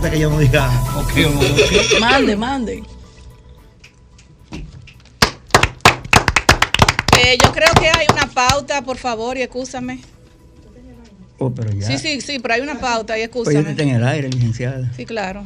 hasta que yo no diga ok. Mande, mande. Eh, yo creo que hay una pauta, por favor, y excúsame. Oh, pero ya. Sí, sí, sí, pero hay una pauta y Pues excúsame. está en el aire, licenciada. Sí, claro.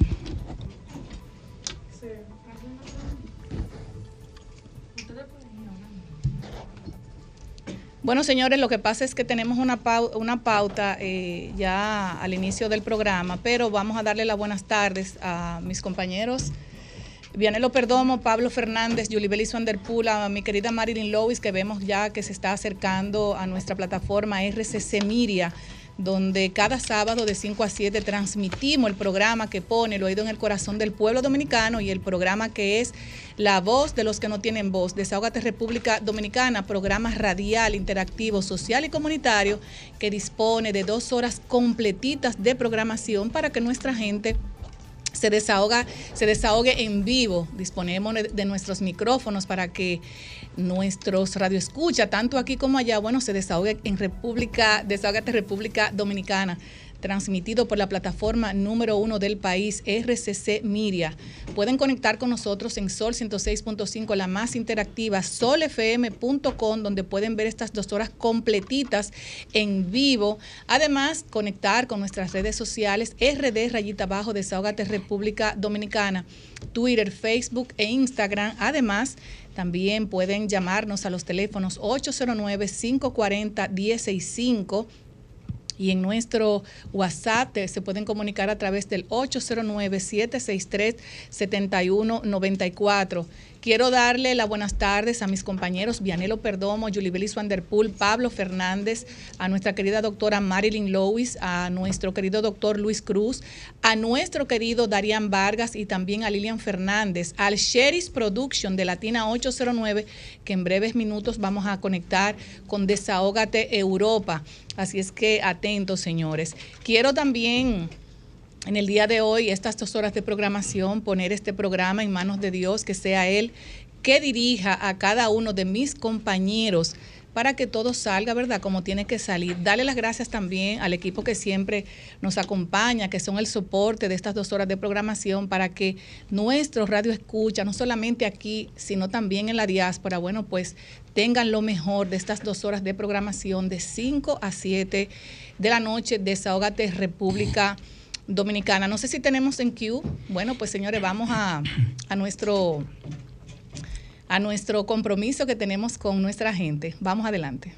Bueno, señores, lo que pasa es que tenemos una, pau- una pauta eh, ya al inicio del programa, pero vamos a darle las buenas tardes a mis compañeros. Vianelo Perdomo, Pablo Fernández, Yulibeli Vanderpool, a mi querida Marilyn Lewis, que vemos ya que se está acercando a nuestra plataforma RCC Miria, donde cada sábado de 5 a 7 transmitimos el programa que pone el oído en el corazón del pueblo dominicano y el programa que es La Voz de los que no tienen voz. Desahógate República Dominicana, programa radial, interactivo, social y comunitario que dispone de dos horas completitas de programación para que nuestra gente se desahoga, se desahogue en vivo. Disponemos de nuestros micrófonos para que nuestros radioescucha, tanto aquí como allá, bueno, se desahogue en República, Desahógate República Dominicana, transmitido por la plataforma número uno del país, RCC Miria. Pueden conectar con nosotros en Sol 106.5, la más interactiva, solfm.com, donde pueden ver estas dos horas completitas en vivo. Además, conectar con nuestras redes sociales, RD Rayita Abajo, Desahógate República Dominicana, Twitter, Facebook e Instagram. Además, también pueden llamarnos a los teléfonos 809-540-165 y en nuestro WhatsApp se pueden comunicar a través del 809-763-7194. Quiero darle las buenas tardes a mis compañeros Vianelo Perdomo, Julibelis Vanderpool, Pablo Fernández, a nuestra querida doctora Marilyn Lewis, a nuestro querido doctor Luis Cruz, a nuestro querido Darían Vargas y también a Lilian Fernández, al Sheris Production de Latina 809, que en breves minutos vamos a conectar con Desahógate Europa. Así es que atentos, señores. Quiero también en el día de hoy, estas dos horas de programación, poner este programa en manos de Dios, que sea Él que dirija a cada uno de mis compañeros para que todo salga, ¿verdad? Como tiene que salir. Dale las gracias también al equipo que siempre nos acompaña, que son el soporte de estas dos horas de programación para que nuestro radio escucha, no solamente aquí, sino también en la diáspora, bueno, pues tengan lo mejor de estas dos horas de programación de 5 a 7 de la noche. Desahógate República Dominicana. No sé si tenemos en Q. Bueno, pues señores, vamos a, a nuestro a nuestro compromiso que tenemos con nuestra gente. Vamos adelante.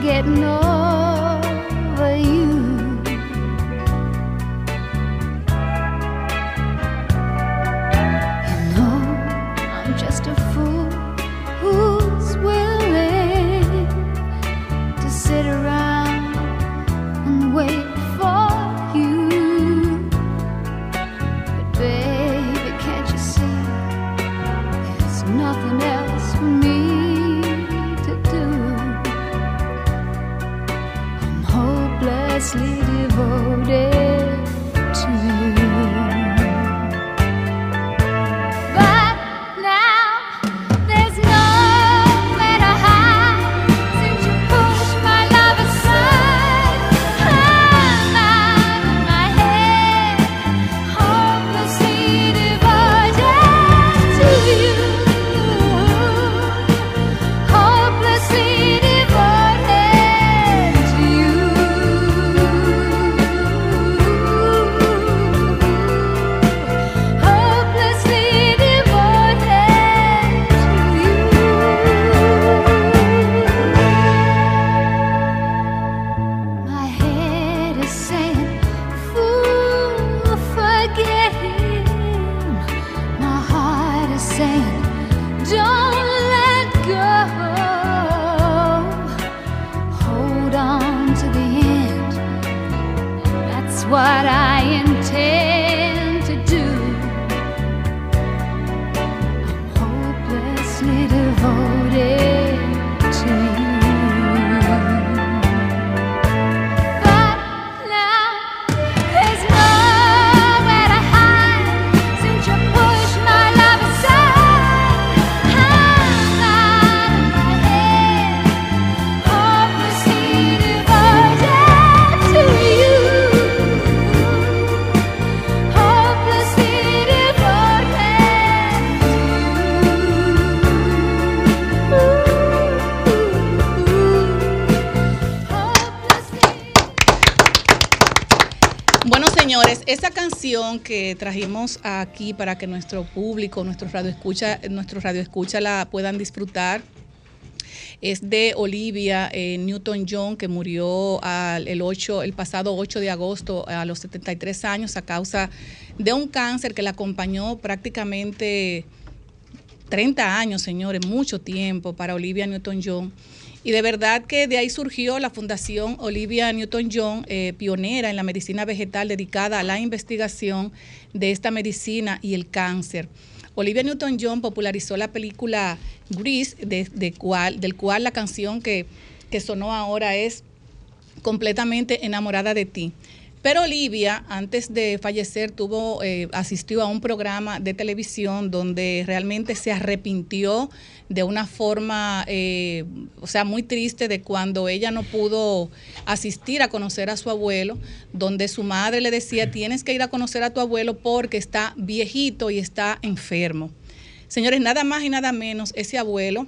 getting old. Que trajimos aquí para que nuestro público, nuestro radio escucha, nuestro radio escucha la puedan disfrutar es de Olivia eh, Newton-John, que murió el, 8, el pasado 8 de agosto a los 73 años a causa de un cáncer que la acompañó prácticamente 30 años, señores, mucho tiempo para Olivia Newton-John. Y de verdad que de ahí surgió la Fundación Olivia Newton-John, eh, pionera en la medicina vegetal dedicada a la investigación de esta medicina y el cáncer. Olivia Newton-John popularizó la película Grease, del cual la canción que, que sonó ahora es completamente enamorada de ti. Pero Olivia, antes de fallecer, tuvo, eh, asistió a un programa de televisión donde realmente se arrepintió de una forma, eh, o sea, muy triste de cuando ella no pudo asistir a conocer a su abuelo, donde su madre le decía, tienes que ir a conocer a tu abuelo porque está viejito y está enfermo. Señores, nada más y nada menos, ese abuelo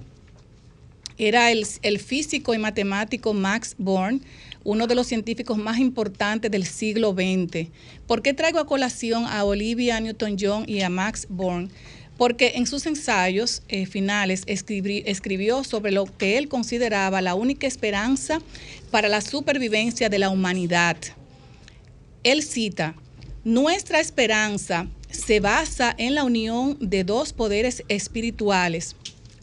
era el, el físico y matemático Max Born uno de los científicos más importantes del siglo XX. ¿Por qué traigo a colación a Olivia Newton-John y a Max Born? Porque en sus ensayos eh, finales escribió sobre lo que él consideraba la única esperanza para la supervivencia de la humanidad. Él cita, nuestra esperanza se basa en la unión de dos poderes espirituales,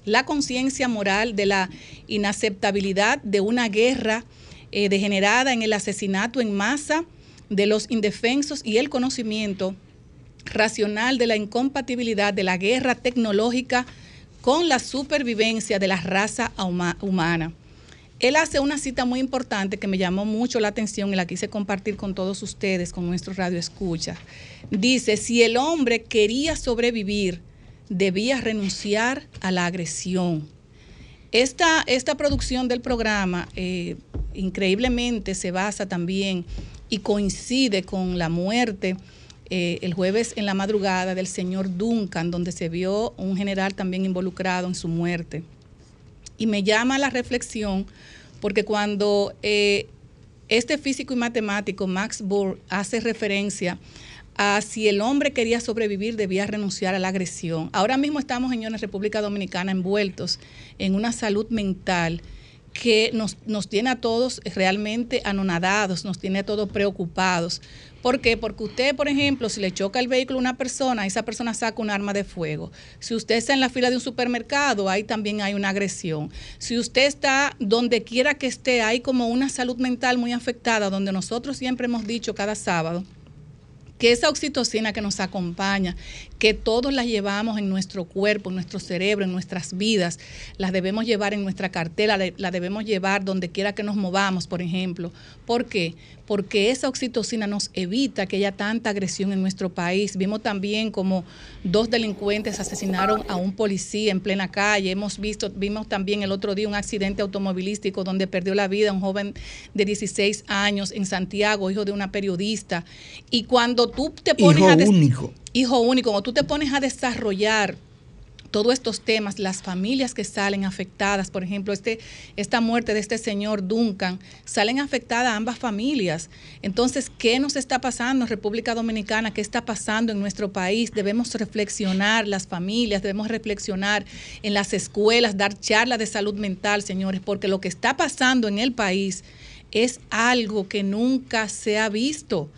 la conciencia moral de la inaceptabilidad de una guerra eh, degenerada en el asesinato en masa de los indefensos y el conocimiento racional de la incompatibilidad de la guerra tecnológica con la supervivencia de la raza humana. Él hace una cita muy importante que me llamó mucho la atención y la quise compartir con todos ustedes, con nuestro radio escucha. Dice, si el hombre quería sobrevivir, debía renunciar a la agresión. Esta, esta producción del programa eh, increíblemente se basa también y coincide con la muerte eh, el jueves en la madrugada del señor Duncan, donde se vio un general también involucrado en su muerte. Y me llama la reflexión porque cuando eh, este físico y matemático, Max Bohr, hace referencia a si el hombre quería sobrevivir debía renunciar a la agresión. Ahora mismo estamos en la República Dominicana envueltos en una salud mental que nos, nos tiene a todos realmente anonadados, nos tiene a todos preocupados. ¿Por qué? Porque usted, por ejemplo, si le choca el vehículo a una persona, esa persona saca un arma de fuego. Si usted está en la fila de un supermercado, ahí también hay una agresión. Si usted está donde quiera que esté, hay como una salud mental muy afectada, donde nosotros siempre hemos dicho cada sábado que esa oxitocina que nos acompaña, que todos la llevamos en nuestro cuerpo, en nuestro cerebro, en nuestras vidas, las debemos llevar en nuestra cartera, la debemos llevar donde quiera que nos movamos, por ejemplo. ¿Por qué? Porque esa oxitocina nos evita que haya tanta agresión en nuestro país. Vimos también como dos delincuentes asesinaron a un policía en plena calle. Hemos visto, vimos también el otro día un accidente automovilístico donde perdió la vida un joven de 16 años en Santiago, hijo de una periodista. Y cuando tú te pones hijo único. Hijo único, cuando tú te pones a desarrollar todos estos temas, las familias que salen afectadas, por ejemplo, este, esta muerte de este señor Duncan, salen afectadas ambas familias. Entonces, ¿qué nos está pasando en República Dominicana? ¿Qué está pasando en nuestro país? Debemos reflexionar las familias, debemos reflexionar en las escuelas, dar charlas de salud mental, señores, porque lo que está pasando en el país es algo que nunca se ha visto.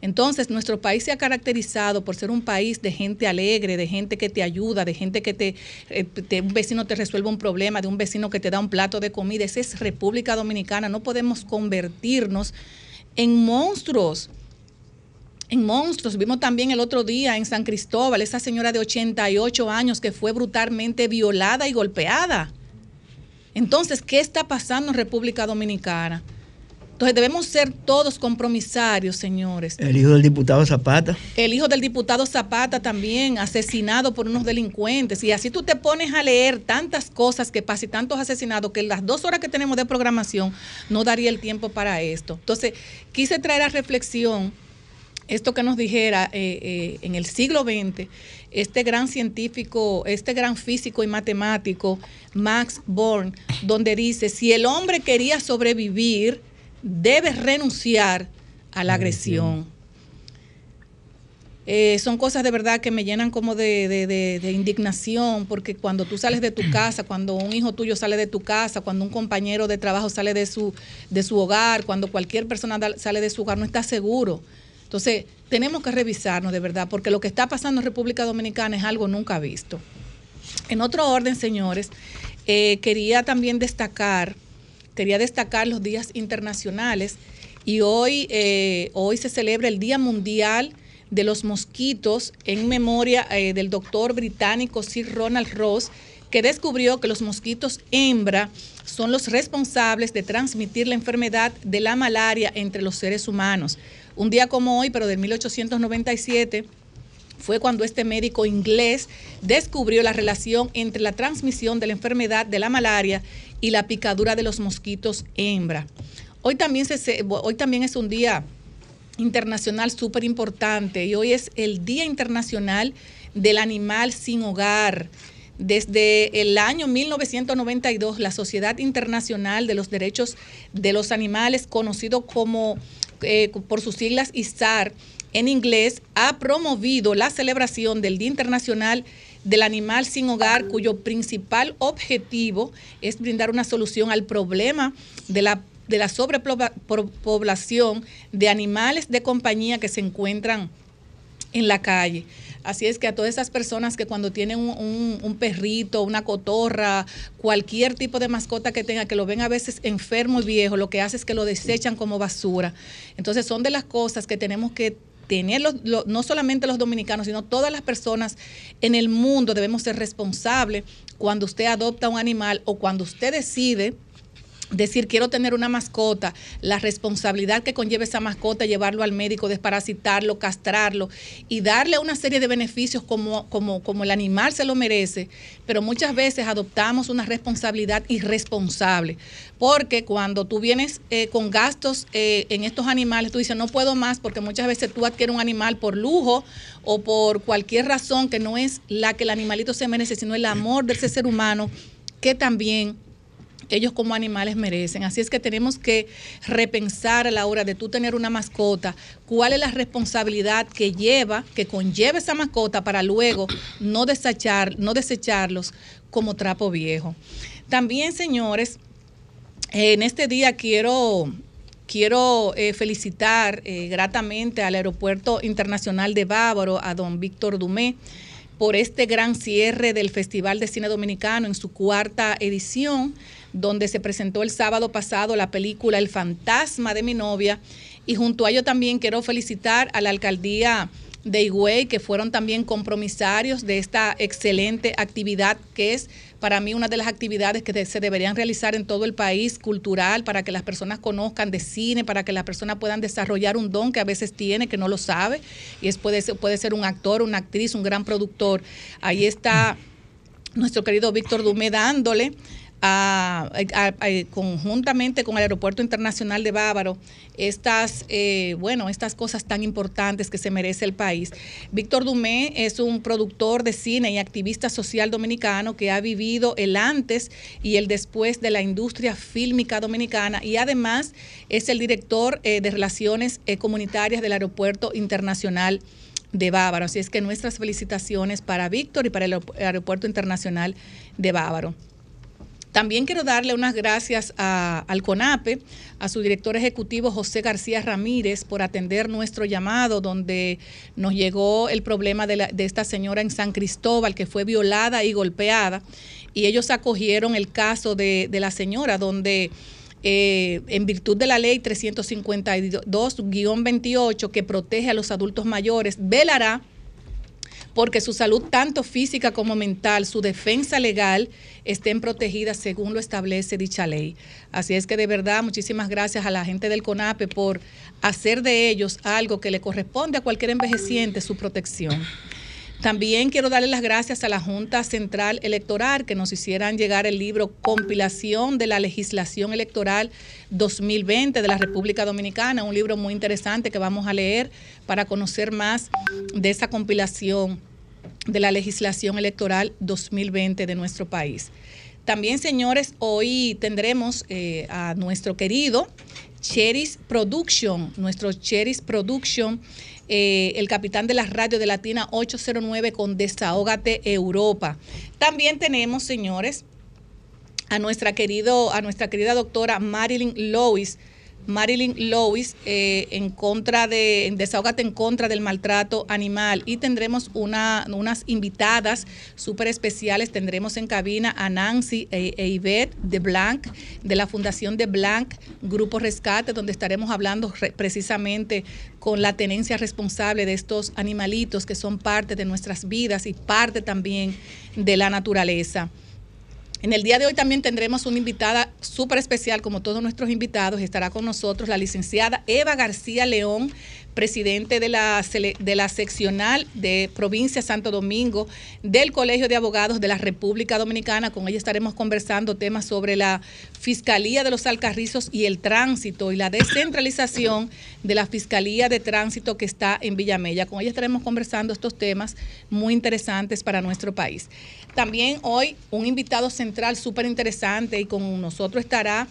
Entonces, nuestro país se ha caracterizado por ser un país de gente alegre, de gente que te ayuda, de gente que te, eh, un vecino te resuelve un problema, de un vecino que te da un plato de comida. Esa es República Dominicana. No podemos convertirnos en monstruos. En monstruos. Vimos también el otro día en San Cristóbal esa señora de 88 años que fue brutalmente violada y golpeada. Entonces, ¿qué está pasando en República Dominicana? Entonces debemos ser todos compromisarios, señores. El hijo del diputado Zapata. El hijo del diputado Zapata también, asesinado por unos delincuentes. Y así tú te pones a leer tantas cosas que pasan y tantos asesinados que las dos horas que tenemos de programación no daría el tiempo para esto. Entonces, quise traer a reflexión esto que nos dijera eh, eh, en el siglo XX este gran científico, este gran físico y matemático, Max Born, donde dice, si el hombre quería sobrevivir, debe renunciar a la agresión. Eh, son cosas de verdad que me llenan como de, de- de- de indignación, porque cuando tú sales de tu casa, cuando un hijo tuyo sale de tu casa, cuando un compañero de trabajo sale de su, de su hogar, cuando cualquier persona sale de su hogar, no está seguro. Entonces, tenemos que revisarnos de verdad, porque lo que está pasando en República Dominicana es algo nunca visto. En otro orden, señores, eh, quería también destacar, quería destacar los días internacionales y hoy, eh, hoy se celebra el Día Mundial de los Mosquitos en memoria eh, del doctor británico Sir Ronald Ross, que descubrió que los mosquitos hembra son los responsables de transmitir la enfermedad de la malaria entre los seres humanos. Un día como hoy, pero de 1897, fue cuando este médico inglés descubrió la relación entre la transmisión de la enfermedad de la malaria y la picadura de los mosquitos hembra. Hoy también, se- hoy también es un día internacional súper importante y hoy es el Día Internacional del Animal Sin Hogar. Desde el año 1992, la Sociedad Internacional de los Derechos de los Animales, conocido como eh, por sus siglas ISAR en inglés, ha promovido la celebración del Día Internacional del Animal Sin Hogar, cuyo principal objetivo es brindar una solución al problema de la de la sobrepoblación de animales de compañía que se encuentran en la calle. Así es que a todas esas personas que cuando tienen un, un- perrito, una cotorra, cualquier tipo de mascota que tenga, que lo ven a veces enfermo y viejo, lo que hace es que lo desechan como basura. Entonces son de las cosas que tenemos que tener, los- lo- no solamente los dominicanos, sino todas las personas en el mundo debemos ser responsables cuando usted adopta un animal o cuando usted decide decir quiero tener una mascota, la responsabilidad que conlleva esa mascota, llevarlo al médico, desparasitarlo, castrarlo y darle una serie de beneficios como, como, como el animal se lo merece, pero muchas veces adoptamos una responsabilidad irresponsable, porque cuando tú vienes eh, con gastos eh, en estos animales, tú dices no puedo más, porque muchas veces tú adquieres un animal por lujo o por cualquier razón que no es la que el animalito se merece, sino el amor de ese ser humano que también ellos como animales merecen. Así es que tenemos que repensar a la hora de tú tener una mascota, cuál es la responsabilidad que lleva, que conlleva esa mascota para luego no no desecharlos como trapo viejo. También, señores, en este día quiero quiero eh, felicitar eh, gratamente al Aeropuerto Internacional de Bávaro, a don Víctor Dumé, por este gran cierre del Festival de Cine Dominicano en su cuarta edición, donde se presentó el sábado pasado la película El fantasma de mi novia. Y junto a ello también quiero felicitar a la alcaldía de Higüey, que fueron también compromisarios de esta excelente actividad, que es para mí una de las actividades que se deberían realizar en todo el país, cultural, para que las personas conozcan de cine, para que las personas puedan desarrollar un don que a veces tiene, que no lo sabe, y es, puede, ser, puede ser un actor, una actriz, un gran productor. Ahí está nuestro querido Víctor Dumé dándole conjuntamente con el Aeropuerto Internacional de Bávaro estas, eh, bueno, estas cosas tan importantes que se merece el país. Víctor Dumé es un productor de cine y activista social dominicano que ha vivido el antes y el después de la industria fílmica dominicana y además es el director eh, de relaciones eh, comunitarias del Aeropuerto Internacional de Bávaro. Así es que nuestras felicitaciones para Víctor y para el Aeropu- Aeropuerto Internacional de Bávaro. También quiero darle unas gracias a- al CONAPE, a su director ejecutivo José García Ramírez por atender nuestro llamado donde nos llegó el problema de, la- de esta señora en San Cristóbal que fue violada y golpeada. Y ellos acogieron el caso de, la señora donde eh, en virtud de la ley 352-28 que protege a los adultos mayores, velará porque su salud, tanto física como mental, su defensa legal, estén protegidas según lo establece dicha ley. Así es que de verdad, muchísimas gracias a la gente del CONAPE por hacer de ellos algo que le corresponde a cualquier envejeciente, su protección. También quiero darle las gracias a la Junta Central Electoral que nos hicieran llegar el libro Compilación de la Legislación Electoral 2020 de la República Dominicana, un libro muy interesante que vamos a leer para conocer más de esa compilación de la legislación electoral 2020 de nuestro país. También, señores, hoy tendremos eh, a nuestro querido Cheris Production, nuestro Cheris Production eh, el capitán de la radio de Latina 809 con Desahógate Europa. También tenemos, señores, a nuestra, querido, a nuestra querida doctora Marilyn Lois Marilyn Lois eh, en contra de, Desahogate en contra del maltrato animal y tendremos una, unas invitadas súper especiales. Tendremos en cabina a Nancy e, e Yvette de Blanc, de la Fundación de Blanc, Grupo Rescate, donde estaremos hablando precisamente con la tenencia responsable de estos animalitos que son parte de nuestras vidas y parte también de la naturaleza. En el día de hoy también tendremos una invitada súper especial, como todos nuestros invitados. Estará con nosotros la licenciada Eva García León, presidente de la, de la seccional de provincia Santo Domingo del Colegio de Abogados de la República Dominicana. Con ella estaremos conversando temas sobre la Fiscalía de los Alcarrizos y el tránsito y la descentralización de la Fiscalía de Tránsito que está en Villamella. Con ella estaremos conversando estos temas muy interesantes para nuestro país. También hoy un invitado central súper interesante y con nosotros estará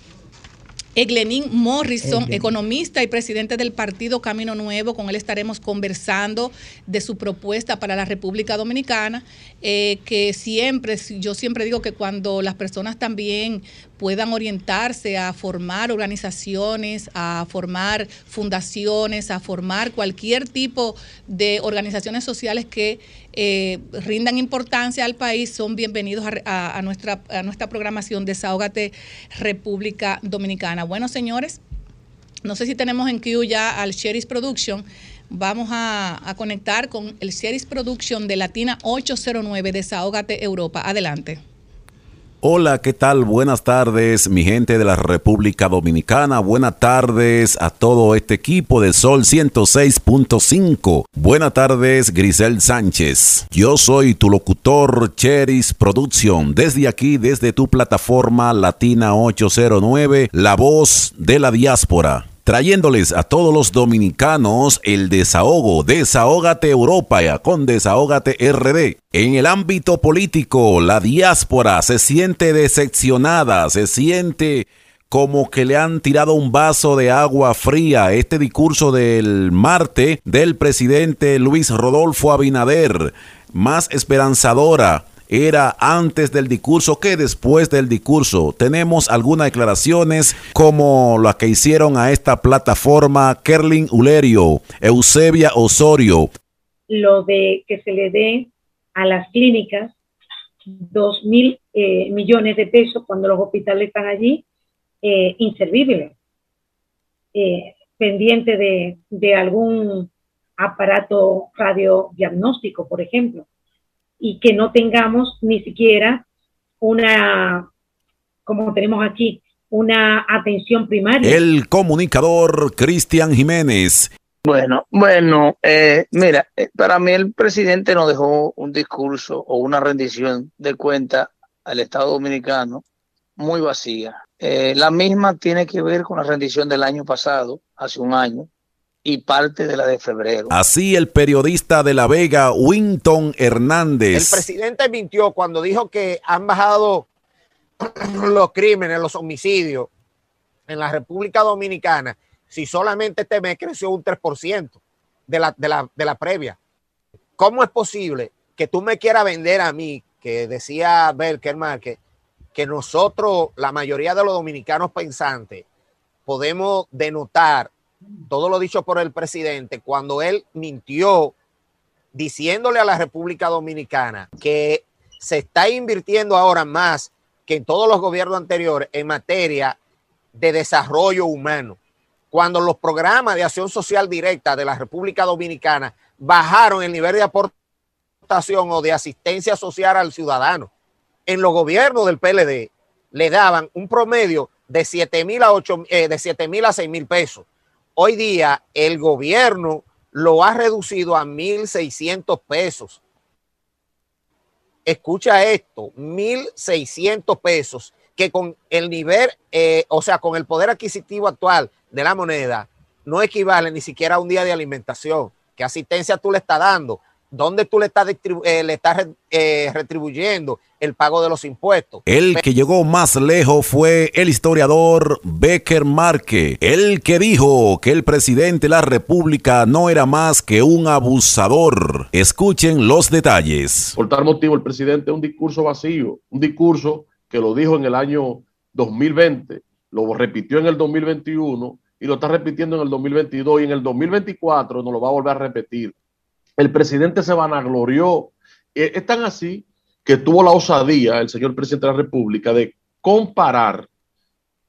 Eglenín Morrison, economista y presidente del partido Camino Nuevo. Con él estaremos conversando de su propuesta para la República Dominicana, eh, que siempre, yo siempre digo que cuando las personas también puedan orientarse a formar organizaciones, a formar fundaciones, a formar cualquier tipo de organizaciones sociales que eh, rindan importancia al país, son bienvenidos a, nuestra, a nuestra programación Desahógate República Dominicana. Bueno, señores, no sé si tenemos en Q ya al Sheris Production. Vamos a, a conectar con el Sheris Production de Latina 809 Desahógate Europa. Adelante. Hola, ¿qué tal? Buenas tardes, mi gente de la República Dominicana. Buenas tardes a todo este equipo de Sol 106.5. Buenas tardes, Grisel Sánchez. Yo soy tu locutor Cheris Production. Desde aquí, desde tu plataforma Latina 809, la voz de la diáspora trayéndoles a todos los dominicanos el desahogo, desahógate Europa con desahógate RD. En el ámbito político, la diáspora se siente decepcionada, se siente como que le han tirado un vaso de agua fría. Este discurso del martes del presidente Luis Rodolfo Abinader, más esperanzadora era antes del discurso que después del discurso. Tenemos algunas declaraciones como las que hicieron a esta plataforma Kerlin Ulerio, Eusebia Osorio. Lo de que se le dé a las clínicas dos mil eh, millones de pesos cuando los hospitales están allí, eh, inservibles, eh, pendiente de, de algún aparato radiodiagnóstico, por ejemplo y que no tengamos ni siquiera una, como tenemos aquí, una atención primaria. El comunicador Cristian Jiménez. Bueno, bueno, eh, mira, eh, para mí el presidente nos dejó un discurso o una rendición de cuenta al Estado Dominicano muy vacía. Eh, la misma tiene que ver con la rendición del año pasado, hace un año, y parte de la de febrero. Así el periodista de La Vega, Winton Hernández. El presidente mintió cuando dijo que han bajado los crímenes, los homicidios en la República Dominicana, si solamente este mes creció un 3% de la, de, la, de la previa. ¿Cómo es posible que tú me quieras vender a mí, que decía Belker que, que nosotros, la mayoría de los dominicanos pensantes, podemos denotar todo lo dicho por el presidente, cuando él mintió diciéndole a la República Dominicana que se está invirtiendo ahora más que en todos los gobiernos anteriores en materia de desarrollo humano, cuando los programas de acción social directa de la República Dominicana bajaron el nivel de aportación o de asistencia social al ciudadano. En los gobiernos del PLD le daban un promedio de 7 mil a 8, eh, de 7 mil a 6 mil pesos Hoy día el gobierno lo ha reducido a 1.600 pesos. Escucha esto, 1.600 pesos, que con el nivel, eh, o sea, con el poder adquisitivo actual de la moneda, no equivale ni siquiera a un día de alimentación. ¿Qué asistencia tú le estás dando ¿Dónde tú le estás, eh, le estás eh, retribuyendo el pago de los impuestos? El que llegó más lejos fue el historiador Becker Marque, el que dijo que el presidente de la República no era más que un abusador. Escuchen los detalles. Por tal motivo, el presidente un discurso vacío, un discurso que lo dijo en el año 2020, lo repitió en el 2021 y lo está repitiendo en el 2022 y en el 2024 no lo va a volver a repetir el presidente se vanaglorió. Eh, es tan así que tuvo la osadía el señor presidente de la República de comparar,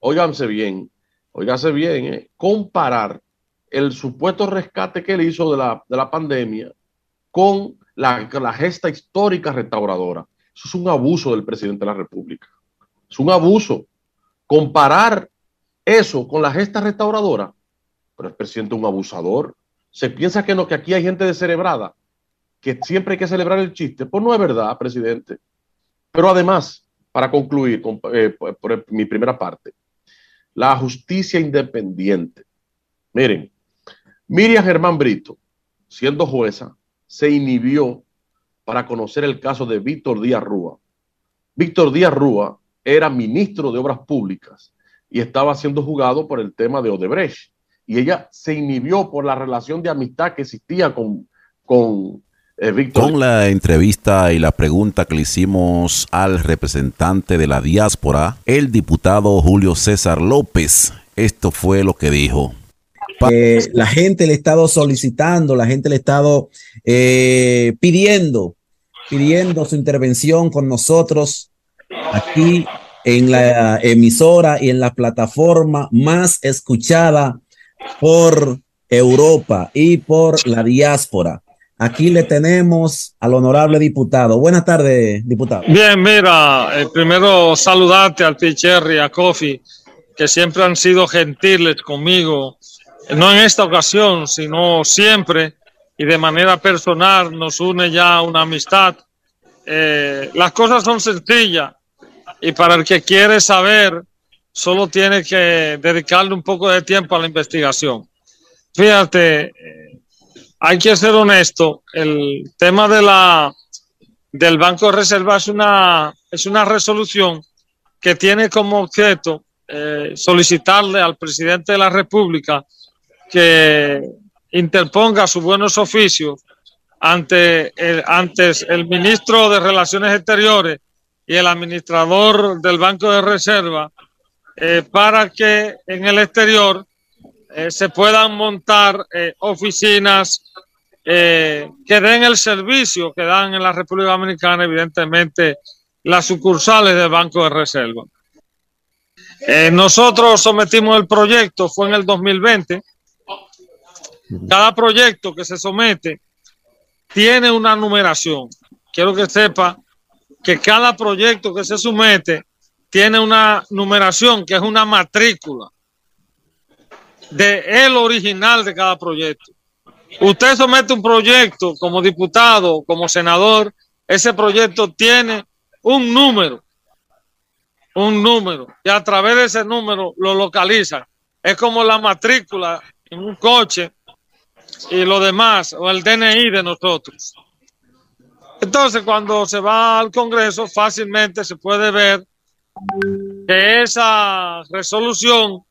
óiganse bien, óiganse bien, eh, comparar el supuesto rescate que él hizo de la, de la pandemia con la, la gesta histórica restauradora. Eso es un abuso del presidente de la República. Es un abuso. Comparar eso con la gesta restauradora, pero el presidente es un abusador se piensa que no, que aquí hay gente descerebrada, que siempre hay que celebrar el chiste. Pues no es verdad, presidente. Pero además, para concluir con, eh, por, mi primera parte, la justicia independiente. Miren, Miriam Germán Brito, siendo jueza, se inhibió para conocer el caso de Víctor Díaz Rúa. Víctor Díaz Rúa era ministro de Obras Públicas y estaba siendo juzgado por el tema de Odebrecht y ella se inhibió por la relación de amistad que existía con, con eh, Víctor. Con la entrevista y la pregunta que le hicimos al representante de la diáspora, el diputado Julio César López, esto fue lo que dijo. Eh, la gente le ha estado solicitando, la gente le ha estado eh, pidiendo, pidiendo su intervención con nosotros aquí en la emisora y en la plataforma más escuchada por Europa y por la diáspora. Aquí le tenemos al honorable diputado. Buenas tardes, diputado. Bien, mira, eh, primero saludarte al Picherri, a Kofi, que siempre han sido gentiles conmigo, no en esta ocasión, sino siempre y de manera personal nos une ya una amistad. Eh, las cosas son sencillas y para el que quiere saber solo tiene que dedicarle un poco de tiempo a la investigación. Fíjate, eh, hay que ser honesto, el tema de la, del Banco de Reserva es una, es una resolución que tiene como objeto eh, solicitarle al presidente de la República que interponga sus buenos oficios ante el, antes el ministro de Relaciones Exteriores y el administrador del Banco de Reserva eh, para que en el exterior eh, se puedan montar eh, oficinas que den el servicio que dan en la República Dominicana, evidentemente, las sucursales del Banco de Reserva. nosotros sometimos el proyecto, fue en el 2020. Cada proyecto que se somete tiene una numeración. Quiero que sepa que cada proyecto que se somete tiene una numeración que es una matrícula de el original de cada proyecto. Usted somete un proyecto como diputado, como senador, ese proyecto tiene un número, un número, y a través de ese número lo localiza. Es como la matrícula en un coche y lo demás, o el DNI de nosotros. Entonces, cuando se va al Congreso, fácilmente se puede ver que esa resolución,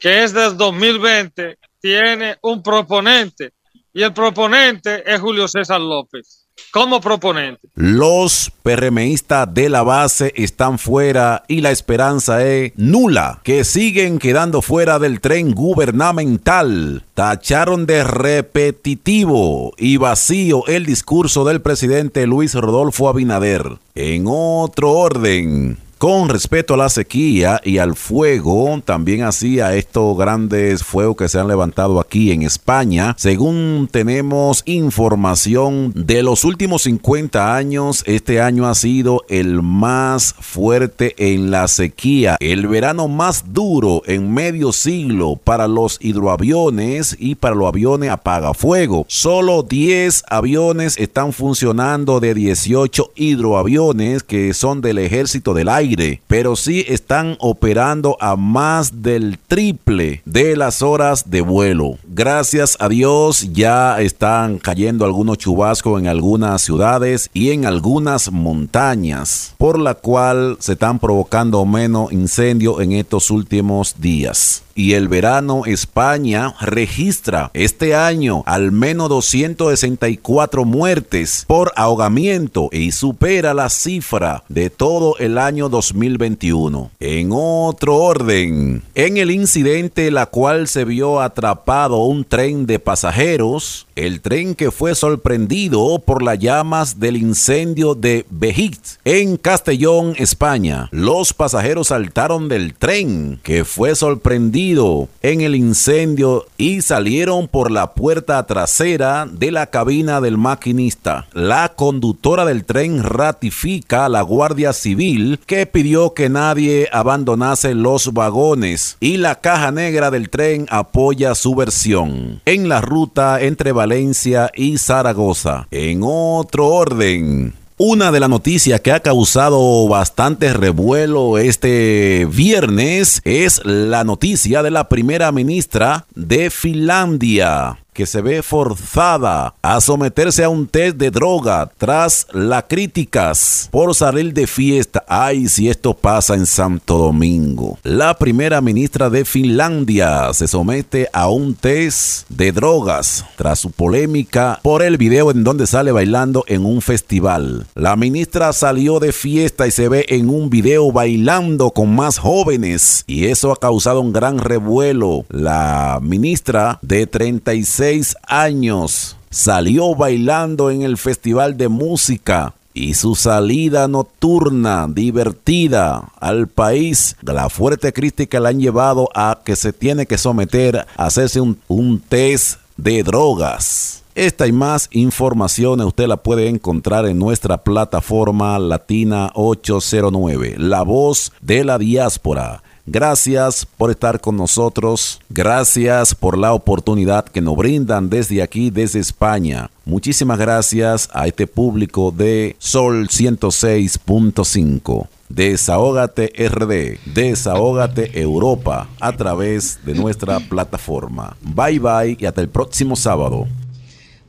que es del 2020, tiene un proponente y el proponente es Julio César López como proponente. Los PRMistas de la base están fuera y la esperanza es nula, que siguen quedando fuera del tren gubernamental. Tacharon de repetitivo y vacío el discurso del presidente Luis Rodolfo Abinader. En otro orden, con respecto a la sequía y al fuego, también hacía estos grandes fuegos que se han levantado aquí en España. Según tenemos información de los últimos 50 años, este año ha sido el más fuerte en la sequía, el verano más duro en medio siglo para los hidroaviones y para los aviones apagafuego. Solo 10 aviones están funcionando de 18 hidroaviones que son del ejército del aire pero sí están operando a más del triple de las horas de vuelo. Gracias a Dios ya están cayendo algunos chubascos en algunas ciudades y en algunas montañas, por la cual se están provocando menos incendios en estos últimos días y el verano España registra este año al menos 264 muertes por ahogamiento y supera la cifra de todo el año 2021. En otro orden, en el incidente la cual se vio atrapado un tren de pasajeros, el tren que fue sorprendido por las llamas del incendio de Bejit en Castellón, España. Los pasajeros saltaron del tren que fue sorprendido en el incendio y salieron por la puerta trasera de la cabina del maquinista. La conductora del tren ratifica a la Guardia Civil que pidió que nadie abandonase los vagones y la caja negra del tren apoya su versión. En la ruta entre Valencia y Zaragoza. En otro orden. Una de las noticias que ha causado bastante revuelo este viernes es la noticia de la primera ministra de Finlandia que se ve forzada a someterse a un test de droga tras las críticas por salir de fiesta. Ay, si esto pasa en Santo Domingo. La primera ministra de Finlandia se somete a un test de drogas tras su polémica por el video en donde sale bailando en un festival. La ministra salió de fiesta y se ve en un video bailando con más jóvenes y eso ha causado un gran revuelo. La ministra de 36 años. Salió bailando en el Festival de Música y su salida nocturna divertida al país, la fuerte crítica la han llevado a que se tiene que someter a hacerse un, un test de drogas. Esta y más informaciones usted la puede encontrar en nuestra plataforma Latina 809, La Voz de la Diáspora. Gracias por estar con nosotros. Gracias por la oportunidad que nos brindan desde aquí, desde España. Muchísimas gracias a este público de Sol 106.5. Desahógate RD, Desahógate Europa a través de nuestra plataforma. Bye bye y hasta el próximo sábado.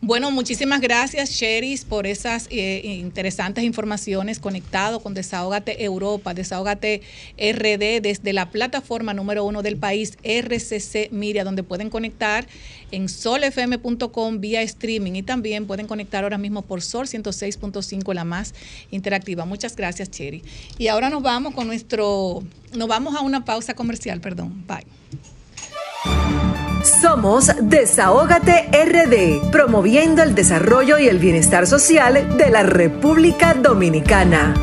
Bueno, muchísimas gracias, Sheris, por esas eh, interesantes informaciones conectado con Desahógate Europa, Desahógate RD, desde la plataforma número uno del país, RCC Miria, donde pueden conectar en solfm.com vía streaming y también pueden conectar ahora mismo por Sol 106.5, la más interactiva. Muchas gracias, Cheri. Y ahora nos vamos con nuestro, nos vamos a una pausa comercial, perdón. Bye. Somos Desahógate RD, promoviendo el desarrollo y el bienestar social de la República Dominicana.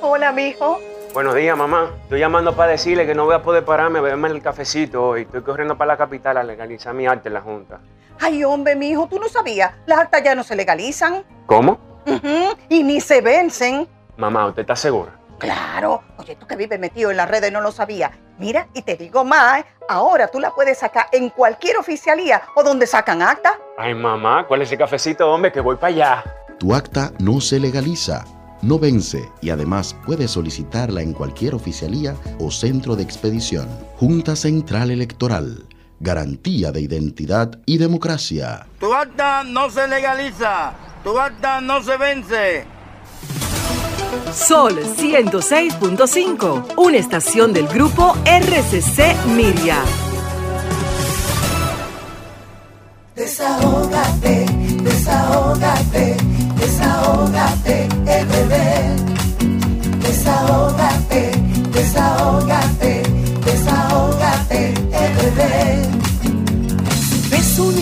Hola, mijo. Buenos días, mamá. Estoy llamando para decirle que no voy a poder pararme a beberme el cafecito hoy. Estoy corriendo para la capital a legalizar mi arte en la Junta. Ay, hombre, mijo, tú no sabías. Las actas ya no se legalizan. ¿Cómo? Ujú, Y ni se vencen. Mamá, ¿usted está segura? Claro. Oye, tú que vives metido en las redes no lo sabía. Mira, y te digo más, ¿eh? ahora tú la puedes sacar en cualquier oficialía o donde sacan acta. Ay, mamá, ¿cuál es ese cafecito, hombre? Que voy para allá. Tu acta no se legaliza, no vence y además puedes solicitarla en cualquier oficialía o centro de expedición. Junta Central Electoral. Garantía de identidad y democracia. Tu acta no se legaliza, tu acta no se vence. Sol 106.5, una estación del grupo RCC Miria. Desahógate, desahógate, desahógate, RD. Desahógate, desahógate, desahógate, RD. Ves una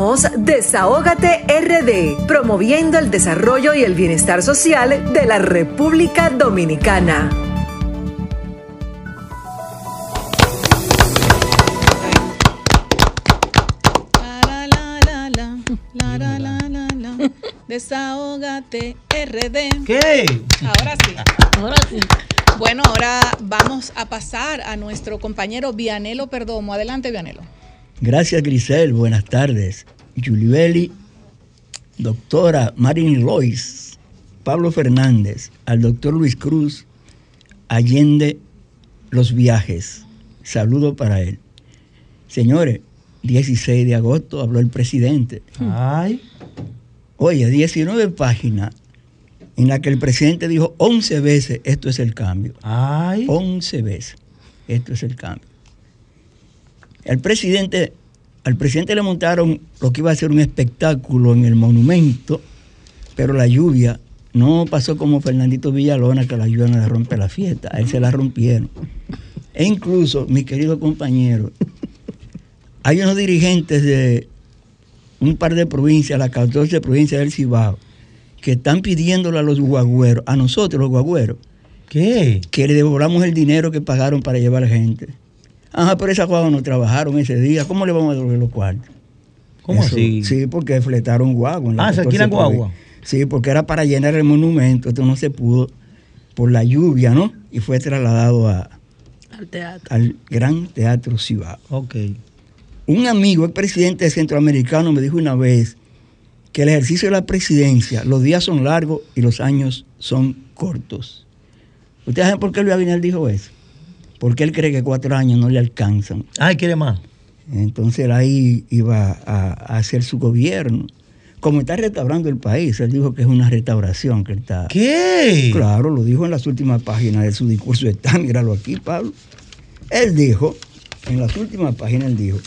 Somos Desahógate RD, promoviendo el desarrollo y el bienestar social de la República Dominicana. Desahógate RD. ¿Qué? Ahora sí. Ahora sí. Bueno, ahora vamos a pasar a nuestro compañero Vianelo Perdomo. Adelante, Vianelo. Gracias, Grisel. Buenas tardes. Julibeli, doctora Marilyn Lois, Pablo Fernández, al doctor Luis Cruz, Allende Los Viajes. Saludo para él. Señores, 16 de agosto habló el presidente. Ay. Oye, 19 páginas en la que el presidente dijo 11 veces esto es el cambio. Ay. 11 veces esto es el cambio. El presidente, al presidente le montaron lo que iba a ser un espectáculo en el monumento, pero la lluvia no pasó como Fernandito Villalona, que la lluvia no le rompe la fiesta, a él se la rompieron. E incluso, mi querido compañero, hay unos dirigentes de un par de provincias, las 14 provincias del Cibao, que están pidiéndole a los guagüeros, a nosotros los guagüeros, ¿Qué? que le devolvamos el dinero que pagaron para llevar gente. Ajá, pero esas guaguas no trabajaron ese día. ¿Cómo le vamos a devolver los cuartos? ¿Cómo Eso- así? Sí, porque fletaron guagua. en Ah, ¿se 14 alquilan guagua? Sí, porque era para llenar el monumento. Esto no se pudo por la lluvia, ¿no? Y fue trasladado a- Al teatro. al Gran Teatro Cibao. Ok. Un amigo, el presidente centroamericano, me dijo una vez que el ejercicio de la presidencia, los días son largos y los años son cortos. ¿Ustedes saben por qué Luis Abinel dijo eso? Porque él cree que cuatro años no le alcanzan. Ay, quiere más. Entonces él ahí iba a, a hacer su gobierno. Como está restaurando el país, él dijo que es una restauración que está. ¿Qué? Claro, lo dijo en las últimas páginas de su discurso. Está, míralo aquí, Pablo. Él dijo, en las últimas páginas, él dijo: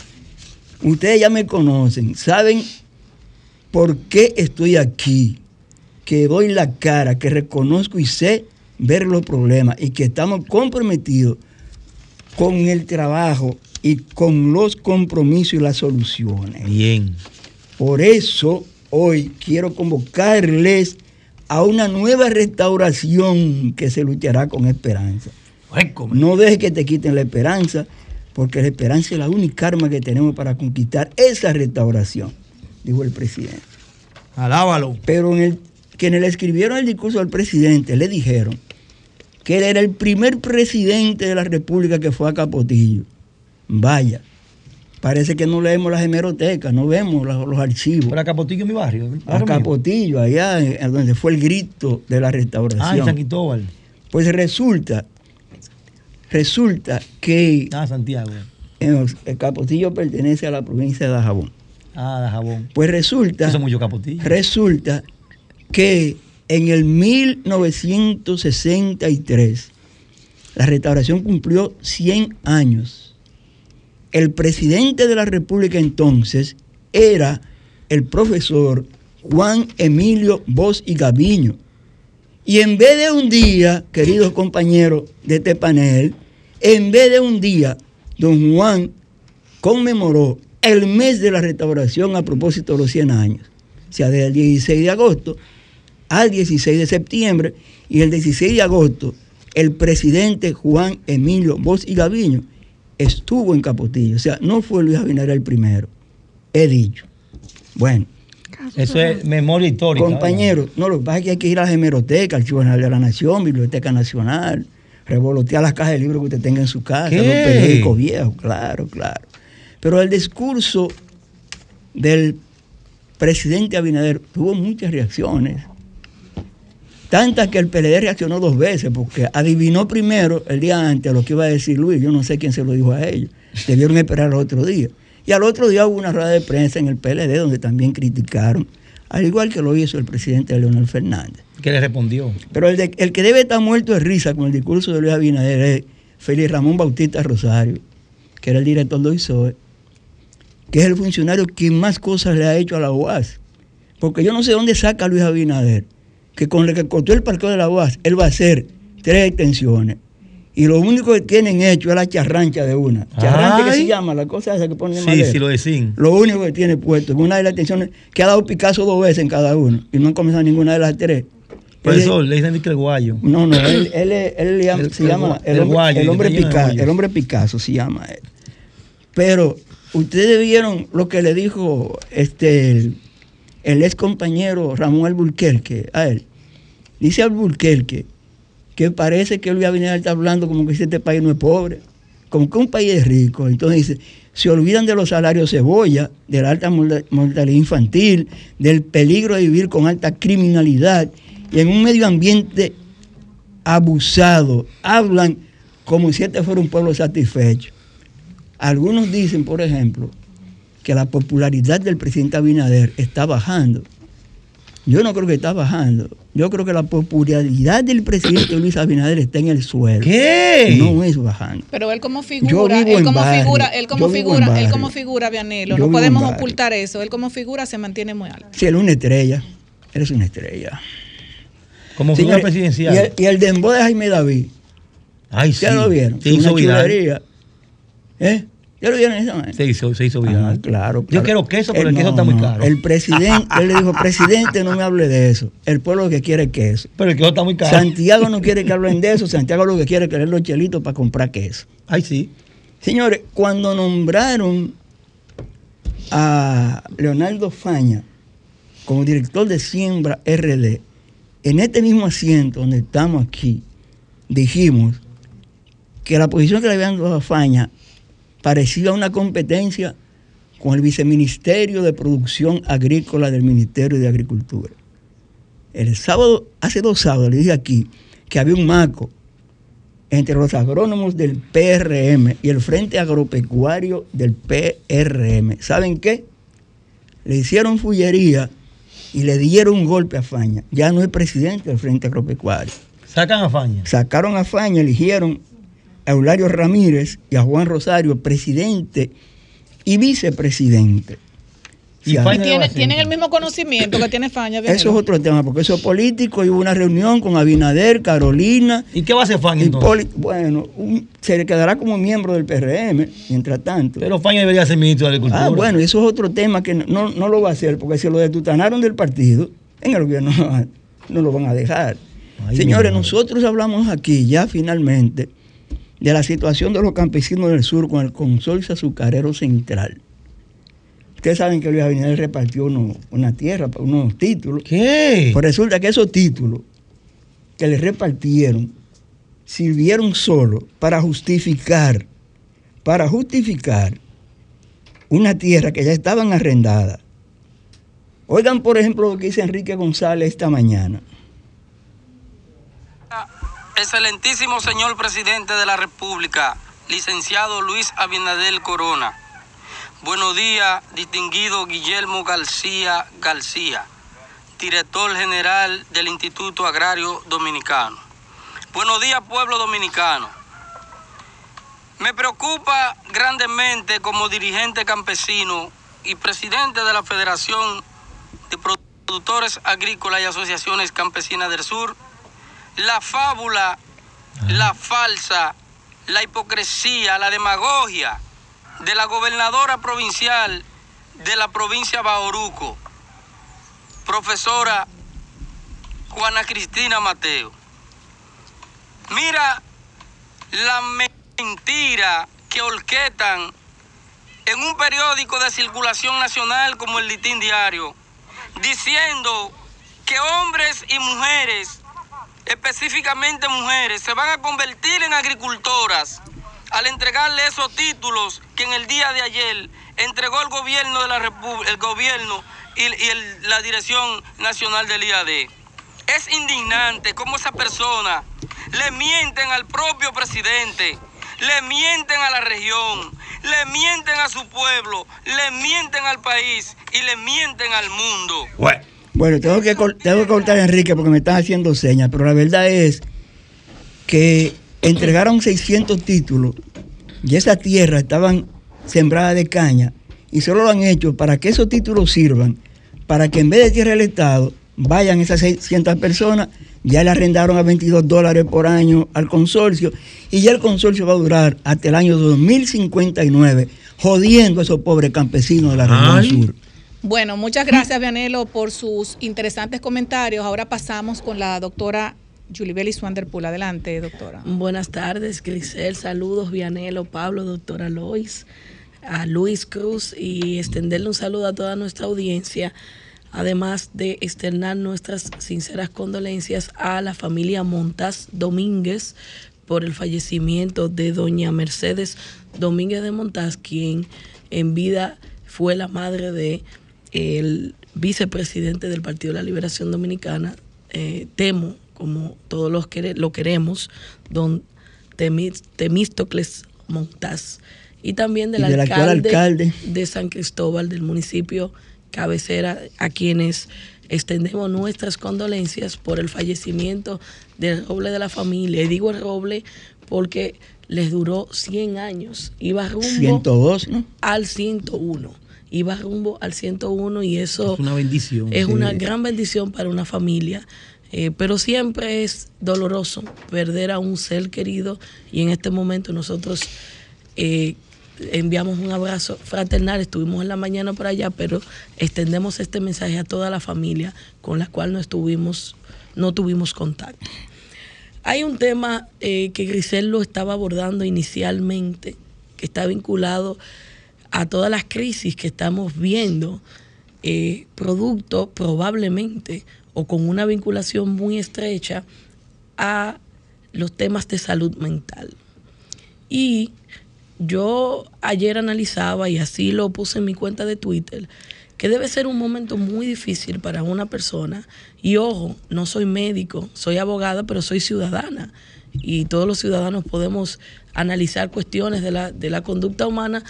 Ustedes ya me conocen, saben por qué estoy aquí, que doy la cara, que reconozco y sé ver los problemas y que estamos comprometidos con el trabajo y con los compromisos y las soluciones. Bien. Por eso hoy quiero convocarles a una nueva restauración que se luchará con esperanza. No dejes que te quiten la esperanza, porque la esperanza es la única arma que tenemos para conquistar esa restauración, dijo el presidente. Alábalo. Pero en el, quienes le escribieron el discurso al presidente le dijeron que él era el primer presidente de la República que fue a Capotillo. Vaya, parece que no leemos las hemerotecas, no vemos los, los archivos. Para Capotillo, mi barrio. A Capotillo, allá en- donde fue el grito de la restauración. Ah, en San Cristóbal. Pues resulta, resulta que Ah, Santiago. eh, el Capotillo pertenece a la provincia de Dajabón. Ah, de jabón. Pues resulta, Eso es mucho Capotillo. resulta que en el 1963 la restauración cumplió 100 años. El presidente de la República entonces era el profesor Juan Emilio Bosch y Gaviño. Y en vez de un día, queridos compañeros de este panel, en vez de un día, don Juan conmemoró el mes de la restauración a propósito de los 100 años. O sea, desde el 16 de agosto al 16 de septiembre y el 16 de agosto el presidente Juan Emilio Bosch y Gaviño estuvo en Capotillo. O sea, no fue Luis Abinader el primero. He dicho. Bueno. Eso es memoria histórica. Compañeros, no, lo que pasa es que hay que ir a las hemerotecas, Archivo General de la Nación, Biblioteca Nacional, revolotear las cajas de libros que usted tenga en su casa, ¿Qué? los periódicos viejos, claro, claro. Pero el discurso del presidente Abinader tuvo muchas reacciones. Tantas que el PLD reaccionó dos veces, porque adivinó primero el día antes lo que iba a decir Luis. Yo no sé quién se lo dijo a ellos. Debieron esperar al otro día. Y al otro día hubo una rueda de prensa en el PLD donde también criticaron, al igual que lo hizo el presidente Leonel Fernández. ¿Qué le respondió? Pero el, de- el que debe estar muerto de risa con el discurso de Luis Abinader es Félix Ramón Bautista Rosario, que era el director de OISOE, que es el funcionario que más cosas le ha hecho a la UAS. Porque yo no sé dónde saca Luis Abinader, que con lo que cortó el parqueo de la UAS, él va a hacer tres extensiones Y lo único que tienen hecho es la charrancha de una. Charrancha que Ay. se llama, la cosa esa que ponen en Sí, madera. sí, lo decín. Lo único que tiene puesto en una de las tensiones que ha dado Picasso dos veces en cada uno y no han comenzado ninguna de las tres. Profesor, le dicen que el guayo. No, no, él, él, es- El- se el llama el hombre, guayo, el hombre Picasso, el hombre Picasso se llama él. Pero ustedes vieron lo que le dijo este el, ex compañero Ramón Alburquerque a él. Dice Alburquerque que parece que Luis Abinader está hablando como que este país no es pobre, como que un país es rico. Entonces dice, se olvidan de los salarios cebolla, de la alta mortalidad infantil, del peligro de vivir con alta criminalidad y en un medio ambiente abusado. Hablan como si este fuera un pueblo satisfecho. Algunos dicen, por ejemplo, que la popularidad del presidente Abinader está bajando. Yo no creo que está bajando. Yo creo que la popularidad del presidente Luis Abinader está en el suelo. ¿Qué? No es bajando. Pero él como Yo figura, vivo él en como barrio, figura, él como yo vivo en figura, él como figura, Vianelo, Yo no podemos ocultar eso. Él como figura se mantiene muy alto. Si él es una estrella, él es una estrella. Como figura presidencial. Y el, y el dembow de Jaime David. Ay, ¿Ya sí. lo vieron? Hizo una chulería. ¿Eh? ¿Ya lo vieron manera? Se hizo, se hizo viral. Ah, claro, Yo quiero queso, pero el Eh, queso no, está muy caro. El presidente, él le dijo, presidente, no me hable de eso. El pueblo lo que quiere es queso. Pero el queso está muy caro. Santiago no quiere que hablen de eso. Santiago lo que quiere es que le los chelitos para comprar queso. Ay, sí. Señores, cuando nombraron a Leonardo Faña como director de Siembra RD, en este mismo asiento donde estamos aquí, dijimos que la posición que le habían dado a Faña parecía una competencia con el viceministerio de Producción Agrícola del Ministerio de Agricultura. El sábado, hace dos sábados, le dije aquí que había un marco entre los agrónomos del PRM y el Frente Agropecuario del PRM. ¿Saben qué? Le hicieron fullería y le dieron un golpe a Faña. Ya no es presidente del Frente Agropecuario. Sacan a Faña. Sacaron a Faña, eligieron a Eulario Ramírez y a Juan Rosario, presidente y vicepresidente. Y Y tiene- tienen el mismo conocimiento que tiene Faña. Eso es otro tema, porque eso es político y hubo una reunión con Abinader, Carolina. ¿Y qué va a hacer Faña entonces? Bueno, un- se le quedará como miembro del PRM, mientras tanto. Pero Faña debería ser ministro de Agricultura. Ah, bueno, eso es otro tema que no, no, lo va a hacer, porque si lo detutanaron del partido, en el gobierno no, no lo van a dejar. Ay, Señores, nosotros hablamos aquí ya finalmente de la situación de los campesinos del sur con el consorcio azucarero central. Ustedes saben que Luis Abinader repartió uno- una tierra, unos títulos. ¿Qué? Pues resulta que esos títulos que le repartieron sirvieron solo para justificar, para justificar una tierra que ya estaban arrendadas. Oigan, por ejemplo, lo que dice Enrique González esta mañana. Excelentísimo señor presidente de la República, licenciado Luis Abinader Corona. Buenos días, distinguido Guillermo García García, director general del Instituto Agrario Dominicano. Buenos días, pueblo dominicano. Me preocupa grandemente como dirigente campesino y presidente de la Federación de Productores Agrícolas y Asociaciones Campesinas del Sur la fábula, la falsa, la hipocresía, la demagogia de la gobernadora provincial de la provincia Bauruco, profesora Juana Cristina Mateo. Mira la mentira que orquetan en un periódico de circulación nacional como el Litín Diario, diciendo que hombres y mujeres específicamente mujeres, se van a convertir en agricultoras al entregarle esos títulos que en el día de ayer entregó el gobierno de la República, el gobierno y, y el- la Dirección Nacional del IAD. Es indignante cómo esa persona le mienten al propio presidente, le mienten a la región, le mienten a su pueblo, le mienten al país y le mienten al mundo. Tengo que, tengo que cortar a Enrique porque me están haciendo señas, pero la verdad es que entregaron 600 títulos y esas tierras estaban sembradas de caña y solo lo han hecho para que esos títulos sirvan para que en vez de tierra del Estado vayan esas 600 personas, ya le arrendaron a 22 dólares por año al consorcio y ya el consorcio va a durar hasta el año 2059, jodiendo a esos pobres campesinos de la región sur. Bueno, muchas gracias, Vianelo, por sus interesantes comentarios. Ahora pasamos con la doctora Julibeli Swanderpool. Adelante, doctora. Buenas tardes, Grisel. Saludos, Vianelo, Pablo, doctora Lois, a Luis Cruz y extenderle un saludo a toda nuestra audiencia. Además de externar nuestras sinceras condolencias a la familia Montas Domínguez por el fallecimiento de doña Mercedes Domínguez de Montaz, quien en vida fue la madre de el vicepresidente del Partido de la Liberación Dominicana, eh, Temo, como todos los que lo queremos, don Temis- Temístocles Montaz, y también del, Y del actual alcalde, alcalde. de San Cristóbal, del municipio cabecera, a quienes extendemos nuestras condolencias por el fallecimiento del roble de la familia. Y digo el roble porque les duró 100 años. Iba rumbo 102, ¿no? al 101. Iba rumbo al 101 y eso Es una bendición. es Sí. una gran bendición para una familia. eh, pero siempre es doloroso perder a un ser querido y en este momento nosotros eh, enviamos un abrazo fraternal, estuvimos en la mañana por allá, pero extendemos este mensaje a toda la familia con la cual no estuvimos, no tuvimos contacto. Hay un tema eh, que Grisel lo estaba abordando inicialmente, que está vinculado a todas las crisis que estamos viendo, eh, producto probablemente o con una vinculación muy estrecha a los temas de salud mental. Y yo ayer analizaba, y así lo puse en mi cuenta de Twitter, que debe ser un momento muy difícil para una persona. Y ojo, no soy médico, soy abogada, pero soy ciudadana. Y todos los ciudadanos podemos analizar cuestiones de la, de la conducta humana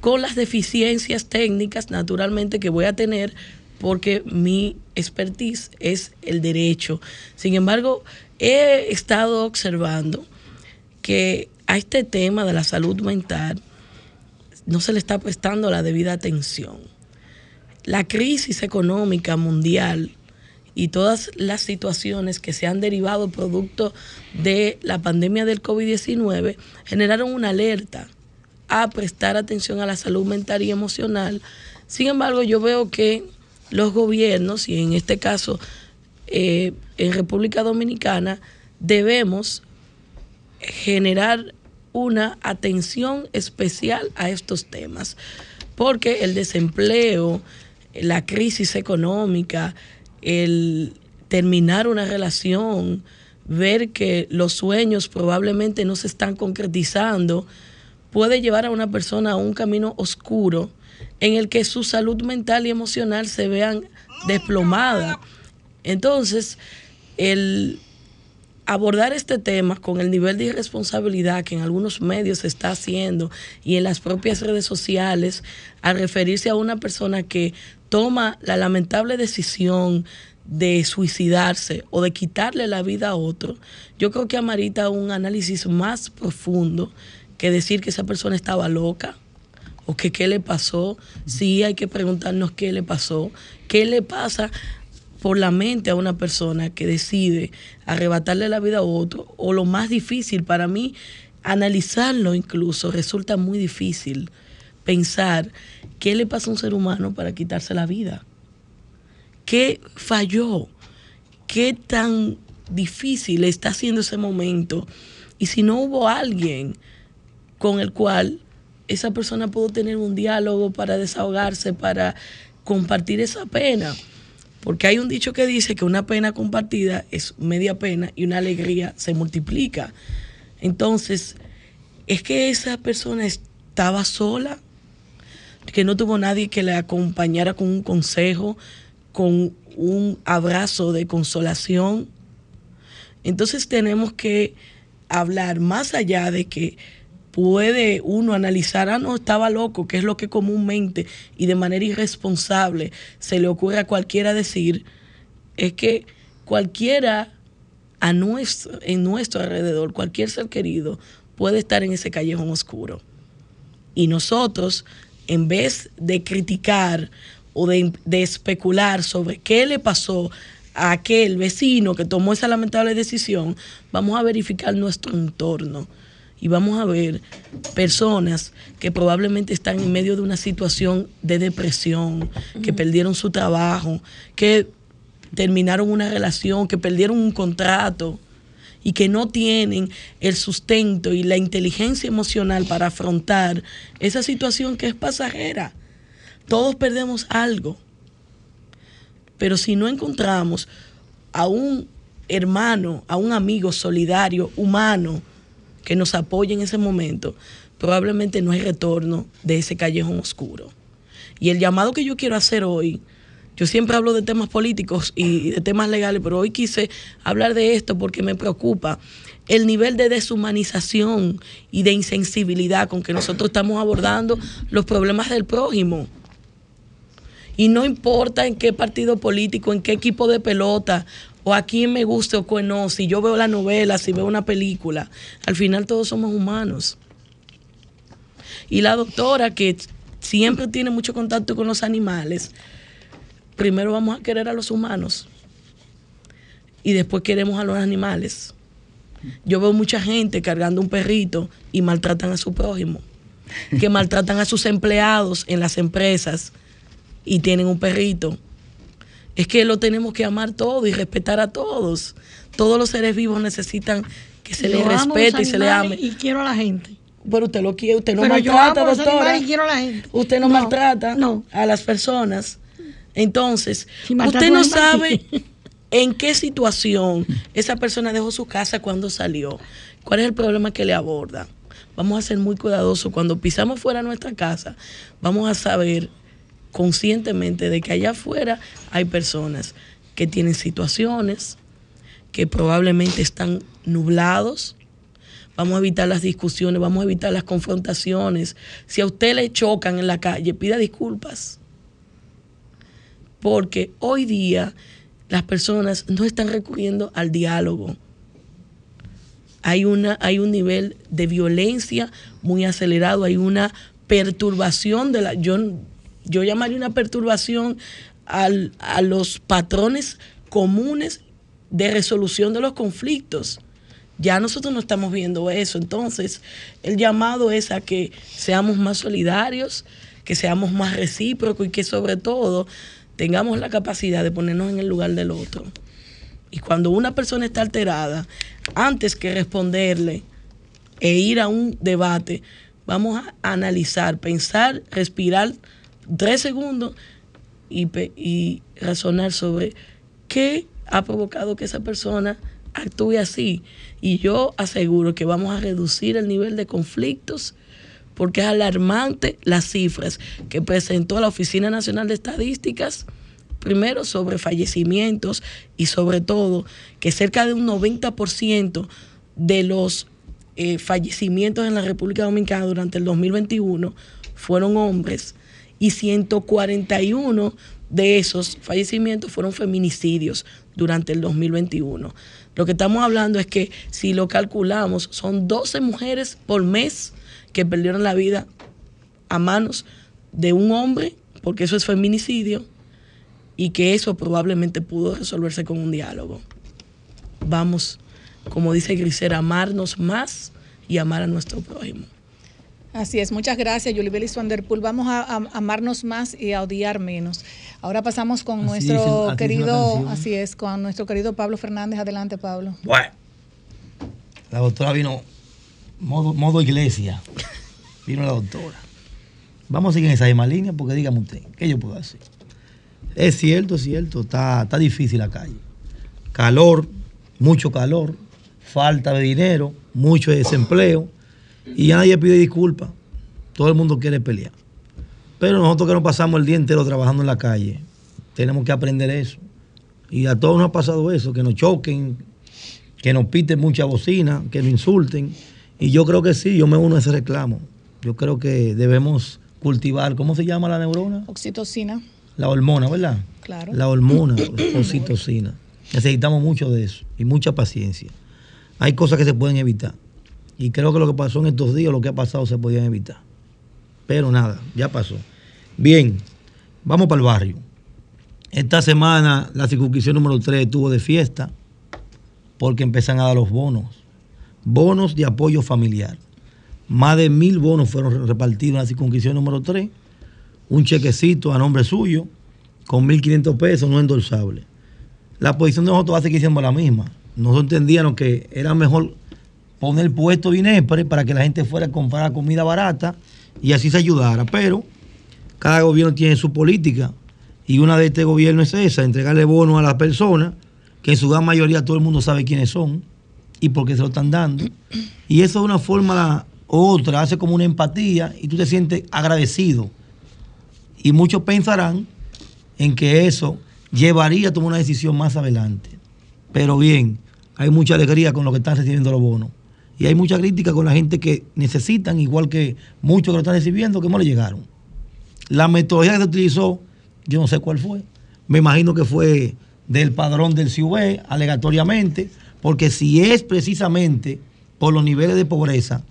con las deficiencias técnicas, naturalmente, que voy a tener porque mi expertise es el derecho. Sin embargo, he estado observando que a este tema de la salud mental no se le está prestando la debida atención. La crisis económica mundial y todas las situaciones que se han derivado producto de la pandemia del COVID-19 generaron una alerta a prestar atención a la salud mental y emocional. Sin embargo, yo veo que los gobiernos, y en este caso eh, en República Dominicana, debemos generar una atención especial a estos temas, porque el desempleo, la crisis económica, el terminar una relación, ver que los sueños probablemente no se están concretizando, puede llevar a una persona a un camino oscuro en el que su salud mental y emocional se vean desplomadas. Entonces, el abordar este tema con el nivel de irresponsabilidad que en algunos medios se está haciendo y en las propias redes sociales al referirse a una persona que toma la lamentable decisión de suicidarse o de quitarle la vida a otro, yo creo que amerita un análisis más profundo que decir que esa persona estaba loca o que qué le pasó. Sí hay que preguntarnos qué le pasó, qué le pasa por la mente a una persona que decide arrebatarle la vida a otro, o lo más difícil para mí, analizarlo incluso, resulta muy difícil pensar qué le pasa a un ser humano para quitarse la vida. ¿Qué falló? ¿Qué tan difícil está haciendo ese momento? Y si no hubo alguien con el cual esa persona pudo tener un diálogo para desahogarse, para compartir esa pena. Porque hay un dicho que dice que una pena compartida es media pena y una alegría se multiplica. Entonces, es que esa persona estaba sola, que no tuvo nadie que le acompañara con un consejo, con un abrazo de consolación. Entonces tenemos que hablar más allá de que puede uno analizar, ah, no, estaba loco, que es lo que comúnmente y de manera irresponsable se le ocurre a cualquiera decir, es que cualquiera a nuestro, en nuestro alrededor, cualquier ser querido, puede estar en ese callejón oscuro. Y nosotros, en vez de criticar o de, de especular sobre qué le pasó a aquel vecino que tomó esa lamentable decisión, vamos a verificar nuestro entorno y vamos a ver personas que probablemente están en medio de una situación de depresión, que perdieron su trabajo, que terminaron una relación, que perdieron un contrato y que no tienen el sustento y la inteligencia emocional para afrontar esa situación que es pasajera. Todos perdemos algo. Pero si no encontramos a un hermano, a un amigo solidario, humano, que nos apoye en ese momento, probablemente no hay retorno de ese callejón oscuro. Y el llamado que yo quiero hacer hoy, yo siempre hablo de temas políticos y de temas legales, pero hoy quise hablar de esto porque me preocupa el nivel de deshumanización y de insensibilidad con que nosotros estamos abordando los problemas del prójimo. Y no importa en qué partido político, en qué equipo de pelota, o a quién me guste o quién no, si yo veo la novela, si veo una película, al final todos somos humanos. Y la doctora, que siempre tiene mucho contacto con los animales, primero vamos a querer a los humanos y después queremos a los animales. Yo veo mucha gente cargando un perrito y maltratan a su prójimo, que maltratan a sus empleados en las empresas y tienen un perrito. Es que lo tenemos que amar todo y respetar a todos. Todos los seres vivos necesitan que se Yo les respete y se les ame. Y quiero a la gente. Pero usted lo quiere, usted no Pero maltrata, doctora. y quiero a la gente. Usted no, No, maltrata a las personas. Entonces, usted no sabe en qué situación esa persona dejó su casa cuando salió. ¿Cuál es el problema que le aborda? Vamos a ser muy cuidadosos. Cuando pisamos fuera de nuestra casa, vamos a saber conscientemente de que allá afuera hay personas que tienen situaciones, que probablemente están nublados. Vamos a evitar las discusiones, vamos a evitar las confrontaciones. Si a usted le chocan en la calle, pida disculpas. Porque hoy día las personas no están recurriendo al diálogo. Hay, una, hay un nivel de violencia muy acelerado, hay una perturbación de la... yo llamaría una perturbación al- a los patrones comunes de resolución de los conflictos. Ya nosotros no estamos viendo eso. Entonces, el llamado es a que seamos más solidarios, que seamos más recíprocos y que sobre todo tengamos la capacidad de ponernos en el lugar del otro. Y cuando una persona está alterada, antes que responderle e ir a un debate, vamos a analizar, pensar, respirar tres segundos y, razonar sobre qué ha provocado que esa persona actúe así. Y yo aseguro que vamos a reducir el nivel de conflictos porque es alarmante las cifras que presentó la Oficina Nacional de Estadísticas, primero sobre fallecimientos y sobre todo que cerca de un 90% de los eh, fallecimientos en la República Dominicana durante el 2021 fueron hombres y 141 de esos fallecimientos fueron feminicidios durante el 2021. Lo que estamos hablando es que si lo calculamos, son 12 mujeres por mes que perdieron la vida a manos de un hombre, porque eso es feminicidio, y que eso probablemente pudo resolverse con un diálogo. Vamos, como dice Grisera, amarnos más y amar a nuestro prójimo. Así es, muchas gracias, Yulibelis Vanderpool. Vamos a, a amarnos más y a odiar menos. Ahora pasamos con Así nuestro querido, así es, con nuestro querido Pablo Fernández. Adelante, Pablo. Bueno, la doctora vino modo, modo iglesia. Vino la doctora. Vamos a seguir en esa misma línea porque dígame usted, ¿qué yo puedo hacer? Es cierto, es cierto, está, está difícil la calle. Calor, mucho calor, falta de dinero, mucho desempleo y ya nadie pide disculpas. Todo el mundo quiere pelear. Pero nosotros que nos pasamos el día entero trabajando en la calle, tenemos que aprender eso. Y a todos nos ha pasado eso, que nos choquen, que nos piten mucha bocina, que nos insulten. Y yo creo que sí, yo me uno a ese reclamo. Yo creo que debemos cultivar, ¿cómo se llama la neurona? Oxitocina, La hormona, ¿verdad? claro. La hormona, oxitocina. Necesitamos mucho de eso y mucha paciencia. Hay cosas que se pueden evitar. Y creo que lo que pasó en estos días, lo que ha pasado, se podían evitar. Pero nada, ya pasó. Bien, vamos para el barrio. Esta semana la circunscripción número 3 estuvo de fiesta porque empiezan a dar los bonos. Bonos de apoyo familiar. Más de mil bonos fueron repartidos en la circunscripción número 3. Un chequecito a nombre suyo con 1.500 pesos no endosable. La posición de nosotros hace que hicimos la misma. Nosotros entendíamos que era mejor poner puesto de INEPRE para que la gente fuera a comprar comida barata y así se ayudara. Pero cada gobierno tiene su política y una de este gobierno es esa, entregarle bonos a las personas, que en su gran mayoría todo el mundo sabe quiénes son y por qué se lo están dando. Y eso de una forma u otra hace como una empatía y tú te sientes agradecido. Y muchos pensarán en que eso llevaría a tomar una decisión más adelante. Pero bien, hay mucha alegría con lo que están recibiendo los bonos. Y hay mucha crítica con la gente que necesitan, igual que muchos que lo están recibiendo, que no le llegaron. La metodología que se utilizó, yo no sé cuál fue. Me imagino que fue del padrón del CIUB, alegatoriamente, porque si es precisamente por los niveles de pobreza,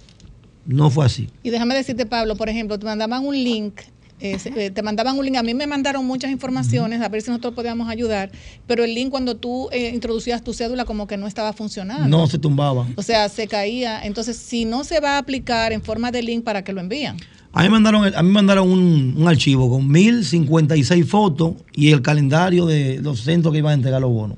no fue así. Y déjame decirte, Pablo, por ejemplo, te mandaban un link. Eh, te mandaban un link, a mí me mandaron muchas informaciones a ver si nosotros podíamos ayudar, pero el link cuando tú eh, introducías tu cédula como que no estaba funcionando. No se tumbaban. O sea, se caía. Entonces, si no se va a aplicar en forma de link, ¿para que lo envían? A mí me mandaron, a mí mandaron un, un archivo con 1056 fotos y el calendario de los centros que iban a entregar los bonos.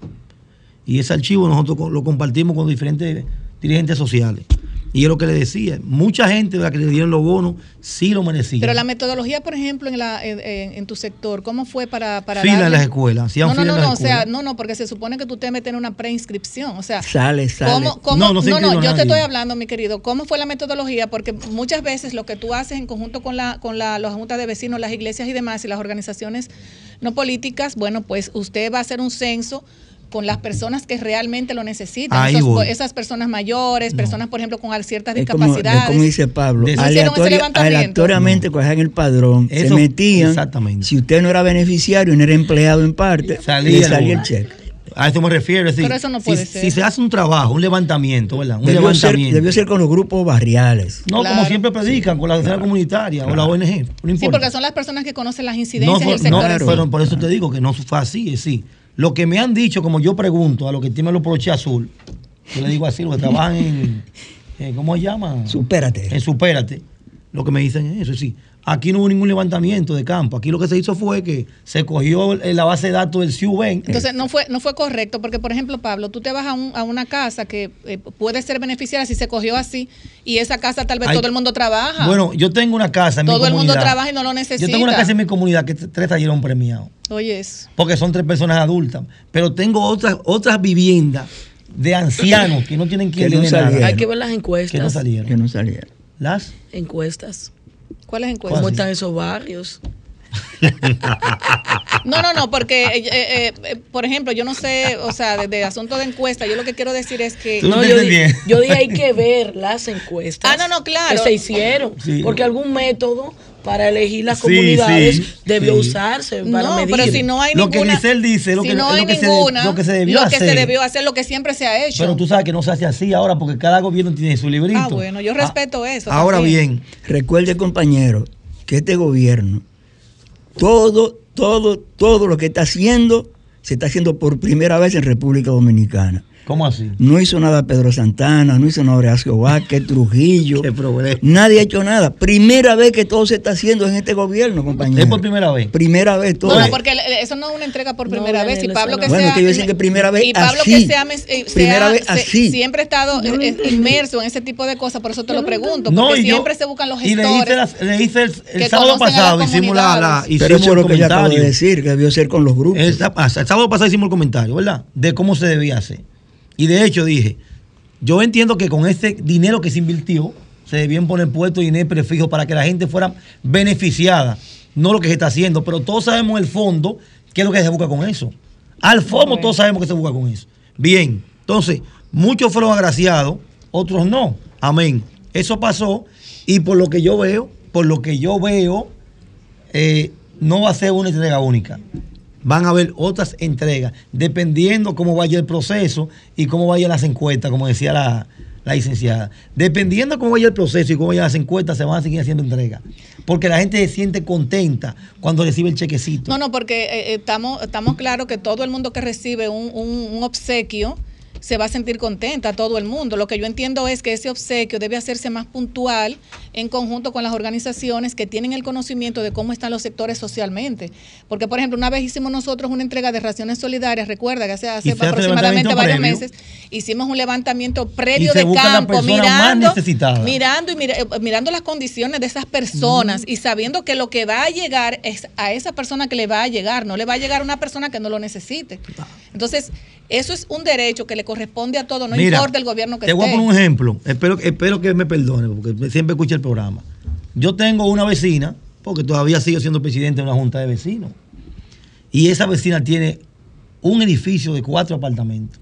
Y ese archivo nosotros lo compartimos con diferentes dirigentes sociales. Y es lo que le decía, mucha gente de la que le dieron los bonos sí lo merecía. Pero la metodología, por ejemplo, en, la, en, en- en tu sector, ¿cómo fue para, para Fila en darle- las escuelas, hacían No, no, fila no, en no, o sea, no, no, porque se supone que tú te metes en una preinscripción, o sea, Sale, sale. ¿Cómo, cómo- No, no, no se no, inscribió yo te estoy hablando, mi querido. ¿Cómo fue la metodología? Porque muchas veces lo que tú haces en conjunto con la con la, las juntas de vecinos, las iglesias y demás, y las organizaciones no políticas, bueno, pues usted va a hacer un censo con las personas que realmente lo necesitan. Ahí Esos- voy. esas personas mayores, personas, por ejemplo, con ciertas Es como, es discapacidades. como dice Pablo, ¿No hicieron ese aleatoria- levantamiento? aleatoriamente cogían el padrón, se metían. exactamente. Si usted no era beneficiario, no era empleado en parte, Salía le el salía el cheque. A eso me refiero. es decir, Pero eso no si- puede si, ser. se hace un trabajo, un levantamiento, ¿verdad? Un Debió ser, levantamiento. debió ser con los grupos barriales. no, como siempre predican, con la sociedad comunitaria o la ONG. No Sí, porque son las personas que conocen las No, incidencias fue- del sector. no, pero por eso te digo que no fue así, es sí. Lo que me han dicho, como yo pregunto a los que tienen los broches azul, yo le digo así, los que trabajan en, en- ¿cómo se llama? Supérate. En Supérate. Lo que me dicen es eso, sí. Aquí no hubo ningún levantamiento de campo. Aquí lo que se hizo fue que se cogió la base de datos del CIUBEN. Entonces no fue no fue correcto porque por ejemplo Pablo tú te vas a, un- a una casa que eh, puede ser beneficiaria si se cogió así y esa casa tal vez Hay- todo el mundo trabaja Bueno, yo tengo una casa en mi todo el mundo comunidad. trabaja y no lo necesita Yo tengo una casa en mi comunidad que tres salieron premiados. oye eso porque son tres personas adultas. Pero tengo otras otras viviendas de ancianos que no tienen quien Que no dé nada. salieron. Hay que ver las encuestas. Que no salieron. Que no salieron. Las Encuestas. ¿Cuáles encuestas? ¿Cómo están esos barrios? no no no porque eh, eh, eh, por ejemplo yo no sé o sea de, de asunto de encuesta yo lo que quiero decir es que No, yo, di- yo dije hay que ver las encuestas Ah, no, no, claro. que se hicieron. Sí. Porque algún método para elegir las Sí, comunidades sí, debió sí. usarse para no, medir. pero si no hay Lo que ninguna dice, lo si que- no lo que se lo que se debió lo que se hacer. debió hacer lo que siempre se ha hecho Pero tú sabes que no se hace así ahora porque cada gobierno tiene su librito. ah bueno yo respeto eso Ahora también. bien, recuerde compañero que este gobierno, todo, todo, todo lo que está haciendo, se está haciendo por primera vez en República Dominicana. ¿Cómo así? No hizo nada Pedro Santana, no hizo nada Horacio Vázquez, Trujillo. Nadie ha hecho nada. Primera vez que todo se está haciendo en este gobierno, compañero. Es por primera vez. Primera vez todo. No, no, porque eso no es una entrega por primera vez. Y Pablo que no. Bueno, sea, que yo decía que primera vez y Pablo así. que sea, eh, Primera sea- vez se- así. siempre ha estado eh, eh, inmerso en ese tipo de cosas, por eso te lo pregunto, No, porque y yo- siempre se buscan los Y le hice, gestores. las- le hice el, sábado pasado, hicimos la, la hicimos Pero eso es lo que yo acabo de decir, que debió ser con los grupos. El, el sábado pasado hicimos el comentario, ¿verdad? De cómo se debía hacer. Y de hecho dije, yo entiendo que con este dinero que se invirtió, se debían poner puestos de dinero prefijo para que la gente fuera beneficiada. No lo que se está haciendo, pero todos sabemos el fondo, qué es lo que se busca con eso. Al fondo todos sabemos que se busca con eso. Bien, entonces, muchos fueron agraciados, otros no. Amén. Eso pasó y por lo que yo veo, por lo que yo veo, eh, no va a ser una entrega única. Van a haber otras entregas, dependiendo cómo vaya el proceso y cómo vayan las encuestas, como decía la, la licenciada. Dependiendo cómo vaya el proceso y cómo vayan las encuestas, se van a seguir haciendo entrega. Porque la gente se siente contenta cuando recibe el chequecito. No, no, porque eh, eh, estamos, estamos claros que todo el mundo que recibe un, un- un obsequio se va a sentir contenta, todo el mundo. Lo que yo entiendo es que ese obsequio debe hacerse más puntual en conjunto con las organizaciones que tienen el conocimiento de cómo están los sectores socialmente. Porque, por ejemplo, una vez hicimos nosotros una entrega de raciones solidarias, recuerda que hace, hace aproximadamente varios previo. meses, hicimos un levantamiento previo de campo, mirando, mirando y mira- eh, mirando las condiciones de esas personas y sabiendo que lo que va a llegar es a esa persona que le va a llegar, no le va a llegar a una persona que no lo necesite. Entonces, eso es un derecho que le corresponde a todo, no Mira, importa el gobierno que Te voy a esté. poner un ejemplo. Espero, espero que me perdone, porque siempre escucho el programa. Yo tengo una vecina, porque todavía sigo siendo presidente de una junta de vecinos. Y esa vecina tiene un edificio de cuatro apartamentos.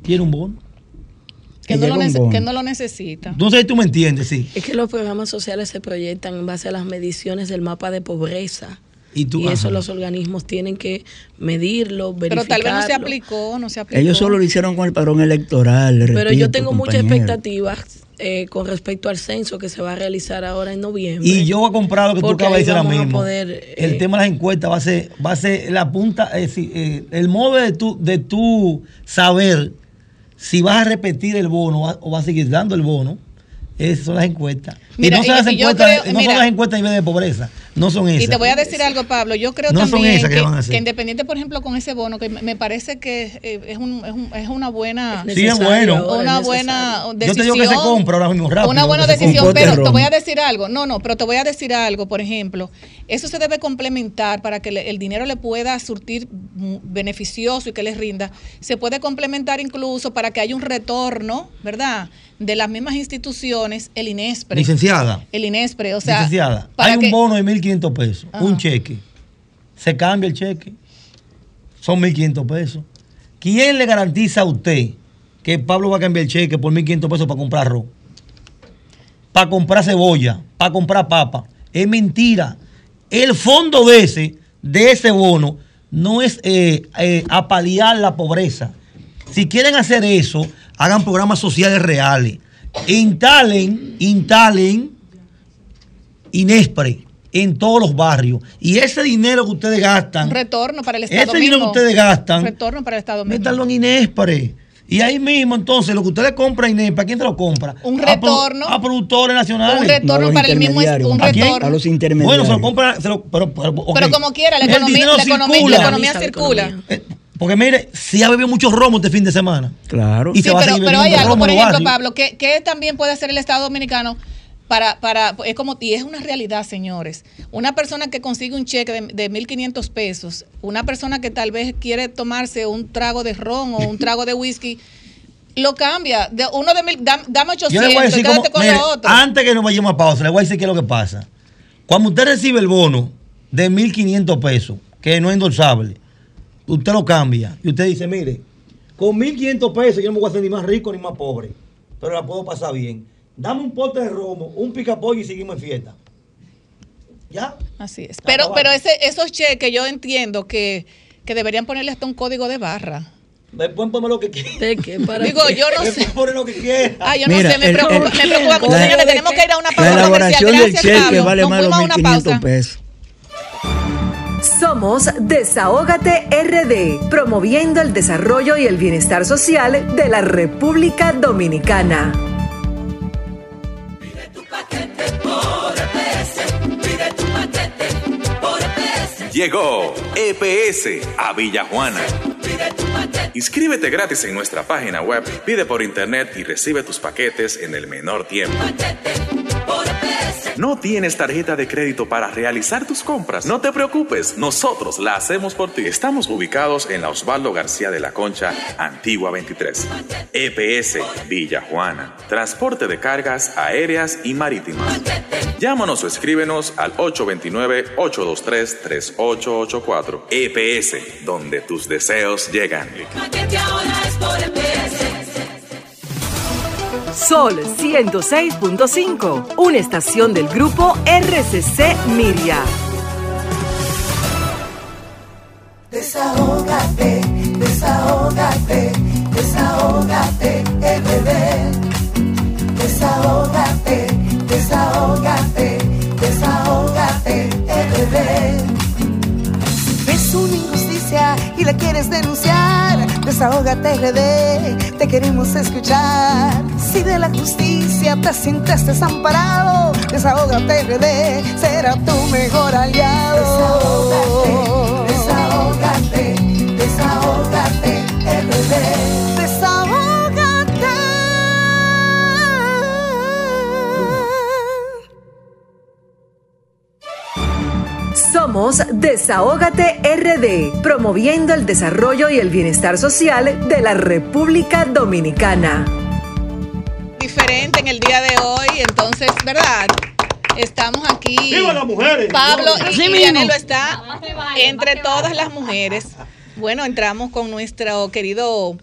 Tiene un bono. que, no lo que no lo necesita. Entonces tú me entiendes, sí. Es que los programas sociales se proyectan en base a las mediciones del mapa de pobreza. Y, tú, eso ajá. los organismos tienen que medirlo, Pero verificarlo. tal vez no se aplicó, no se aplicó. Ellos solo lo hicieron con el padrón electoral. le Pero yo tengo muchas expectativas eh, con respecto al censo que se va a realizar ahora en noviembre. Y yo voy a comprar lo que tú acabas de decir ahora mismo. poder, eh, el tema de las encuestas va a ser, va a ser la punta, es decir, eh, el modo de tu, de tu saber si vas a repetir el bono va- o vas a seguir dando el bono. Esas son las encuestas. Mira, y no, son las encuestas, creo- no mira. son las encuestas a nivel de pobreza. No son esas. Y te voy a decir algo, Pablo. Yo creo No también que que, que independiente, por ejemplo, con ese bono, que me parece que eh, es, un- es un- es una buena. Sí, es bueno. Una buena Yo decisión. te digo que se compra ahora mismo rápido. Una buena que decisión, pero te voy a decir algo. No, no, pero te voy a decir algo, por ejemplo. Eso se debe complementar para que el dinero le pueda surtir beneficioso y que les rinda. Se puede complementar incluso para que haya un retorno, ¿verdad? De las mismas instituciones, el INESPRE. Licenciada. El INESPRE, o sea. Licenciada, para hay que- un bono de 1.500 pesos, Ajá. un cheque. Se cambia el cheque. Son 1.500 pesos. ¿Quién le garantiza a usted que Pablo va a cambiar el cheque por 1.500 pesos para comprar arroz? Para comprar cebolla, para comprar papa. Es mentira. El fondo de ese, de ese bono, no es eh, eh, la pobreza. Si quieren hacer eso, hagan programas sociales reales. Instalen, instalen Inespre en todos los barrios. Y ese dinero que ustedes gastan, Un retorno para el Estado ese dinero que ustedes gastan, Retorno para el Estado mismo. métanlo en Inespre. Y ahí mismo, entonces, lo que ustedes compran en Inespre, ¿a quién se lo compra? Un A retorno. A, productores nacionales. Un retorno para el mismo un ¿A quién? retorno. A los Bueno, se lo compran. se lo- pero, pero. Pero como quiera, la El economía, dinero la economía, circula. la economía circula. Porque mire, si ha bebido muchos romos este fin de semana. Claro. Y se Sí, va pero, seguir pero hay algo, por ejemplo. Pablo, que, que también puede hacer el Estado Dominicano para, para, es como, y es una realidad, señores. Una persona que consigue un cheque de, de 1.500 pesos, una persona que tal vez quiere tomarse un trago de ron o un trago de whisky, lo cambia. De uno de mil, dam- dame 800, Yo le voy a decir cómo- con mire, lo otro. antes que nos vayamos a pausa, le voy a decir qué es lo que pasa. Cuando usted recibe el bono de 1.500 pesos, que no es endosable, usted lo cambia y usted dice, mire, con 1.500 pesos yo no me voy a hacer ni más rico ni más pobre, pero la puedo pasar bien. Dame un pote de romo, un picapollo y seguimos en fiesta. ¿Ya? Así es. Pero, Acabado. pero ese, esos cheques yo entiendo que, que deberían ponerle hasta un código de barra. Me pueden poner lo que quieran. Digo, yo no Me sé. pueden poner lo que quieran. Ah, yo no Mira, sé, me el- preocupa, el- me preocupa mucho. la- Señores, tenemos que ir a una La pausa comercial. elaboración del Gracias, cheque Pablo. vale Nos más de fuimos a una 1.500 pausa. pesos. Somos Desahógate RD, promoviendo el desarrollo y el bienestar social de la República Dominicana. Llegó EPS a Villajuana. Inscríbete gratis en nuestra página web, pide por internet y recibe tus paquetes en el menor tiempo. ¿No tienes tarjeta de crédito para realizar tus compras? No te preocupes, nosotros la hacemos por ti. Estamos ubicados en la Osvaldo García de la Concha, Antigua 23. EPS Villa Juana. Transporte de cargas aéreas y marítimas. Llámanos o escríbenos al 829-823-3884. EPS, donde tus deseos llegan. Sol 106.5, una estación del grupo RCC Miria. Desahógate, desahógate, desahógate, eh, bebé. Desahógate, desahógate, desahógate, eh, bebé. RD. quieres denunciar, desahógate RD, te queremos escuchar. Si de la justicia te sientes desamparado, desahógate RD, será tu mejor aliado. Desahógate, Somos Desahógate RD, promoviendo el desarrollo y el bienestar social de la República Dominicana. Diferente en el día de hoy, entonces, ¿verdad? Estamos aquí. ¡Viva las mujeres! Pablo ¡Viva! y mismo. Vianelo está entre todas las mujeres. Bueno, entramos con nuestro querido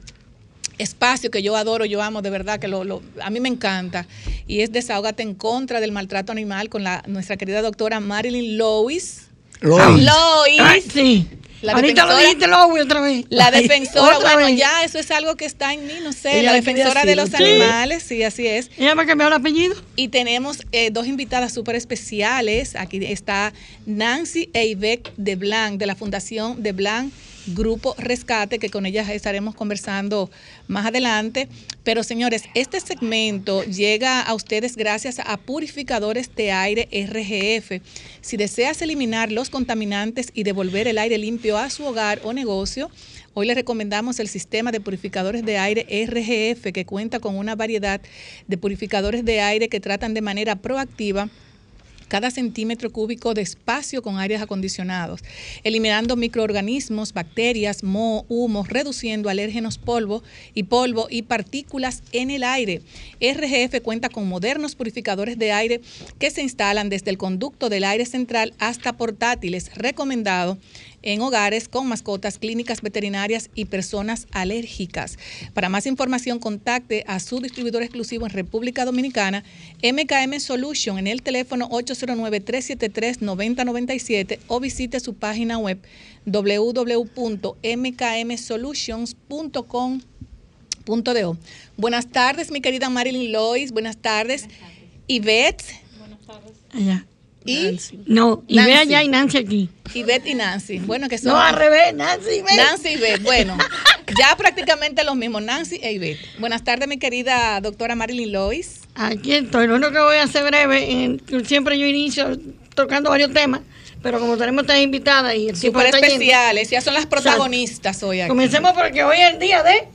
espacio que yo adoro, yo amo, de verdad que lo, lo- a mí me encanta. Y es Desahógate en contra del maltrato animal con la, nuestra querida doctora Marilyn Lois. Lois. Lois. Ay, sí. La Ahorita lo dijiste Lois otra vez. La defensora, otra bueno, vez. ya eso es algo que está en mí, no sé, Ella la defensora de los sí. animales, sí, así es. Ella me cambió el apellido. Y tenemos eh, dos invitadas súper especiales. Aquí está Nancy e Ivette de Blanc, de la Fundación de Blanc Grupo Rescate, que con ellas estaremos conversando más adelante. Pero señores, este segmento llega a ustedes gracias a Purificadores de Aire RGF. Si deseas eliminar los contaminantes y devolver el aire limpio a su hogar o negocio, Hoy les recomendamos el sistema de purificadores de aire RGF que cuenta con una variedad de purificadores de aire que tratan de manera proactiva cada centímetro cúbico de espacio con aires acondicionados, eliminando microorganismos, bacterias, moho, humos, reduciendo alérgenos polvo y polvo y partículas en el aire. RGF cuenta con modernos purificadores de aire que se instalan desde el conducto del aire central hasta portátiles, recomendado en hogares con mascotas, clínicas veterinarias y personas alérgicas. Para más información, contacte a su distribuidor exclusivo en República Dominicana, MKM Solution, en el teléfono 809-373-9097 o visite su página web www.mkmsolutions.com.do. Buenas tardes, mi querida Marilyn Lois. Buenas tardes. Ivette. Allá. Y No, y ve allá y Nancy aquí. Ivette y Nancy. Bueno, que son. No, al revés, Nancy y Ivette. Nancy y Ivette. Bueno, ya prácticamente los mismos, Nancy e Ivette. Buenas tardes, mi querida doctora Marilyn Lois. Aquí estoy. Lo único que voy a hacer breve, siempre yo inicio tocando varios temas, pero como tenemos tres invitadas y el yendo, especiales, ya son las protagonistas hoy aquí. Comencemos porque hoy es el día de...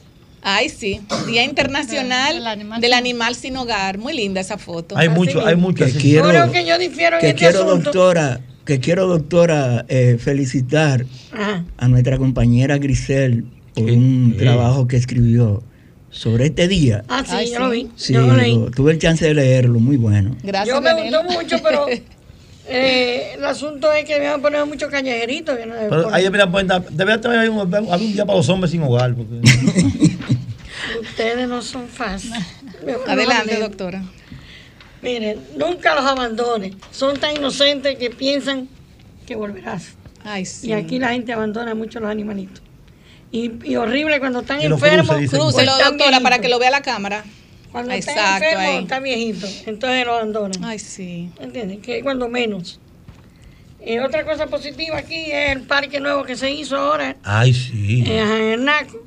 Ay, sí, Día Internacional del Animal, sin Hogar. Muy linda esa foto. Hay mucho, hay mucho. Que quiero, Creo que yo difiero en que este quiero asunto. doctora, que quiero doctora eh, felicitar Ajá. a nuestra compañera Grisel por un trabajo que escribió sobre este día. Ah, sí, Ay, yo lo vi. Sí, yo lo leí. tuve el chance de leerlo, muy bueno. Gracias, Yo me Daniel. gustó mucho, pero eh, el asunto es que debían poner muchos callejeritos. que no- Pero ahí mira, pues, debe haber un, día para los hombres sin hogar. Porque... Ustedes no son fáciles. No Adelante, doctora. Miren, nunca los abandones. Son tan inocentes que piensan que volverás. Ay, sí. Y aquí la gente abandona mucho a los animalitos. Y, y horrible cuando están enfermos. Crúcelo, doctora, para que lo vea la cámara. Cuando enfermos, ahí. están viejitos. Entonces lo abandonan. Ay, sí. ¿Entiendes? Que es cuando menos. Eh, otra cosa positiva aquí es el parque nuevo que se hizo ahora Ay, sí. eh, en el Naco,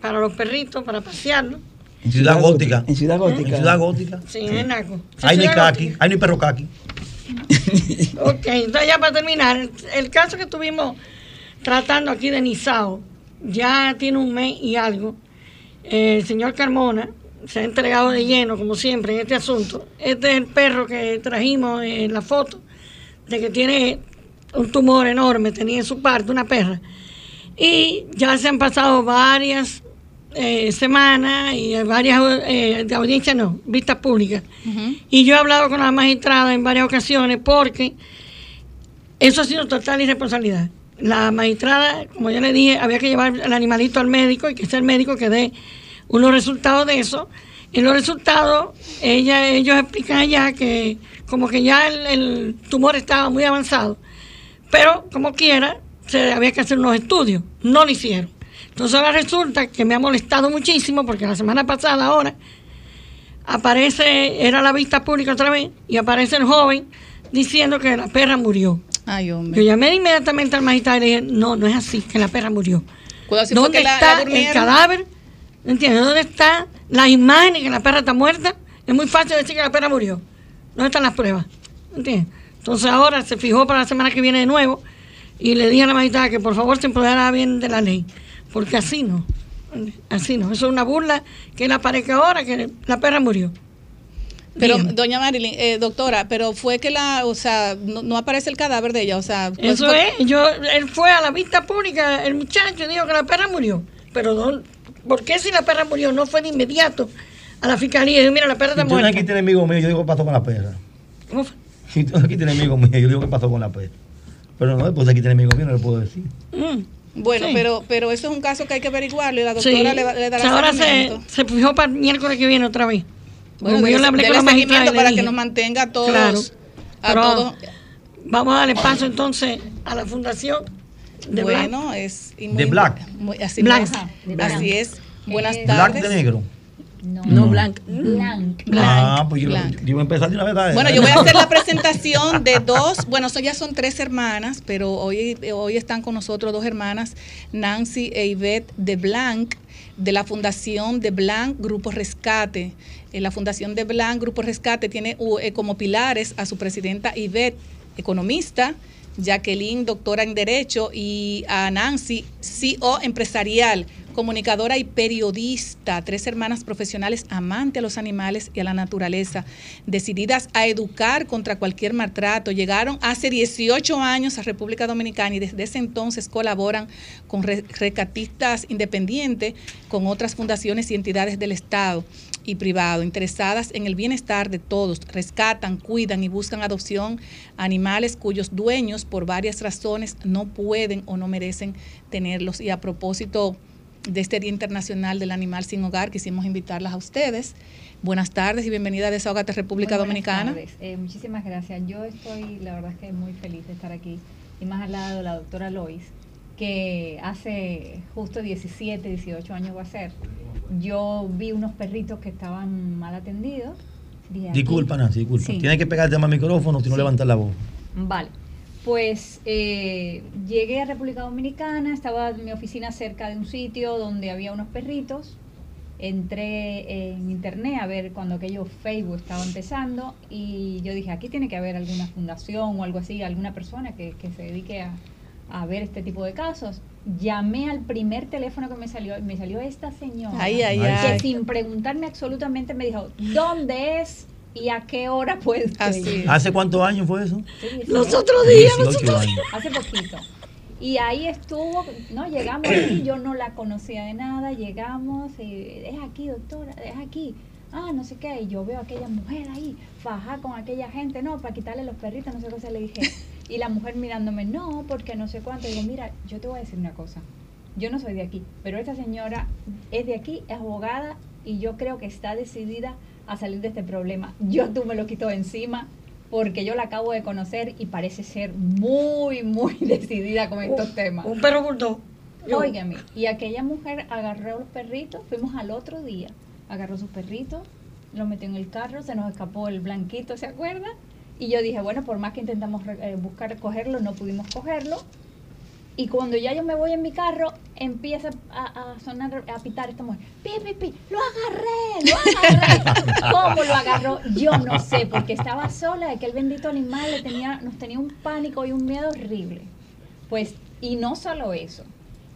para los perritos, para pasearlos. En Ciudad Gótica. En Ciudad En Gótica. Ciudad Gótica. Sí, en el Naco. Sí, Hay ni caqui, hay ni perro caqui. Ok, entonces ya para terminar, el, el caso que estuvimos tratando aquí de Nizao, ya tiene un mes y algo. El señor Carmona se ha entregado de lleno, como siempre, en este asunto. Este es el perro que trajimos en la foto, de que tiene un tumor enorme, tenía en su parte una perra. Y ya se han pasado varias eh, semanas y varias eh, de audiencia, no, vistas públicas. Y yo he hablado con la magistrada en varias ocasiones porque eso ha sido total irresponsabilidad. La magistrada, como yo le dije, había que llevar el animalito al médico y que sea el médico que dé unos resultados de eso. En los resultados, ella, ellos explican allá que como que ya el, el tumor estaba muy avanzado, pero como quiera, se había que hacer unos estudios. No lo hicieron. Entonces ahora resulta que me ha molestado muchísimo porque la semana pasada ahora aparece, era la vista pública otra vez, y aparece el joven diciendo que la perra murió. Ay, Yo llamé inmediatamente al magistrado y le dije, no, no es así, que la perra murió. ¿Dónde la está el cadáver? ¿Entiendes? ¿Dónde están las imágenes que la perra está muerta? Es muy fácil decir que la perra murió. ¿Dónde están las pruebas? ¿Entiendes? Entonces ahora se fijó para la semana que viene de nuevo y le dije a la magistrada que por favor se empoderara bien de la ley. Porque así no. Así no. Eso es una burla que él aparezca ahora que la perra murió. Pero, doña Marilyn, eh, doctora, pero fue que la, o sea, no, no aparece el cadáver de ella, o sea. Eso fue- es, yo, él fue a la vista pública, el muchacho dijo que la perra murió. Pero no, ¿por qué si la perra murió no fue de inmediato a la fiscalía y dijo, mira, la perra está tú muerta? aquí tienes enemigo mío, yo digo qué pasó con la perra. ¿Cómo fue? Si tú aquí tienes enemigo mío, yo digo qué pasó con la perra. Pero no, después de aquí tienes enemigo mío, no le puedo decir. Bueno, Sí. pero, pero eso es un caso que hay que averiguarlo y la Sí. doctora le, le O dará sea, ahora se, se fijó para el miércoles que viene otra vez. Bueno, Como yo le hablé con la magistrada para que nos mantenga a todos. Claro. a todos. Vamos a darle paso entonces a la fundación de bueno, Black. es y De Black. muy- así, Black. Black. así es. Buenas Black tardes. de negro. No, Blanc. Blanc. Ah, pues yo, Blanc. yo voy a empezar de una vez. Bueno, yo voy a hacer la presentación de dos, bueno, eso ya son tres hermanas, pero hoy, hoy están con nosotros dos hermanas, Nancy e Ivette de Blanc, de la Fundación de Blanc Grupo Rescate. Eh, la Fundación de Blanc Grupo Rescate tiene uh, eh, como pilares a su presidenta Ivette, economista, Jacqueline, doctora en Derecho, y a Nancy, CEO empresarial, comunicadora y periodista, tres hermanas profesionales amantes a los animales y a la naturaleza, decididas a educar contra cualquier maltrato. Llegaron hace 18 años a República Dominicana y desde ese entonces colaboran con re- rescatistas independientes, con otras fundaciones y entidades del Estado y privado, interesadas en el bienestar de todos, rescatan, cuidan y buscan adopción a animales cuyos dueños por varias razones no pueden o no merecen tenerlos. Y a propósito de este Día Internacional del Animal Sin Hogar, quisimos invitarlas a ustedes. Buenas tardes y bienvenida a Desahogate República buenas Dominicana. tardes. Eh, muchísimas gracias. Yo estoy, la verdad es que muy feliz de estar aquí y más al lado de la doctora Lois, que hace justo 17, 18 años va a ser. Yo vi unos perritos que estaban mal atendidos. Disculpa, Nancy, disculpa. Sí. Tienes que pegarte más al micrófono si no Sí. levantas la voz. Vale. Pues eh, llegué a República Dominicana, estaba en mi oficina cerca de un sitio donde había unos perritos. Entré en internet a ver cuando aquello Facebook estaba empezando y yo dije, aquí tiene que haber alguna fundación o algo así, alguna persona que, que se dedique a, a ver este tipo de casos. Llamé al primer teléfono que me salió y me salió esta señora Ay, ay, que ay. sin preguntarme absolutamente me dijo, ¿dónde es y a qué hora ir?" ¿Hace cuántos años fue eso? Los otros días, los 18 otros años. Hace poquito. Y ahí estuvo, ¿no? Llegamos aquí, yo no la conocía de nada, llegamos, y, es aquí, doctora, es aquí. Ah, no sé qué, y yo veo a aquella mujer ahí, faja con aquella gente, no, para quitarle los perritos, no sé qué cosa le dije. Y la mujer mirándome, no, porque no sé cuánto. Digo, mira, yo te voy a decir una cosa, yo no soy de aquí, pero esta señora es de aquí, es abogada, y yo creo que está decidida a salir de este problema. Yo tú me lo quito de encima, porque yo la acabo de conocer y parece ser muy, muy decidida con estos temas. Un perro bulldog. Óigame, y aquella mujer agarró los perritos, fuimos al otro día, agarró sus perritos, lo metió en el carro, se nos escapó el blanquito, ¿se acuerda? Y yo dije, bueno, por más que intentamos eh, buscar cogerlo, no pudimos cogerlo. Y cuando ya yo me voy en mi carro, empieza a, a sonar, a pitar esta mujer. Pi, pi, pi, lo agarré, lo agarré. ¿Cómo lo agarró? Yo no sé, porque estaba sola, aquel bendito animal le tenía, nos tenía un pánico y un miedo horrible. Pues, y no solo eso.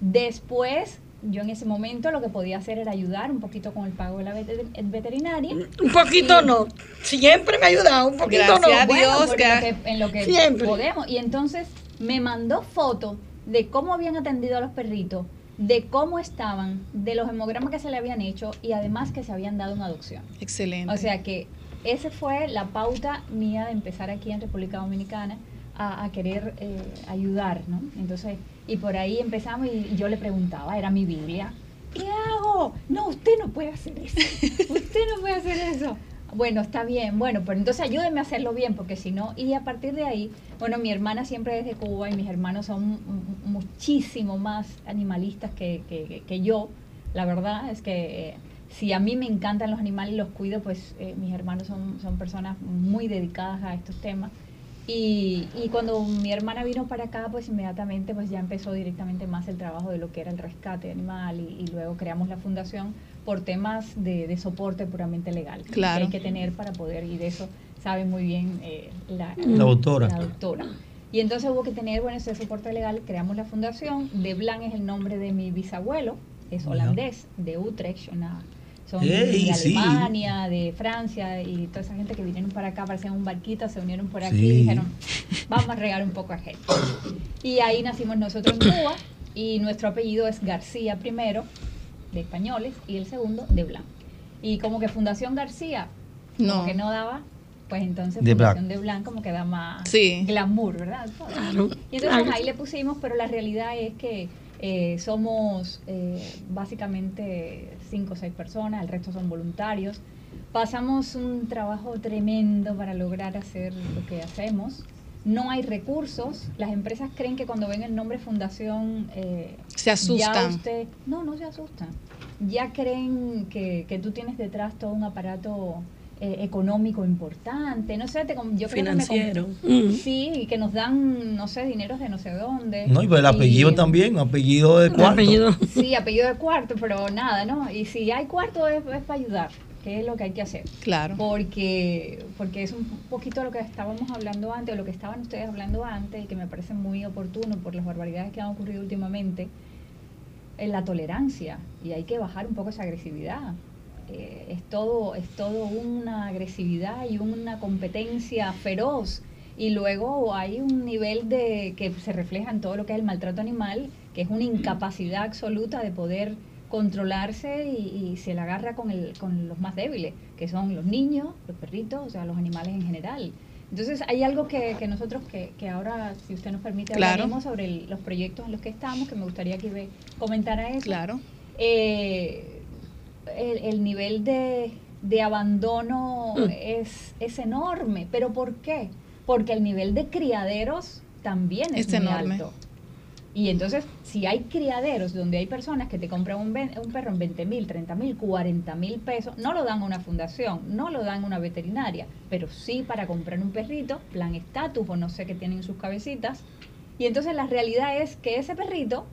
Después, yo en ese momento lo que podía hacer era ayudar un poquito con el pago de la veter- veterinaria. Un poquito Y- no. Siempre me ha ayudado, un poquito no. Gracias a Bueno, Dios que en lo en lo que Siempre. podemos. Y entonces me mandó fotos de cómo habían atendido a los perritos, de cómo estaban, de los hemogramas que se le habían hecho y además que se habían dado una adopción. Excelente. O sea que esa fue la pauta mía de empezar aquí en República Dominicana a, a querer eh, ayudar, ¿no? Entonces, y por ahí empezamos y, y yo le preguntaba, era mi Biblia, ¿qué hago? No, usted no puede hacer eso. Usted no puede hacer eso. Bueno, está bien. Bueno, pero entonces ayúdenme a hacerlo bien, porque si no, y a partir de ahí, bueno, mi hermana siempre es de Cuba y mis hermanos son mu- muchísimo más animalistas que, que- que yo. La verdad es que eh, si a mí me encantan los animales y los cuido, pues eh, mis hermanos son, son personas muy dedicadas a estos temas. Y, y cuando mi hermana vino para acá, pues inmediatamente pues ya empezó directamente más el trabajo de lo que era el rescate animal y, y luego creamos la fundación por temas de, de soporte puramente legal Claro. que hay que tener para poder, y de eso sabe muy bien eh, la, La doctora. la doctora. Y entonces hubo que tener bueno, ese soporte legal, creamos la fundación, De Blanc es el nombre de mi bisabuelo, es holandés, de Utrecht, una, son Ey, de sí. Alemania, de Francia y toda esa gente que vinieron para acá, parecían un barquito, se unieron por aquí Sí. y dijeron, vamos a regar un poco a gente. Y ahí nacimos nosotros en Cuba y nuestro apellido es García primero, de españoles, y el segundo de Blanc. Y como que Fundación García, como No. que no daba, pues entonces De Fundación de Blanc como que da más Sí. glamour, ¿verdad? Claro. Y entonces Claro. ahí le pusimos, pero la realidad es que eh, somos eh, básicamente cinco o seis personas, el resto son voluntarios. Pasamos un trabajo tremendo para lograr hacer lo que hacemos. No hay recursos. Las empresas creen que cuando ven el nombre fundación eh, Se ya asustan. usted- no, no se asustan. Ya creen que, que tú tienes detrás todo un aparato eh, económico importante. No sé, te yo creo que me Financiero. Sí, y que nos dan, no sé, dineros de no sé dónde. No, y pues el apellido Y- también, apellido de cuarto. Sí, apellido de cuarto, pero nada, ¿no? Y si hay cuarto es, es para ayudar, que es lo que hay que hacer. Claro. Porque, porque es un poquito lo que estábamos hablando antes, o lo que estaban ustedes hablando antes, y que me parece muy oportuno por las barbaridades que han ocurrido últimamente, en la tolerancia. Y hay que bajar un poco esa agresividad. Eh, es todo, es todo una agresividad y una competencia feroz. Y luego hay un nivel de que se refleja en todo lo que es el maltrato animal, que es una incapacidad absoluta de poder controlarse y, y se la agarra con, el, con los más débiles, que son los niños, los perritos, o sea, los animales en general. Entonces hay algo que, que nosotros, que, que ahora, si usted nos permite, Claro. hablaremos sobre el- los proyectos en los que estamos, que me gustaría que Ibe comentara eso. Claro. Eh, el, el nivel de, de abandono Mm. es, es enorme. ¿Pero por qué? Porque el nivel de criaderos también es, Es muy enorme. alto. Y entonces, si hay criaderos donde hay personas que te compran un, perro en 20 mil, 30 mil, 40 mil pesos, no lo dan a una fundación, no lo dan a una veterinaria, pero sí para comprar un perrito, plan estatus o no sé qué tienen en sus cabecitas. Y entonces la realidad es que ese perrito,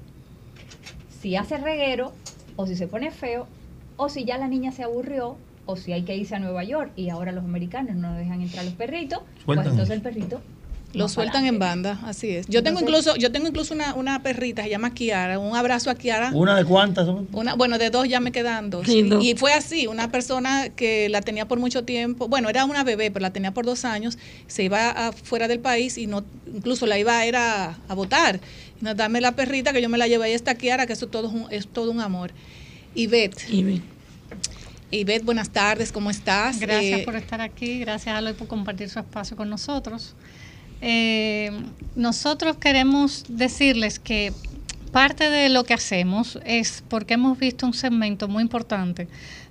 si hace reguero, o si se pone feo, o si ya la niña se aburrió, o si hay que irse a Nueva York y ahora los americanos no dejan entrar los perritos, pues entonces el perrito Lo sueltan en banda, así es. Yo tengo incluso, yo tengo incluso una, una perrita, se llama Kiara, un abrazo a Kiara. ¿Una de cuántas son? Una, bueno, de dos ya me quedan dos. Sí. Y fue así, una persona que la tenía por mucho tiempo, bueno, era una bebé, pero la tenía por dos años, se iba a- fuera del país y no, incluso la iba a ir a, a votar. Y no, dame la perrita que yo me la llevé a esta Kiara, que eso todo es, un, es todo un amor. Ivette. Ivette, buenas tardes, ¿cómo estás? Gracias Eh, por estar aquí, gracias Aloy por compartir su espacio con nosotros. Eh, nosotros queremos decirles que parte de lo que hacemos es porque hemos visto un segmento muy importante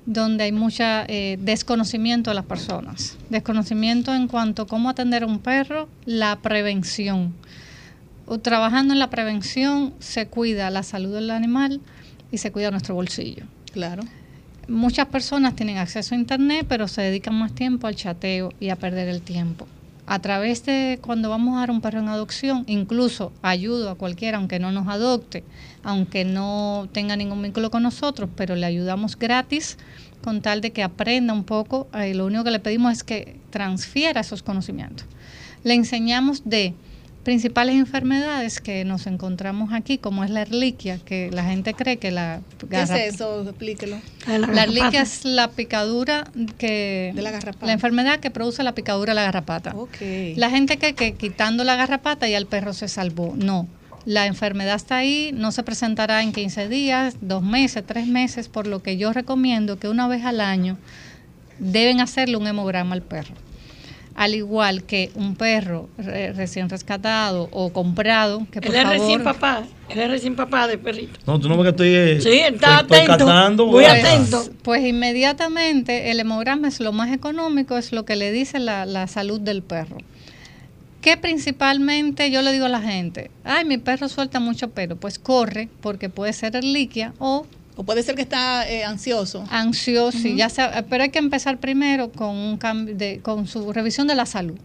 donde hay mucha eh, desconocimiento de las personas. Desconocimiento en cuanto a cómo atender a un perro, la prevención. O trabajando en la prevención se cuida la salud del animal y se cuida nuestro bolsillo. Claro. Muchas personas tienen acceso a Internet, pero se dedican más tiempo al chateo y a perder el tiempo. A través de cuando vamos a dar un perro en adopción, incluso ayudo a cualquiera, aunque no nos adopte, aunque no tenga ningún vínculo con nosotros, pero le ayudamos gratis con tal de que aprenda un poco. Eh, lo único que le pedimos es que transfiera esos conocimientos. Le enseñamos de principales enfermedades que nos encontramos aquí, como es la erliquia, que la gente cree que la ¿Qué es garrap- eso? Explíquelo. la erliquia es la picadura que... De la garrapata. La enfermedad que produce la picadura de la garrapata. Ok. La gente que, que quitando la garrapata ya el perro se salvó. No. La enfermedad está ahí, no se presentará en 15 días, dos meses, tres meses, por lo que yo recomiendo que una vez al año deben hacerle un hemograma al perro. Al igual que un perro re- recién rescatado o comprado, que por Él es favor... recién papá, él es recién papá de perrito. No, tú no ves que estoy. eh, Sí, está estoy atento, catando, muy ¿verdad? atento. Pues inmediatamente el hemograma es lo más económico, es lo que le dice la, la salud del perro. Que principalmente yo le digo a la gente, ay, mi perro suelta mucho pelo, pues corre porque puede ser reliquia o... O puede ser que está eh, ansioso. Ansioso, sí, Ujú. ya sea, pero hay que empezar primero con un cambio de, con su revisión de la salud.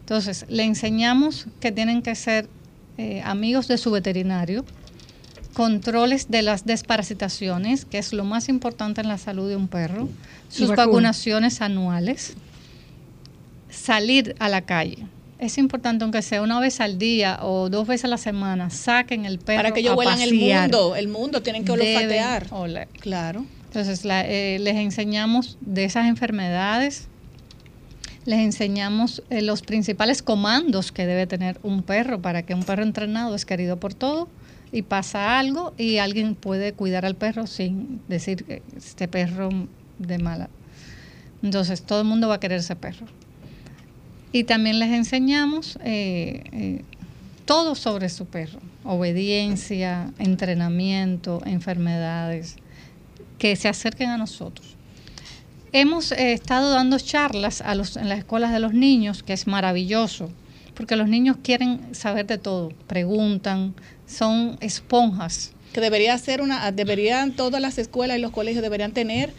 Entonces, le enseñamos que tienen que ser eh, amigos de su veterinario, controles de las desparasitaciones, que es lo más importante en la salud de un perro, sus vacuna. vacunaciones anuales, salir a la calle. Es importante, aunque sea una vez al día o dos veces a la semana, saquen el perro Para que ellos a huelan el mundo, el mundo, tienen que olfatear. oler. Claro. Entonces, la- eh, les enseñamos de esas enfermedades, les enseñamos eh, los principales comandos que debe tener un perro para que un perro entrenado es querido por todo y pasa algo y alguien puede cuidar al perro sin decir que este perro de mala. Entonces, todo el mundo va a querer ese perro. Y también les enseñamos eh, eh, todo sobre su perro, obediencia, entrenamiento, enfermedades, que se acerquen a nosotros. Hemos eh, estado dando charlas a los, en las escuelas de los niños, que es maravilloso, porque los niños quieren saber de todo, preguntan, son esponjas. Que debería ser una, deberían todas las escuelas y los colegios deberían tener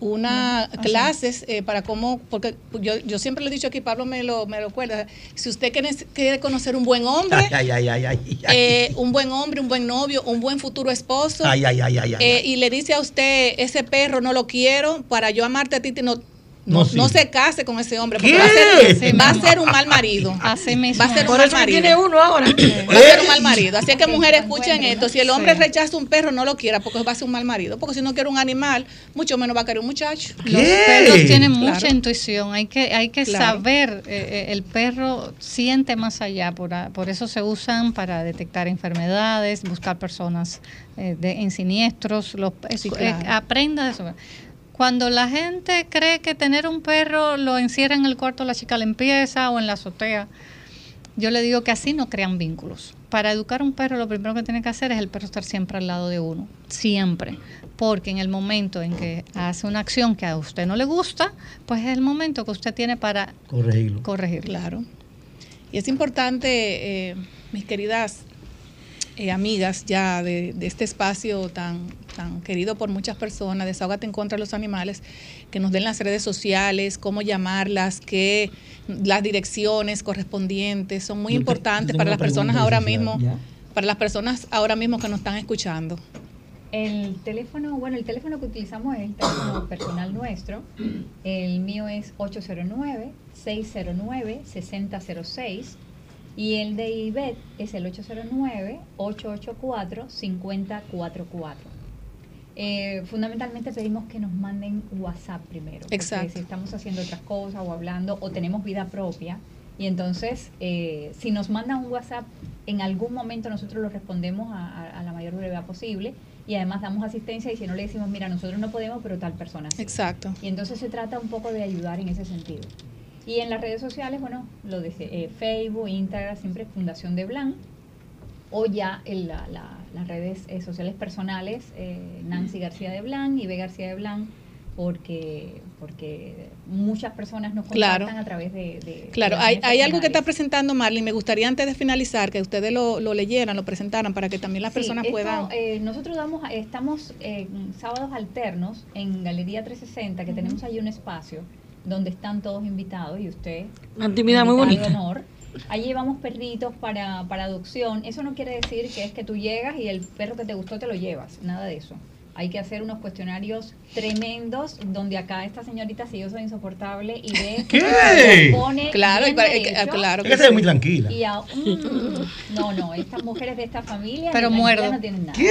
una clases eh, para cómo, porque yo, yo siempre le he dicho aquí, Pablo me lo, me lo acuerda, si usted quiere, quiere conocer un buen hombre, Ay, ay, ay, eh, un buen hombre, un buen novio, un buen futuro esposo, eh, y le dice a usted, ese perro no lo quiero, para yo amarte a ti, te- no, se case con ese hombre, porque ¿Qué? va a, ser, va a ser un mal marido. Así mismo. Va a ser un Por mal eso marido. tiene uno ahora. Va a ser un mal marido. Así que mujeres escuchen esto. Si el hombre Sí. rechaza un perro, no lo quiera porque va a ser un mal marido. Porque si no quiere un animal, mucho menos va a querer un muchacho. Los perros tienen Claro. mucha intuición, hay que, hay que Claro. saber, eh, eh, el perro siente más allá, por, a- por eso se usan para detectar enfermedades, buscar personas eh, de, en siniestros, los, Sí, eh, aprenda de eso. Cuando la gente cree que tener un perro lo encierra en el cuarto la chica limpieza o en la azotea, yo le digo que así no crean vínculos. Para educar a un perro lo primero que tiene que hacer es el perro estar siempre al lado de uno, siempre. Porque en el momento en que hace una acción que a usted no le gusta, pues es el momento que usted tiene para Corregirlo. corregirlo. Claro. Y es importante, eh, mis queridas eh, amigas ya de, de este espacio tan, tan querido por muchas personas, Desahógate en contra de los animales, que nos den las redes sociales, cómo llamarlas, que las direcciones correspondientes son muy Yo importantes para las personas ahora mismo, Ya. para las personas ahora mismo que nos están escuchando. El teléfono, bueno, el teléfono que utilizamos es el teléfono personal nuestro. El mío es 809-609-6006 y el de IBET es el 809-884-5044. Eh, fundamentalmente pedimos que nos manden WhatsApp primero. porque Exacto. Si estamos haciendo otras cosas o hablando o tenemos vida propia. Y entonces, eh, si nos mandan un WhatsApp, en algún momento nosotros lo respondemos a, a- a la mayor brevedad posible y además damos asistencia y si no le decimos, mira, nosotros no podemos, pero tal persona sí. Exacto. Y entonces se trata un poco de ayudar en ese sentido. Y en las redes sociales, bueno, lo de eh, Facebook, Instagram, siempre Fundación de Blan, o ya en la- la- las redes eh, sociales personales, eh, Nancy García de Blan y B García de Blan, porque, porque muchas personas nos Claro. contactan a través de... de- Claro, de hay, hay algo que está presentando Marlene. Me gustaría antes de finalizar que ustedes lo, lo leyeran, lo presentaran para que también las Sí, personas esto, puedan. eh, nosotros damos, estamos en sábados alternos en Galería 360, que tenemos ahí un espacio donde están todos invitados y usted. Una actividad muy bonita. honor. Allí llevamos perritos para, para adopción. Eso no quiere decir que es que tú llegas y el perro que te gustó te lo llevas. Nada de eso. Hay que hacer unos cuestionarios tremendos donde acá esta señorita, si yo soy insoportable y ve ¿Qué? lo pone Claro, bien y para- que- derecho. claro Es que se ve muy tranquila. Y a- mm, no, no, estas mujeres de esta familia Pero muerdo. no tienen nada. ¿Qué?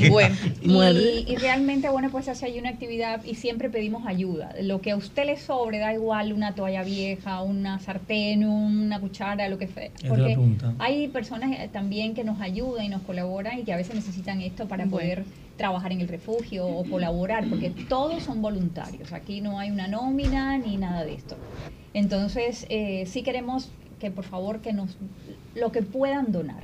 Sí. Bueno. Y, y realmente, bueno, pues hace ahí una actividad y siempre pedimos ayuda. Lo que a usted le sobre, da igual una toalla vieja, una sartén, una cuchara, lo que sea. Porque hay personas eh, también que nos ayudan y nos colaboran y que a veces necesitan esto para Bueno. poder trabajar en el refugio o colaborar, porque todos son voluntarios. Aquí no hay una nómina ni nada de esto. Entonces, eh, sí queremos que por favor que nos lo que puedan donar.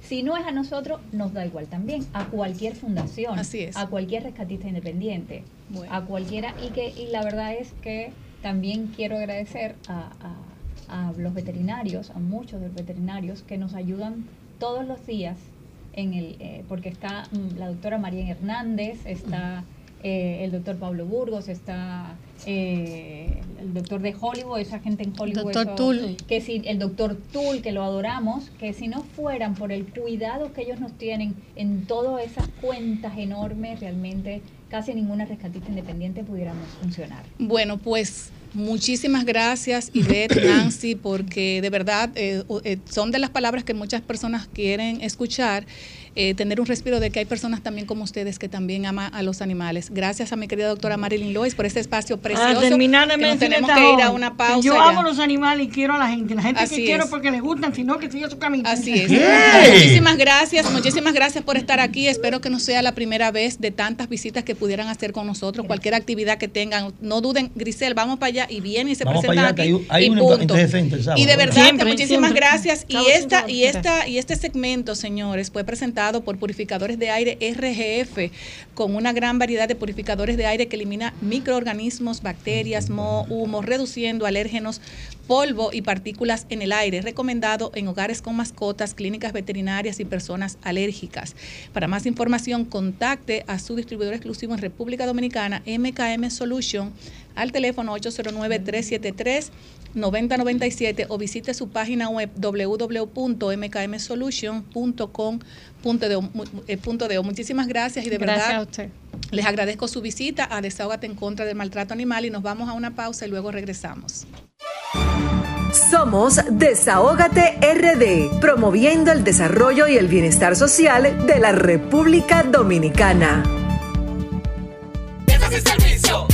Si no es a nosotros, nos da igual también, a cualquier fundación, Así es. a cualquier rescatista independiente, Bueno. a cualquiera. Y, que, y la verdad es que también quiero agradecer a, a- a los veterinarios, a muchos de los veterinarios que nos ayudan todos los días, en el, eh, porque está mm, la doctora María Hernández, está eh, el doctor Pablo Burgos, está eh, el doctor de Hollywood, esa gente en Hollywood. Doctor eso- Tull. Que si, el doctor Tull, que lo adoramos, que si no fueran por el cuidado que ellos nos tienen en todas esas cuentas enormes, realmente casi ninguna rescatista independiente pudiéramos funcionar. Bueno, pues muchísimas gracias, Ivette, Nancy, porque de verdad eh, eh, son de las palabras que muchas personas quieren escuchar. Eh, tener un respiro de que hay personas también como ustedes que también aman a los animales. Gracias a mi querida doctora Marilyn Lois por este espacio precioso. A terminar que nos mencionar tenemos esta que ir a joven, una que pausa. Yo ya. amo los animales y quiero a la gente. La gente Así que quiero porque les gustan, sino que siga su camino. Así es. Muchísimas gracias, muchísimas gracias por estar aquí. Espero que no sea la primera vez de tantas visitas que pudieran hacer con nosotros. Cualquier actividad que tengan, no duden, Grisel, vamos para allá y vienen y se Vamos presentan para allá, aquí. hay, hay y un punto. sábado. Y de ¿verdad? muchísimas gracias. Y esta, y esta, y este segmento, señores, fue presentado por purificadores de aire RGF, con una gran variedad de purificadores de aire que elimina microorganismos, bacterias, moho, humo, reduciendo alérgenos, polvo y partículas en el aire. Recomendado en hogares con mascotas, clínicas veterinarias y personas alérgicas. Para más información, contacte a su distribuidor exclusivo en República Dominicana, MKM Solution, al teléfono 809-373. 9097 o visite su página web www.mkmsolution.com.de. Muchísimas gracias y de Gracias verdad a usted. les agradezco su visita a Desahógate en contra del maltrato animal y nos vamos a una pausa y luego regresamos. Somos Desahógate RD, promoviendo el desarrollo y el bienestar social de la República Dominicana. Este es el servicio.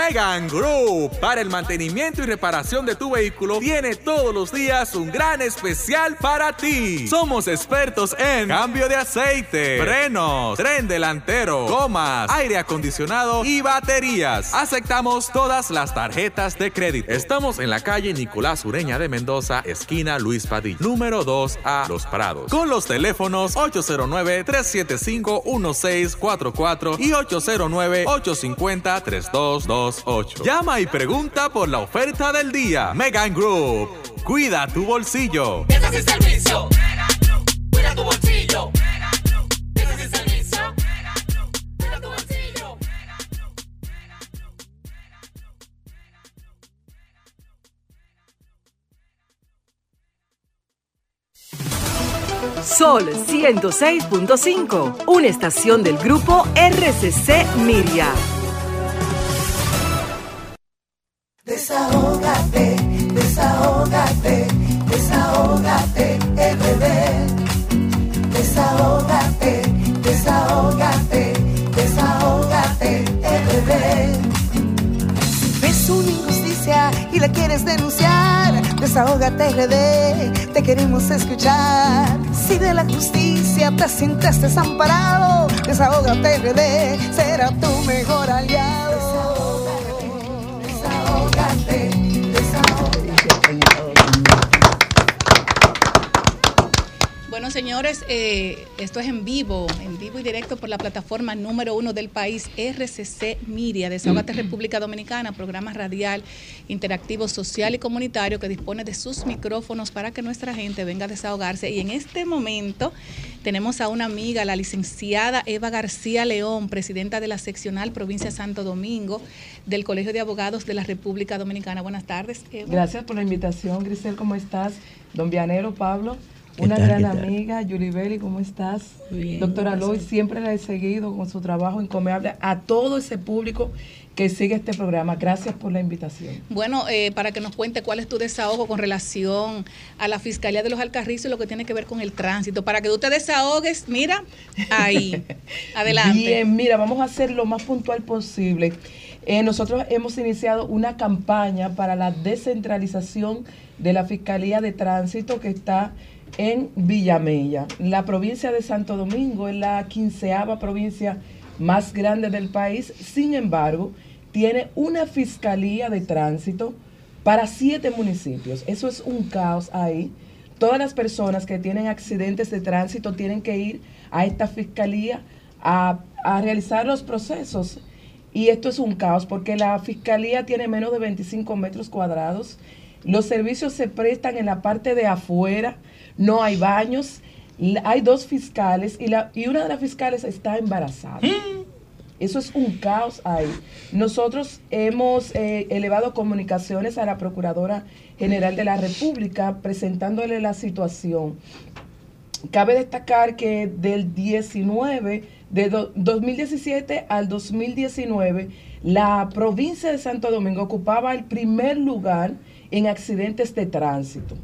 Megan Group para el mantenimiento y reparación de tu vehículo tiene todos los días un gran especial para ti. Somos expertos en cambio de aceite, frenos, tren delantero, gomas, aire acondicionado y baterías. Aceptamos todas las tarjetas de crédito. Estamos en la calle Nicolás Ureña de Mendoza, esquina Luis Padilla, número 2 a Los Prados. Con los teléfonos 809-375-1644 y 809-850-3228. Llama y pregunta por la oferta del día. Megan Group. Cuida tu bolsillo. Este es el servicio. Cuida tu bolsillo. Este es el servicio. Cuida tu bolsillo. Sol 106.5, una estación del grupo RCC Miria. Desahógate, desahógate, desahógate, RD. Desahógate, desahógate, desahógate, RD. Si ves una injusticia y la quieres denunciar, desahógate RD, te queremos escuchar. Si de la justicia te sientes desamparado, desahógate RD, será tu mejor aliado. Bueno, señores, eh, esto es en vivo, en vivo y directo por la plataforma número uno del país, RCC Miria, Desahogate República Dominicana, programa radial, interactivo, social y comunitario que dispone de sus micrófonos para que nuestra gente venga a desahogarse. Y en este momento tenemos a una amiga, la licenciada Eva García León, presidenta de la seccional provincia Santo Domingo del Colegio de Abogados de la República Dominicana. Buenas tardes, Eva. Gracias por la invitación, Grisel, ¿cómo estás? Don Vianero, Pablo, ¿Qué una tal, gran amiga, Yulibeli, ¿cómo estás? Bien, Doctora. Loy, siempre la he seguido con su trabajo encomiable a todo ese público que sigue este programa. Gracias por la invitación. Bueno, eh, para que nos cuente cuál es tu desahogo con relación a la Fiscalía de los Alcarrizos y lo que tiene que ver con el tránsito. Para que tú te desahogues, mira, ahí. Adelante. Bien, mira, vamos a hacer lo más puntual posible. Eh, nosotros hemos iniciado una campaña para la descentralización de la Fiscalía de Tránsito que está en Villamella. La provincia de Santo Domingo es la quinceava provincia más grande del país, sin embargo, tiene una Fiscalía de Tránsito para siete municipios. Eso es un caos ahí. Todas las personas que tienen accidentes de tránsito tienen que ir a esta fiscalía a, a realizar los procesos. Y esto es un caos porque la fiscalía tiene menos de 25 metros cuadrados. Los servicios se prestan en la parte de afuera, no hay baños. Hay dos fiscales y, la, y una de las fiscales está embarazada. Eso es un caos ahí. Nosotros hemos eh, elevado comunicaciones a la Procuradora General de la República presentándole la situación. Cabe destacar que del 19, de do- 2017 al 2019, la provincia de Santo Domingo ocupaba el primer lugar en accidentes de tránsito.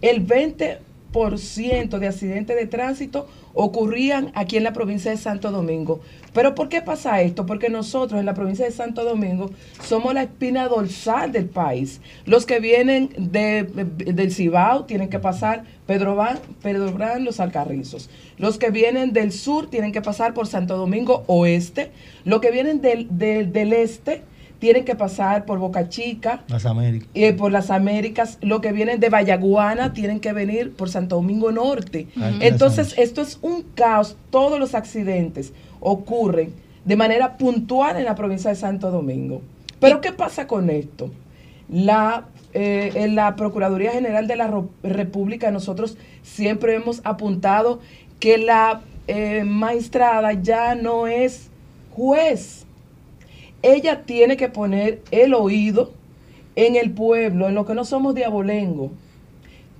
El 20% de accidentes de tránsito ocurrían aquí en la provincia de Santo Domingo. Pero ¿por qué pasa esto? Porque nosotros en la provincia de Santo Domingo somos la espina dorsal del país. Los que vienen de, del Cibao tienen que pasar Pedro Van, Pedro Los Alcarrizos. Los que vienen del sur tienen que pasar por Santo Domingo Oeste. Los que vienen del, del este tienen que pasar por Boca Chica, Las Américas. eh, por las Américas, lo que vienen de Vallaguana tienen que venir por Santo Domingo Norte. Ujú. Entonces, esto es un caos. Todos los accidentes ocurren de manera puntual en la provincia de Santo Domingo. Pero, ¿qué pasa con esto? La, eh, en la Procuraduría General de la República, nosotros siempre hemos apuntado que la eh, magistrada ya no es juez ella tiene que poner el oído en el pueblo, en lo que no somos diabolengo.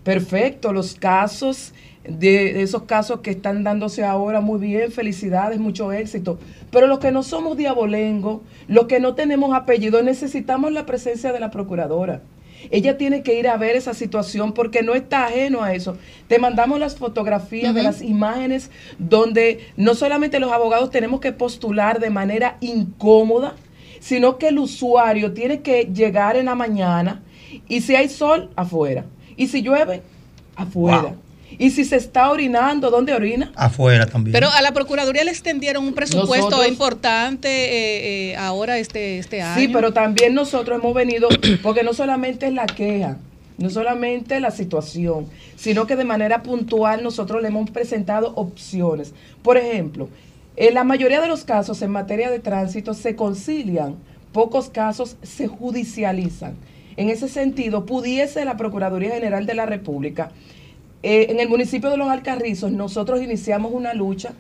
Perfecto, los casos, de, de esos casos que están dándose ahora, muy bien, felicidades, mucho éxito. Pero los que no somos diabolengo, los que no tenemos apellido, necesitamos la presencia de la procuradora. Ella tiene que ir a ver esa situación porque no está ajeno a eso. Te mandamos las fotografías de las imágenes donde no solamente los abogados tenemos que postular de manera incómoda, sino que el usuario tiene que llegar en la mañana y si hay sol, afuera. Y si llueve, afuera. Wow. Y si se está orinando, ¿dónde orina? Afuera también. Pero a la Procuraduría le extendieron un presupuesto Nosotros- importante eh, eh, ahora este, este año. Sí, pero también nosotros hemos venido, porque no solamente es la queja, no solamente la situación, sino que de manera puntual nosotros le hemos presentado opciones. Por ejemplo, en la mayoría de los casos en materia de tránsito se concilian, pocos casos se judicializan. En ese sentido, pudiese la Procuraduría General de la República eh, en el municipio de Los Alcarrizos nosotros iniciamos una lucha,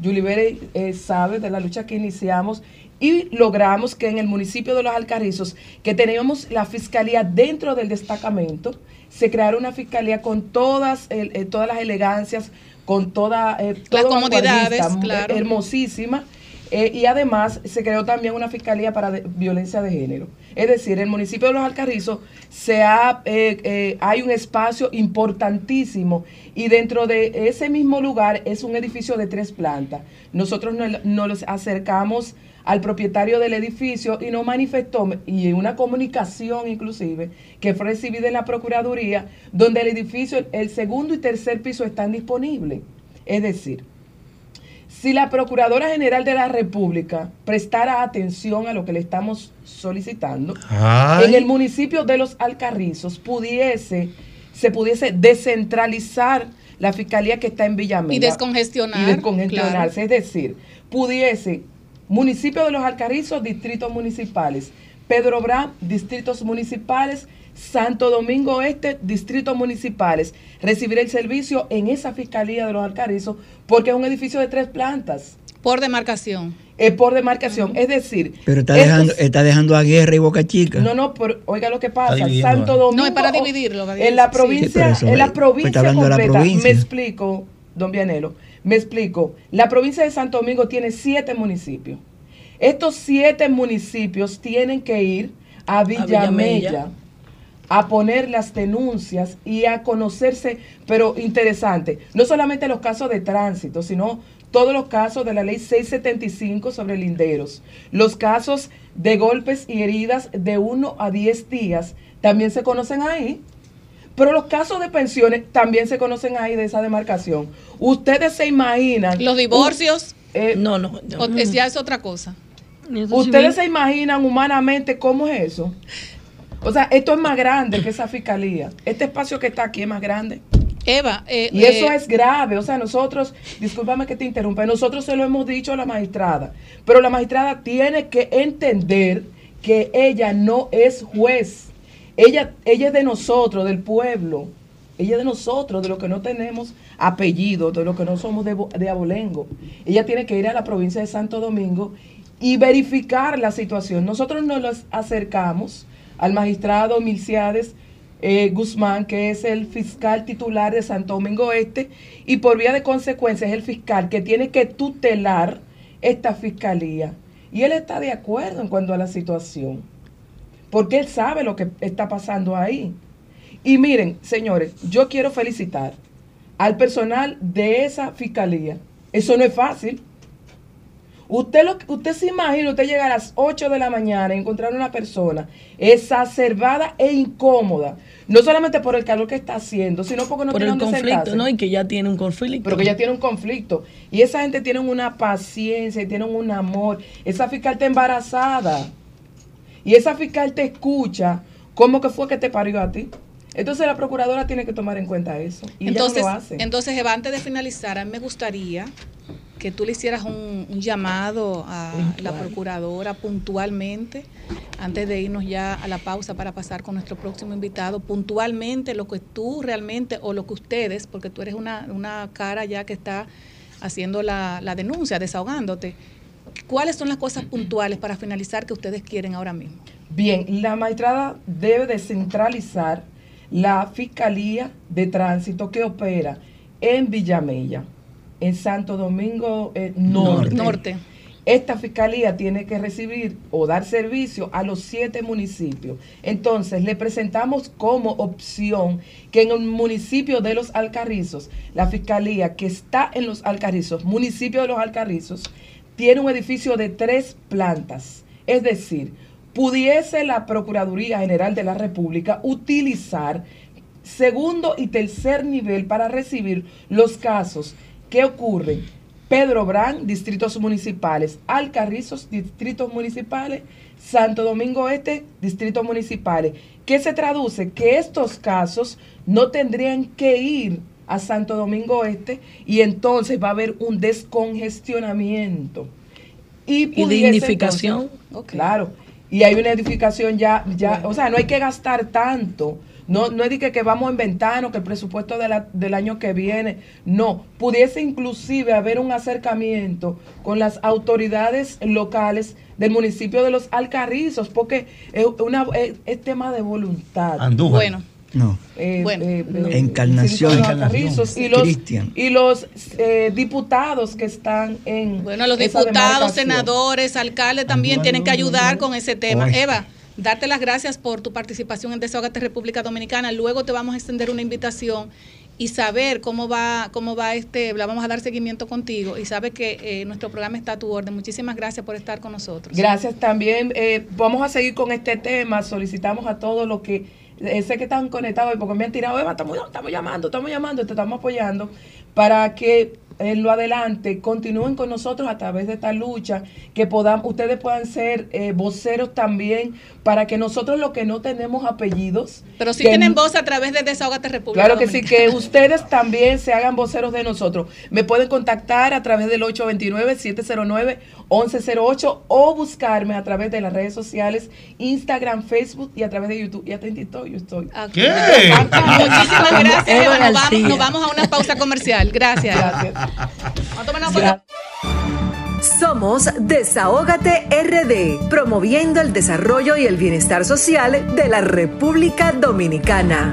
Yulibere eh, sabe de la lucha que iniciamos y logramos que en el municipio de Los Alcarrizos, que teníamos la fiscalía dentro del destacamento, se creara una fiscalía con todas, eh, todas las elegancias, con toda, eh, Las comodidades, claro. hermosísima. eh, y además se creó también una fiscalía para de- violencia de género. Es decir, en el municipio de Los Alcarrizos se ha, eh, eh, hay un espacio importantísimo y dentro de ese mismo lugar es un edificio de tres plantas. Nosotros nos, nos acercamos al propietario del edificio y nos manifestó, y en una comunicación inclusive, que fue recibida en la Procuraduría, donde el edificio, el segundo y tercer piso están disponibles. Es decir, si la Procuradora General de la República prestara atención a lo que le estamos solicitando, Ay. en el municipio de Los Alcarrizos pudiese, se pudiese descentralizar la fiscalía que está en Villamella. Y descongestionar, Y descongestionarse. Es decir, pudiese municipio de Los Alcarrizos, distritos municipales. Pedro Brán, distritos municipales. Santo Domingo Oeste, distritos municipales, recibir el servicio en esa fiscalía de los Alcarrizos porque es un edificio de tres plantas. Por demarcación. Es por demarcación. Es decir, Pero está estos- dejando, está dejando a Guerra y Boca Chica. no, no, pero oiga lo que pasa. Santo ¿eh? Domingo. No, es para dividirlo, para En la provincia, Sí, en la pues provincia la completa, provincia. me explico, don Vianelo, me explico. La provincia de Santo Domingo tiene siete municipios. Estos siete municipios tienen que ir a Villamella a poner las denuncias y a conocerse, pero interesante, no solamente los casos de tránsito, sino todos los casos de la ley 675 sobre linderos, los casos de golpes y heridas de 1 a 10 días, también se conocen ahí. Pero los casos de pensiones también se conocen ahí de esa demarcación. Ustedes se imaginan. Los divorcios. no, no. O- es- ya es otra cosa. Ustedes se imaginan humanamente cómo es eso. O sea, esto es más grande que esa fiscalía. Este espacio que está aquí es más grande. Eva, eh, Y eso eh, es grave. O sea, nosotros, discúlpame que te interrumpa, nosotros se lo hemos dicho a la magistrada. Pero la magistrada tiene que entender que ella no es juez. Ella, ella es de nosotros, del pueblo. ella es de nosotros, de los que no tenemos apellido, de los que no somos de, de Abolengo. Ella tiene que ir a la provincia de Santo Domingo y verificar la situación. Nosotros nos los acercamos al magistrado Milciades eh, Guzmán, que es el fiscal titular de Santo Domingo Este, y por vía de consecuencia es el fiscal que tiene que tutelar esta fiscalía. Y él está de acuerdo en cuanto a la situación, porque él sabe lo que está pasando ahí. Y miren, señores, yo quiero felicitar al personal de esa fiscalía. Eso no es fácil. Usted, lo, usted se imagina, usted llega a las 8 de la mañana y encontrar una persona exacerbada e incómoda, no solamente por el calor que está haciendo, sino porque no por tiene el dónde conflicto, sentarse. ¿no? Y que ya tiene un conflicto. Pero que ya tiene un conflicto. Y esa gente tiene una paciencia y tienen un amor. Esa fiscal está embarazada. Y esa fiscal te escucha cómo que fue que te parió a ti. Entonces la procuradora tiene que tomar en cuenta eso. Y entonces, ella no lo hace. entonces Eva, antes de finalizar, a mí me gustaría que tú le hicieras un, un llamado a la procuradora puntualmente, antes de irnos ya a la pausa para pasar con nuestro próximo invitado, puntualmente lo que tú realmente, o lo que ustedes, porque tú eres una, una cara ya que está haciendo la, la denuncia, desahogándote, ¿cuáles son las cosas puntuales para finalizar que ustedes quieren ahora mismo? Bien, la magistrada debe descentralizar la Fiscalía de Tránsito que opera en Villamella, en Santo Domingo eh, Norte. Norte. Esta fiscalía tiene que recibir o dar servicio a los siete municipios. Entonces, le presentamos como opción que en el municipio de Los Alcarrizos, la fiscalía que está en Los Alcarrizos, municipio de Los Alcarrizos, tiene un edificio de tres plantas. Es decir, pudiese la Procuraduría General de la República utilizar segundo y tercer nivel para recibir los casos que ocurren. Pedro Brán, distritos municipales, Alcarrizos, distritos municipales, Santo Domingo Este, distritos municipales. ¿Qué se traduce? Que estos casos no tendrían que ir a Santo Domingo Este y entonces va a haber un descongestionamiento. Y, pudiese, dignificación. entonces, Claro. Y hay una edificación ya, ya, o sea, no hay que gastar tanto. No, no es de que, que vamos a inventarnos que el presupuesto de la- del año que viene. No, pudiese inclusive haber un acercamiento con las autoridades locales del municipio de los Alcarrizos, porque es, una, es, es tema de voluntad. Andújar. Bueno. No. Eh, Bueno. eh, eh, Encarnación. Alcarrizos y los, Cristian. y los eh, diputados que están en Bueno, los esa diputados, senadores, alcaldes también tienen que ayudar con ese tema. Oye. Eva, darte las gracias por tu participación en Desahogate República Dominicana. Luego te vamos a extender una invitación y saber cómo va, cómo va este, la vamos a dar seguimiento contigo y sabe que eh, nuestro programa está a tu orden. Muchísimas gracias por estar con nosotros. Gracias también. eh, vamos a seguir con este tema. Solicitamos a todos los que eh, sé que están conectados y porque me han tirado, Eva, estamos, estamos llamando, estamos llamando, te estamos apoyando para que en lo adelante continúen con nosotros a través de esta lucha, que podamos, ustedes puedan ser eh, voceros también para que nosotros los que no tenemos apellidos, Pero sí que tienen voz a través de Desahogate República Claro que sí, que ustedes también se hagan voceros de nosotros. Me pueden contactar a través del 829-709-1108 o buscarme a través de las redes sociales, Instagram, Facebook y a través de YouTube. Y hasta en TikTok yo estoy. ¿Qué? Muchísimas gracias, Eva. Nos vamos, nos vamos a una pausa comercial. Gracias. Vamos a tomar una foto. Somos Desahógate RD, promoviendo el desarrollo y el bienestar social de la República Dominicana.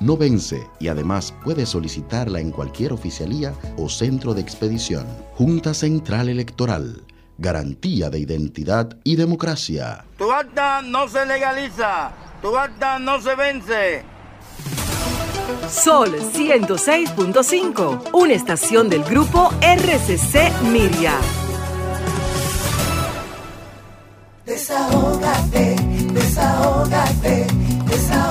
no vence y además puedes solicitarla en cualquier oficialía o centro de expedición. Junta Central Electoral. Garantía de identidad y democracia. Tu acta no se legaliza. Tu acta no se vence. Sol 106.5, una estación del grupo RCC Miria. Desahógate, Desahógate,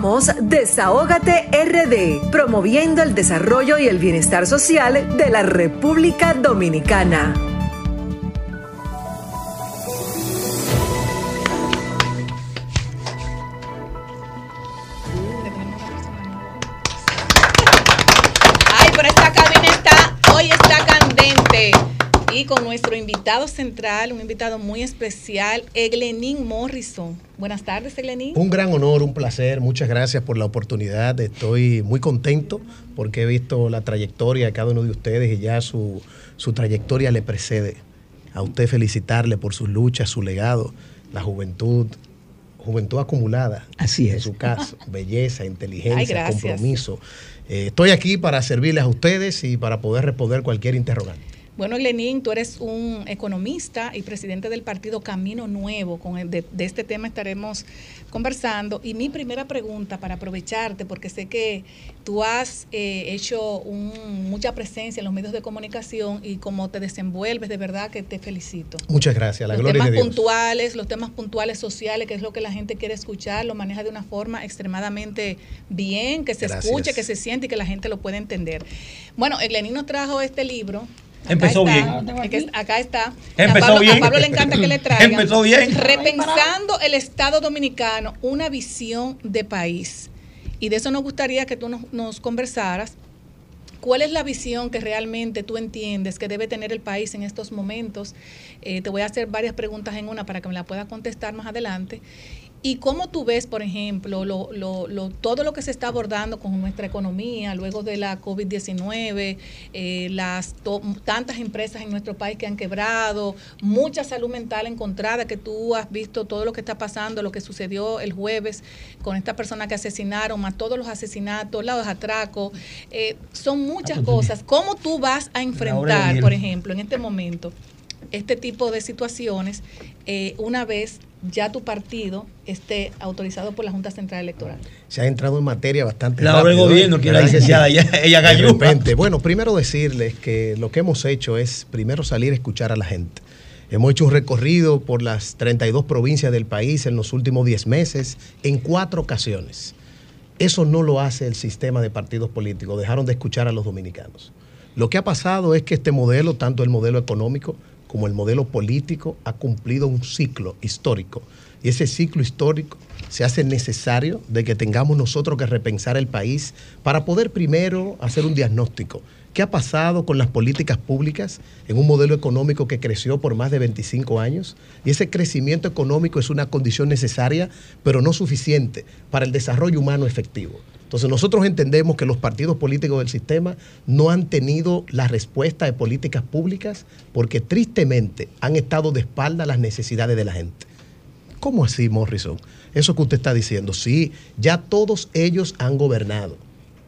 Somos Desahógate RD, promoviendo el desarrollo y el bienestar social de la República Dominicana. Con nuestro invitado central, un invitado muy especial, Eglenín Morrison. Buenas tardes, Eglenín. Un gran honor, un placer. Muchas gracias por la oportunidad. Estoy muy contento porque he visto la trayectoria de cada uno de ustedes y ya su, su trayectoria le precede. A usted felicitarle por sus luchas, su legado, la juventud, juventud acumulada. Así En es. su caso, belleza, inteligencia, compromiso. Eh, estoy aquí para servirles a ustedes y para poder responder cualquier interrogante. Bueno, Lenín, tú eres un economista y presidente del partido Camino Nuevo. Con el de, de este tema estaremos conversando. Y mi primera pregunta, para aprovecharte, porque sé que tú has eh, hecho un- mucha presencia en los medios de comunicación y cómo te desenvuelves, de verdad que te felicito. Muchas gracias. La los gloria temas de Dios. puntuales, los temas puntuales sociales, que es lo que la gente quiere escuchar, lo maneja de una forma extremadamente bien, que se Gracias. escuche, que se siente y que la gente lo pueda entender. Bueno, Eglenín nos trajo este libro. Acá Empezó está, bien. que acá está. Empezó a Pablo, bien. A Pablo le encanta que le traigan. Empezó bien. Repensando el Estado Dominicano, una visión de país. Y de eso nos gustaría que tú nos, nos conversaras. ¿Cuál es la visión que realmente tú entiendes que debe tener el país en estos momentos? Eh, te voy a hacer varias preguntas en una para que me la puedas contestar más adelante. ¿Y cómo tú ves, por ejemplo, lo, lo- lo- todo lo que se está abordando con nuestra economía luego de la COVID-19, eh, las to- tantas empresas en nuestro país que han quebrado, mucha salud mental encontrada, que tú has visto todo lo que está pasando, lo que sucedió el jueves con esta persona que asesinaron, más todos los asesinatos, los atracos, eh, son muchas cosas. ¿Cómo tú vas a enfrentar, por ejemplo, en este momento, este tipo de situaciones eh, una vez ya tu partido esté autorizado por la Junta Central Electoral. se ha entrado en materia bastante La hora del rápido, ¿eh? gobierno, que la ¿Verdad licenciada, ella- ella De repente. Bueno, primero decirles que lo que hemos hecho es primero salir a escuchar a la gente. Hemos hecho un recorrido por las 32 provincias del país en los últimos 10 meses en cuatro ocasiones. Eso no lo hace el sistema de partidos políticos, dejaron de escuchar a los dominicanos. Lo que ha pasado es que este modelo, tanto el modelo económico como el modelo político, ha cumplido un ciclo histórico. Y ese ciclo histórico se hace necesario de que tengamos nosotros que repensar el país para poder primero hacer un diagnóstico. ¿Qué ha pasado con las políticas públicas en un modelo económico que creció por más de 25 años? Y ese crecimiento económico es una condición necesaria, pero no suficiente para el desarrollo humano efectivo. Entonces nosotros entendemos que los partidos políticos del sistema no han tenido la respuesta de políticas públicas porque tristemente han estado de espalda a las necesidades de la gente. ¿Cómo así, Morrison? Eso que usted está diciendo, sí, ya todos ellos han gobernado.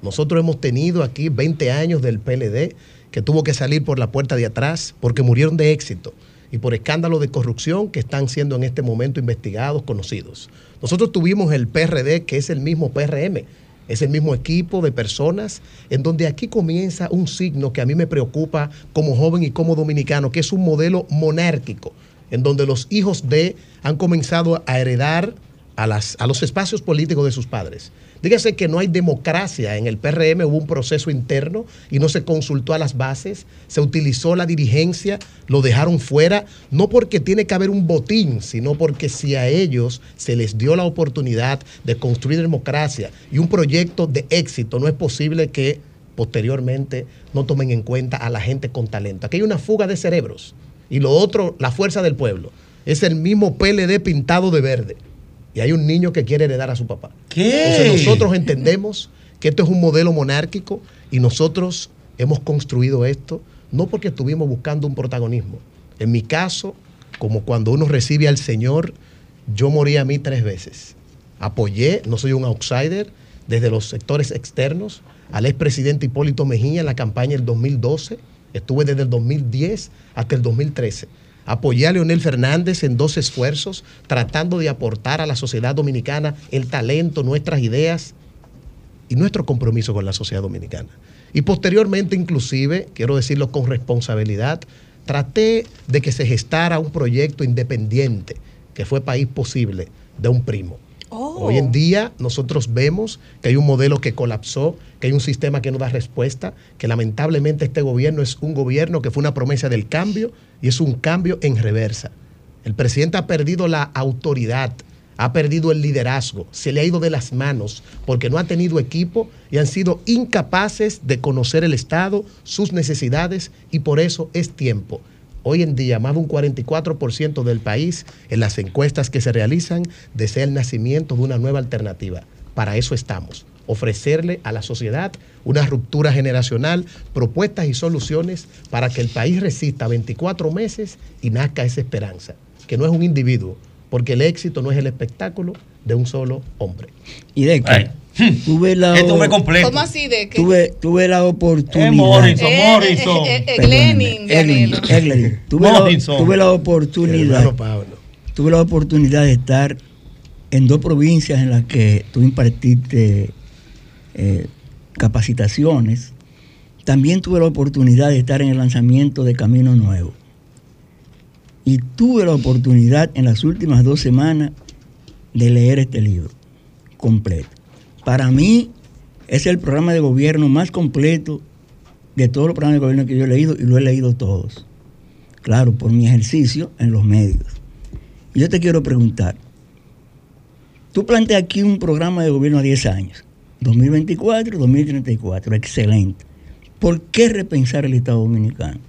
Nosotros hemos tenido aquí 20 años del PLD que tuvo que salir por la puerta de atrás porque murieron de éxito y por escándalos de corrupción que están siendo en este momento investigados, conocidos. Nosotros tuvimos el PRD, que es el mismo PRM, es el mismo equipo de personas, en donde aquí comienza un signo que a mí me preocupa como joven y como dominicano, que es un modelo monárquico, en donde los hijos de han comenzado a heredar a, las, a los espacios políticos de sus padres. Dígase que no hay democracia en el PRM, hubo un proceso interno y no se consultó a las bases, se utilizó la dirigencia, lo dejaron fuera, no porque tiene que haber un botín, sino porque si a ellos se les dio la oportunidad de construir democracia y un proyecto de éxito, no es posible que posteriormente no tomen en cuenta a la gente con talento. Aquí hay una fuga de cerebros. Y lo otro, la fuerza del pueblo. Es el mismo PLD pintado de verde. Y hay un niño que quiere heredar a su papá. ¿Qué? Entonces nosotros entendemos que esto es un modelo monárquico y nosotros hemos construido esto no porque estuvimos buscando un protagonismo. En mi caso, como cuando uno recibe al Señor, yo morí a mí tres veces. Apoyé, no soy un outsider, desde los sectores externos, al expresidente Hipólito Mejía en la campaña del 2012. Estuve desde el 2010 hasta el 2013. Apoyé a Leonel Fernández en dos esfuerzos, tratando de aportar a la sociedad dominicana el talento, nuestras ideas y nuestro compromiso con la sociedad dominicana. Y posteriormente, inclusive, quiero decirlo con responsabilidad, traté de que se gestara un proyecto independiente, que fue País Posible, de un primo. Hoy en día nosotros vemos que hay un modelo que colapsó, que hay un sistema que no da respuesta, que lamentablemente este gobierno es un gobierno que fue una promesa del cambio y es un cambio en reversa. El presidente ha perdido la autoridad, ha perdido el liderazgo, se le ha ido de las manos porque no ha tenido equipo y han sido incapaces de conocer el Estado, sus necesidades y por eso es tiempo. Hoy en día, más de un 44% del país, en las encuestas que se realizan, desea el nacimiento de una nueva alternativa. Para eso estamos. Ofrecerle a la sociedad una ruptura generacional, propuestas y soluciones para que el país resista 24 meses y nazca esa esperanza, que no es un individuo, porque el éxito no es el espectáculo de un solo hombre. Y de que tuve la Esto me completo. ¿Cómo así de que? tuve, tuve la oportunidad. Morrison, Eh, Morrison. eh, eh, eh. Tuve, la, tuve la oportunidad. Pablo. Tuve la oportunidad de estar en dos provincias en las que tú impartiste eh, capacitaciones. También tuve la oportunidad de estar en el lanzamiento de Camino Nuevo. Y tuve la oportunidad en las últimas dos semanas de leer este libro completo. Para mí es el programa de gobierno más completo de todos los programas de gobierno que yo he leído y lo he leído todos. Claro, por mi ejercicio en los medios. Y yo te quiero preguntar, tú planteas aquí un programa de gobierno a 10 años, 2024, 2034, excelente. ¿Por qué repensar el Estado Dominicano?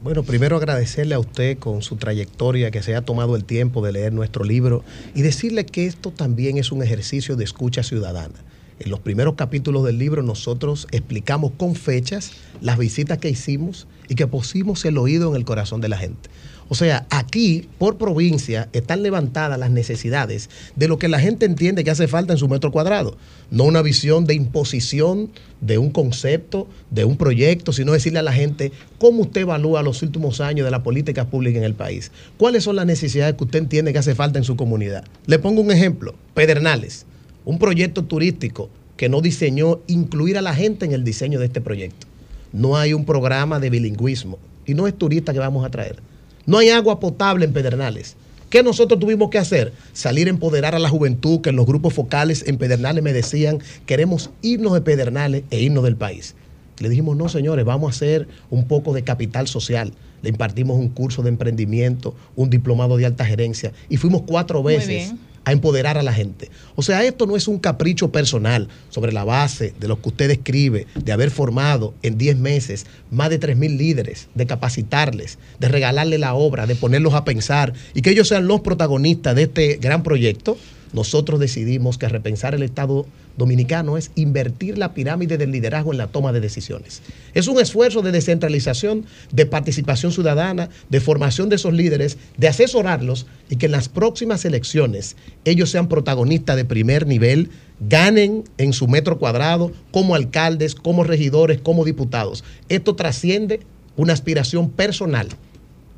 Bueno, primero agradecerle a usted con su trayectoria que se ha tomado el tiempo de leer nuestro libro y decirle que esto también es un ejercicio de escucha ciudadana. En los primeros capítulos del libro nosotros explicamos con fechas las visitas que hicimos y que pusimos el oído en el corazón de la gente. O sea, aquí por provincia están levantadas las necesidades de lo que la gente entiende que hace falta en su metro cuadrado. No una visión de imposición de un concepto, de un proyecto, sino decirle a la gente cómo usted evalúa los últimos años de la política pública en el país. ¿Cuáles son las necesidades que usted entiende que hace falta en su comunidad? Le pongo un ejemplo, Pedernales, un proyecto turístico que no diseñó incluir a la gente en el diseño de este proyecto. No hay un programa de bilingüismo y no es turista que vamos a traer. No hay agua potable en Pedernales. ¿Qué nosotros tuvimos que hacer? Salir a empoderar a la juventud, que en los grupos focales en Pedernales me decían, queremos irnos de Pedernales e irnos del país. Le dijimos, no señores, vamos a hacer un poco de capital social. Le impartimos un curso de emprendimiento, un diplomado de alta gerencia y fuimos cuatro veces. A empoderar a la gente. O sea, esto no es un capricho personal sobre la base de lo que usted escribe, de haber formado en 10 meses más de 3.000 líderes, de capacitarles, de regalarle la obra, de ponerlos a pensar y que ellos sean los protagonistas de este gran proyecto. Nosotros decidimos que repensar el Estado dominicano es invertir la pirámide del liderazgo en la toma de decisiones. Es un esfuerzo de descentralización, de participación ciudadana, de formación de esos líderes, de asesorarlos y que en las próximas elecciones ellos sean protagonistas de primer nivel, ganen en su metro cuadrado como alcaldes, como regidores, como diputados. Esto trasciende una aspiración personal.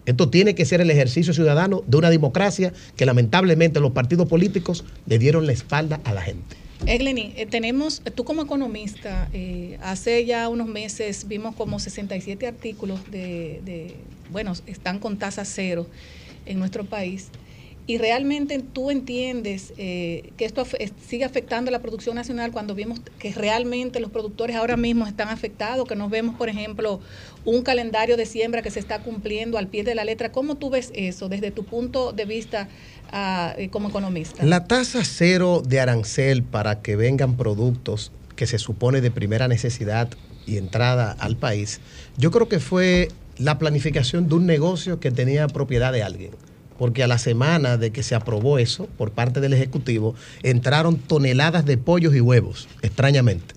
Esto tiene que ser el ejercicio ciudadano de una democracia que lamentablemente los partidos políticos le dieron la espalda a la gente. Egleni, eh, tenemos, tú como economista, eh, hace ya unos meses vimos como 67 artículos de, bueno, están con tasa cero en nuestro país. Y realmente tú entiendes eh, que esto sigue afectando la producción nacional cuando vimos que realmente los productores ahora mismo están afectados, que nos vemos, por ejemplo, un calendario de siembra que se está cumpliendo al pie de la letra. ¿Cómo tú ves eso desde tu punto de vista eh, como economista? La tasa cero de arancel para que vengan productos que se supone de primera necesidad y entrada al país, yo creo que fue la planificación de un negocio que tenía propiedad de alguien. Porque a la semana de que se aprobó eso por parte del Ejecutivo, entraron toneladas de pollos y huevos, extrañamente.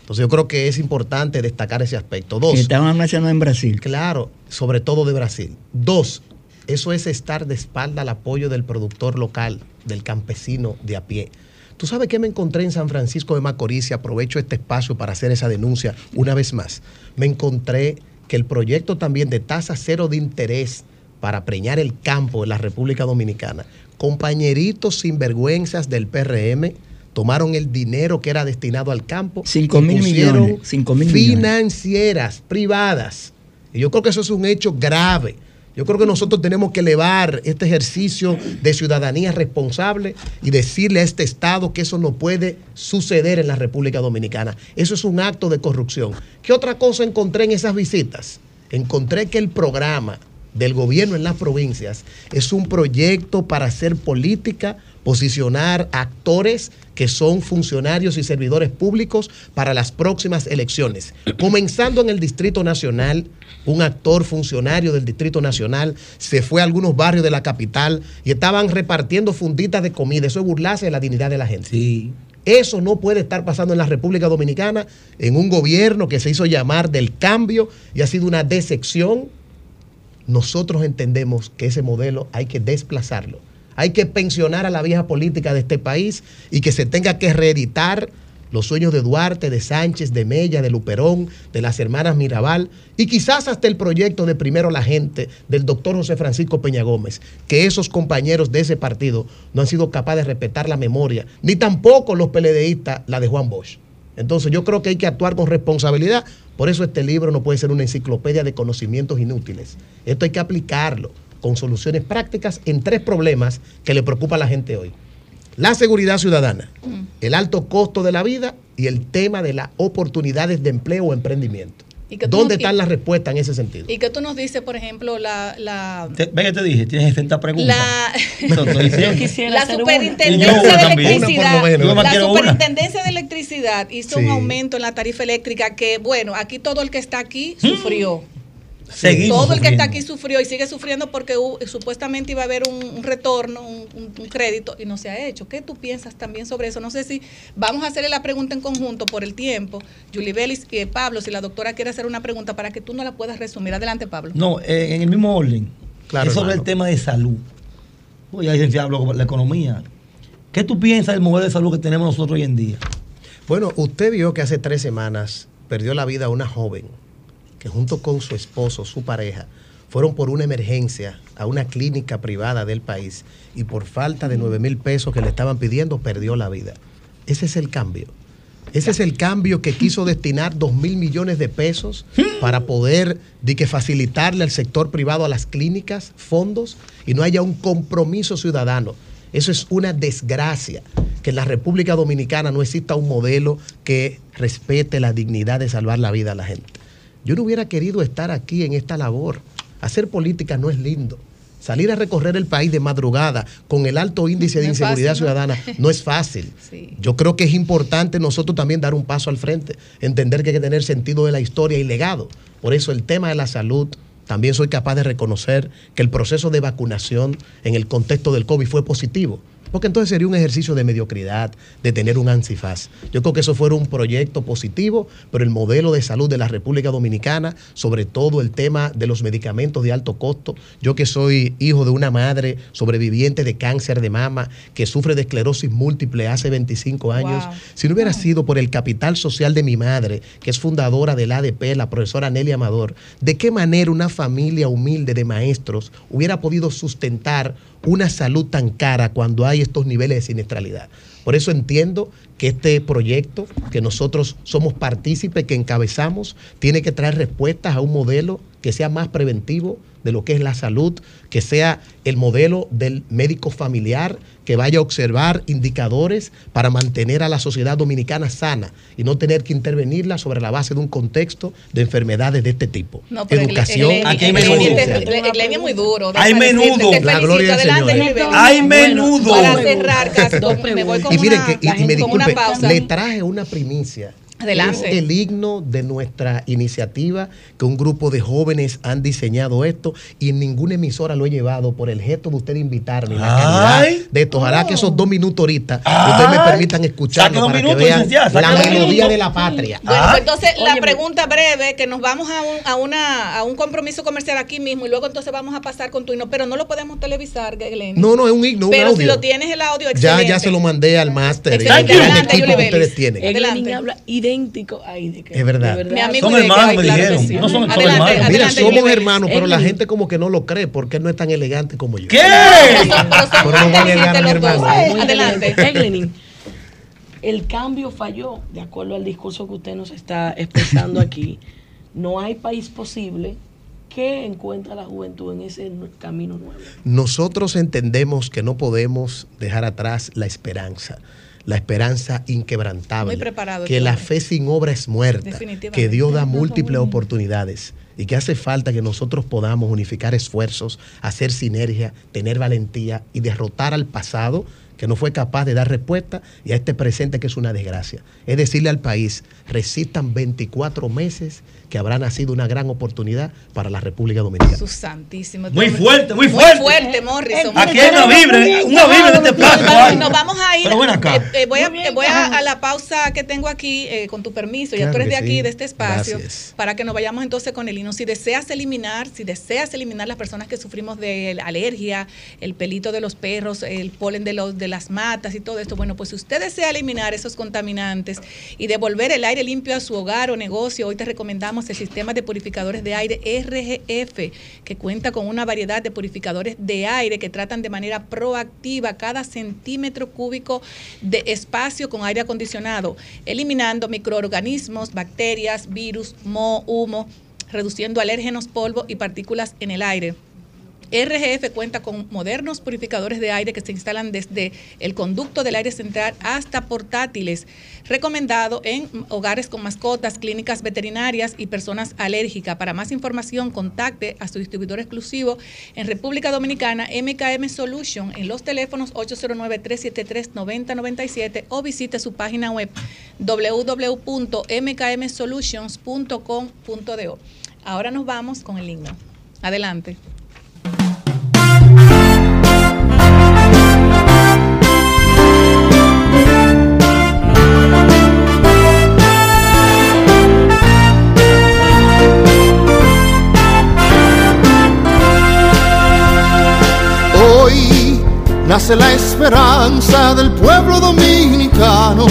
Entonces yo creo que es importante destacar ese aspecto. Dos, Que estaban haciendo en Brasil. Claro, sobre todo de Brasil. Dos, eso es estar de espalda al apoyo del productor local, del campesino de a pie. ¿Tú sabes qué me encontré en San Francisco de Macorís y aprovecho este espacio para hacer esa denuncia una vez más? Me encontré que el proyecto también de tasa cero de interés para preñar el campo en la República Dominicana, compañeritos sinvergüenzas del PRM tomaron el dinero que era destinado al campo. Cinco y mil pusieron millones, cinco mil millones. financieras, privadas. Y yo creo que eso es un hecho grave. Yo creo que nosotros tenemos que elevar este ejercicio de ciudadanía responsable y decirle a este Estado que eso no puede suceder en la República Dominicana. Eso es un acto de corrupción. ¿Qué otra cosa encontré en esas visitas? Encontré que el programa del gobierno en las provincias es un proyecto para hacer política, posicionar actores que son funcionarios y servidores públicos para las próximas elecciones. Comenzando en el Distrito Nacional, un actor funcionario del Distrito Nacional se fue a algunos barrios de la capital y estaban repartiendo funditas de comida. Eso es burlarse de la dignidad de la gente. Eso no puede estar pasando en la República Dominicana, en un gobierno que se hizo llamar del cambio y ha sido una decepción. Nosotros entendemos que ese modelo hay que desplazarlo. Hay que pensionar a la vieja política de este país y que se tenga que reeditar los sueños de Duarte, de Sánchez, de Mella, de Luperón, de las hermanas Mirabal y quizás hasta el proyecto de Primero la Gente del doctor José Francisco Peña Gómez, que esos compañeros de ese partido no han sido capaces de respetar la memoria, ni tampoco los PLDistas la de Juan Bosch. Entonces yo creo que hay que actuar con responsabilidad. Por eso este libro no puede ser una enciclopedia de conocimientos inútiles. Esto hay que aplicarlo con soluciones prácticas en tres problemas que le preocupa a la gente hoy. La seguridad ciudadana, el alto costo de la vida y el tema de las oportunidades de empleo o emprendimiento. ¿Y que ¿Dónde no- están las respuestas en ese sentido? ¿Y qué tú nos dices, por ejemplo, la, la, Te- Ve que te dije, tienes 60 preguntas. la, diciendo. la superintendencia de electricidad, la superintendencia de electricidad hizo un aumento en la tarifa eléctrica que, bueno, aquí todo el que está aquí sufrió. Seguimos todo el que está aquí sufrió y sigue sufriendo porque hubo- supuestamente iba a haber un, un retorno, un, un- un crédito y no se ha hecho. ¿Qué tú piensas también sobre eso? No sé si vamos a hacerle la pregunta en conjunto por el tiempo. Julie Belis y Pablo, si la doctora quiere hacer una pregunta para que tú no la puedas resumir. Adelante, Pablo. No, eh, en el mismo orden. Claro, es sobre hermano. el tema de salud. Pues ya licenciado habló la economía. ¿Qué tú piensas del modelo de salud que tenemos nosotros hoy en día? Bueno, usted vio que hace tres semanas perdió la vida una joven junto con su esposo, su pareja, fueron por una emergencia a una clínica privada del país y por falta de 9 mil pesos que le estaban pidiendo perdió la vida. Ese es el cambio. Ese es el cambio que quiso destinar 2 mil millones de pesos para poder facilitarle al sector privado, a las clínicas, fondos y no haya un compromiso ciudadano. Eso es una desgracia que en la República Dominicana no exista un modelo que respete la dignidad de salvar la vida a la gente. Yo no hubiera querido estar aquí en esta labor. Hacer política no es lindo. Salir a recorrer el país de madrugada con el alto índice de No inseguridad fácil, ¿no? ciudadana no es fácil. Sí. Yo creo que es importante nosotros también dar un paso al frente, entender que hay que tener sentido de la historia y legado. Por eso el tema de la salud, también soy capaz de reconocer que el proceso de vacunación en el contexto del COVID fue positivo. Porque entonces sería un ejercicio de mediocridad, de tener un ANSIFAS. Yo creo que eso fue un proyecto positivo, pero el modelo de salud de la República Dominicana, sobre todo el tema de los medicamentos de alto costo. Yo que soy hijo de una madre sobreviviente de cáncer de mama, que sufre de esclerosis múltiple hace 25 años, Wow. si no hubiera sido por el capital social de mi madre, que es fundadora del ADP, la profesora Nelly Amador, ¿de qué manera una familia humilde de maestros hubiera podido sustentar una salud tan cara cuando hay estos niveles de siniestralidad? Por eso entiendo que este proyecto, que nosotros somos partícipes, que encabezamos, tiene que traer respuestas a un modelo que sea más preventivo de lo que es la salud, que sea el modelo del médico familiar, que vaya a observar indicadores para mantener a la sociedad dominicana sana y no tener que intervenirla sobre la base de un contexto de enfermedades de este tipo. No, pero Educación. el, el, Aquí hay menudo. muy duro. Hay menudo. La gloria del Adelante, Señor. Hay menudo. Para cerrar, Castro, me voy con y miren una, que, y- y le traje una primicia Adelante. Es el himno de nuestra iniciativa, que un grupo de jóvenes han diseñado esto y en ninguna emisora lo he llevado por el gesto de usted invitarme y la calidad Ay. de esto. Ojalá que esos dos minutos ahorita Ay. ustedes me permitan escucharlo para minutos, que vean la melodía minutos. de la patria. Bueno, Ah. pues entonces la pregunta breve, que nos vamos a un, a, una, a un compromiso comercial aquí mismo y luego entonces vamos a pasar con tu himno, pero no lo podemos televisar, Glenn. No, no, es un himno, un Pero si lo tienes el audio, Ya, excelente. ya se lo mandé al máster. y Excelente. al Adelante, equipo que ustedes tienen. Adelante. habla idéntico a. Es verdad. De Mi amigo Son hermanos, me claro que dijeron. sí. No son- son Adelante, hermanos. Mira, adelante, somos hermanos, pero la gente como que no lo cree porque él no es tan elegante como yo. ¿Qué? Pero no voy a mi hermano. Adelante. el cambio falló, de acuerdo al discurso que usted nos está expresando aquí. No hay país posible que encuentra la juventud en ese camino nuevo. Nosotros entendemos que no podemos dejar atrás la esperanza, la esperanza inquebrantable, Muy preparado, que la fe sin obra es muerta, que Dios da múltiples oportunidades y que hace falta que nosotros podamos unificar esfuerzos, hacer sinergia, tener valentía y derrotar al pasado que no fue capaz de dar respuesta y a este presente que es una desgracia. Es decirle al país, resistan 24 meses que habrá nacido una gran oportunidad para la República Dominicana. Su santísimo. Muy fuerte, muy Muy fuerte. fuerte, Morrison. Aquí hay una vibra, una vibra en este plato. Nos vamos a ir. Pero ven acá. eh, eh, voy a, bien, eh, voy a, a la pausa que tengo aquí, eh, con tu permiso. ya Claro tú eres de aquí, sí. de este espacio, Gracias. para que nos vayamos entonces con el hino. Si deseas eliminar, si deseas eliminar las personas que sufrimos de alergia, el pelito de los perros, el polen de, los, de las matas y todo esto, bueno, pues si usted desea eliminar esos contaminantes y devolver el aire limpio a su hogar o negocio, hoy te recomendamos el sistema de purificadores de aire RGF, que cuenta con una variedad de purificadores de aire que tratan de manera proactiva cada centímetro cúbico de espacio con aire acondicionado, eliminando microorganismos, bacterias, virus, moho, humo, reduciendo alérgenos, polvo y partículas en el aire. RGF cuenta con modernos purificadores de aire que se instalan desde el conducto del aire central hasta portátiles, recomendado en hogares con mascotas, clínicas veterinarias y personas alérgicas. Para más información, contacte a su distribuidor exclusivo en República Dominicana, MKM Solution, en los teléfonos 809-373-9097 o visite su página web www.mkmsolutions.com.do. Ahora nos vamos con el himno. Adelante. Hoy nace la esperanza del pueblo dominicano,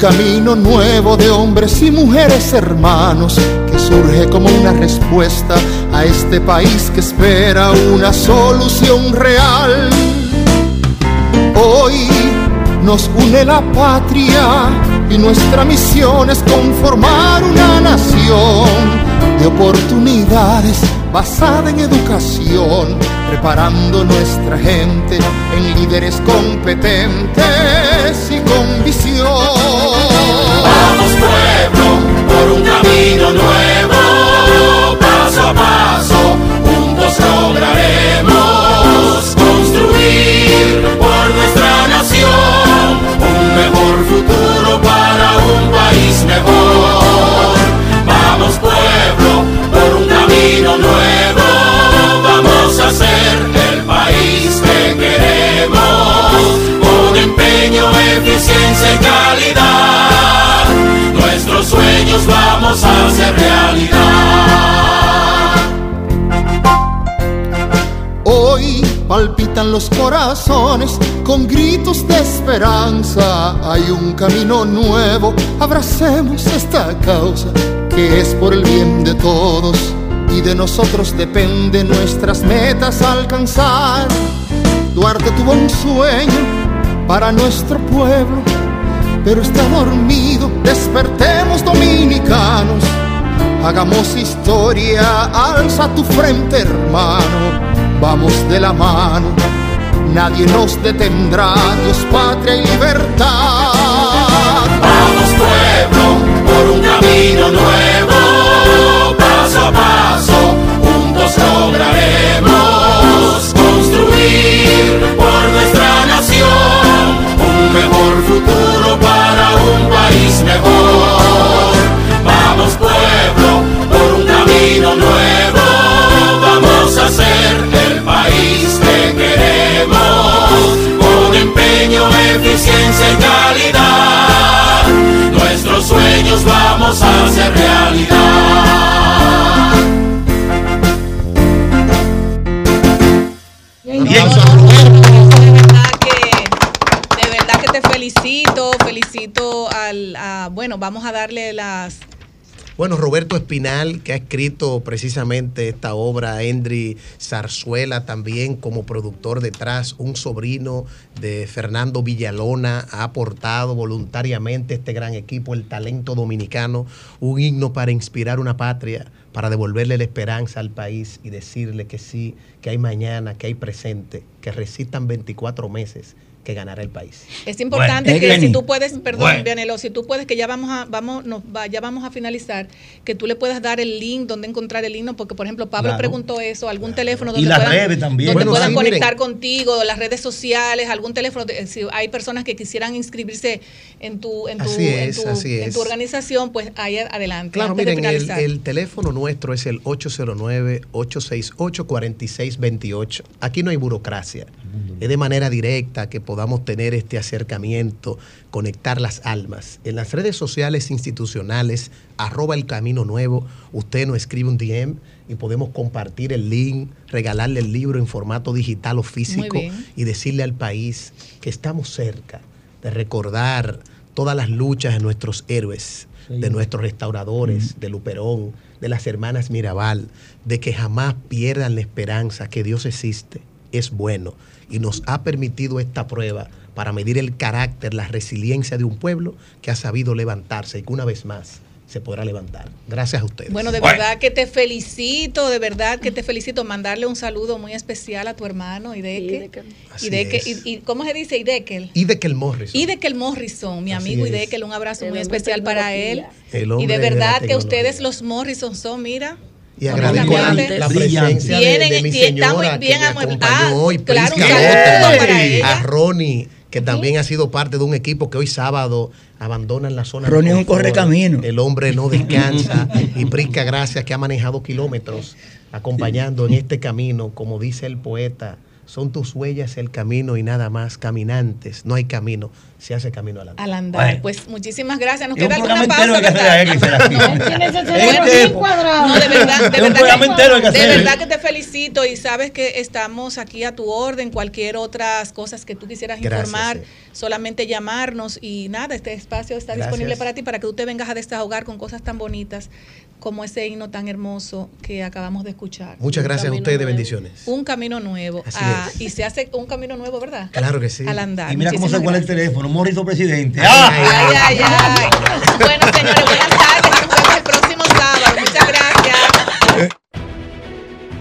camino nuevo de hombres y mujeres hermanos que surge como una respuesta a este país que espera una solución real. Hoy nos une la patria y nuestra misión es conformar una nación de oportunidades basada en educación, preparando nuestra gente en líderes competentes y con visión. Vamos pueblo por un camino nuevo, paso a paso, sueños vamos a hacer realidad. Hoy palpitan los corazones con gritos de esperanza. Hay un camino nuevo, abracemos esta causa que es por el bien de todos y de nosotros depende nuestras metas alcanzar. Duarte tuvo un sueño para nuestro pueblo, pero está dormido. Despertemos dominicanos. Hagamos historia, alza tu frente hermano, vamos de la mano, nadie nos detendrá, Dios, patria y libertad. Vamos pueblo por un camino nuevo, down, you Bueno, Roberto Espinal, que ha escrito precisamente esta obra, Endri Zarzuela también como productor detrás, un sobrino de Fernando Villalona, ha aportado voluntariamente este gran equipo, el talento dominicano, un himno para inspirar una patria, para devolverle la esperanza al país y decirle que sí, que hay mañana, que hay presente, que resistan 24 meses, que ganará el país. Es importante Bueno, que Jenny. si tú puedes, perdón, Bueno. Vianelo, si tú puedes, que ya vamos a, vamos, nos va- ya vamos a finalizar, que tú le puedas dar el link donde encontrar el himno, porque por ejemplo Pablo Claro. preguntó eso, algún teléfono Y donde las puedan, redes también. donde Bueno, puedan sí, conectar miren. contigo, las redes sociales, algún teléfono, de- si hay personas que quisieran inscribirse en tu, en tu, Así en es, tu- así en es. tu organización, pues ahí adelante. Claro, antes de miren, el, finalizar. el teléfono nuestro es el 809-868-4628. Aquí no hay burocracia. Es de manera directa que podamos tener este acercamiento, conectar las almas. En las redes sociales institucionales, arroba el camino nuevo, usted nos escribe un DM y podemos compartir el link, regalarle el libro en formato digital o físico y decirle al país que estamos cerca de recordar todas las luchas de nuestros héroes, de nuestros restauradores, de Luperón, de las hermanas Mirabal, de que jamás pierdan la esperanza que Dios existe, es bueno y nos ha permitido esta prueba para medir el carácter, la resiliencia de un pueblo que ha sabido levantarse y que una vez más se podrá levantar. Gracias a ustedes. Bueno, de verdad que te felicito, de verdad que te felicito. Mandarle un saludo muy especial a tu hermano, Ideque. Así Ideque, es. y, y- ¿Cómo se dice? Idekel. Y de que el Morrison. Idekel Morrison, mi Así amigo es. Idekel, un abrazo El muy especial para él. El Y de verdad que ustedes los Morrison son, mira. Y agradezco la, la presencia de, de mi señora bien que me acompañó hoy, claro, a Ronnie, que también ha sido parte de un equipo que hoy sábado abandonan la zona. de Ronnie es un correcamino. El hombre no descansa. y Prisca, gracias, que ha manejado kilómetros acompañando en este camino, como dice el poeta. Son tus huellas el camino y nada más. Caminantes, no hay camino, se hace camino adelante. Al andar. Pues muchísimas gracias. Nos queda alguna pausa. que Este. No, de verdad, de verdad, que, de verdad que te felicito y sabes que estamos aquí a tu orden. Cualquier otras cosas que tú quisieras Gracias, informar, sí. solamente llamarnos y nada, este espacio está Gracias. disponible para ti para que tú te vengas a desahogar con cosas tan bonitas como ese himno tan hermoso que acabamos de escuchar. Muchas Un gracias a ustedes, nuevo. bendiciones. Un camino nuevo. Así Ah, es. y se hace un camino nuevo, ¿verdad? Claro que sí. Al andar. Y mira cómo se cuela el teléfono. Morrison presidente. Ay, ay, ay. Bueno, señores, buenas tardes. Nos vemos el próximo sábado. Muchas gracias.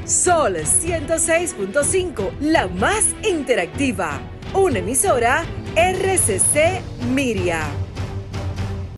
Sol 106.5, la más interactiva. Una emisora RCC Miria.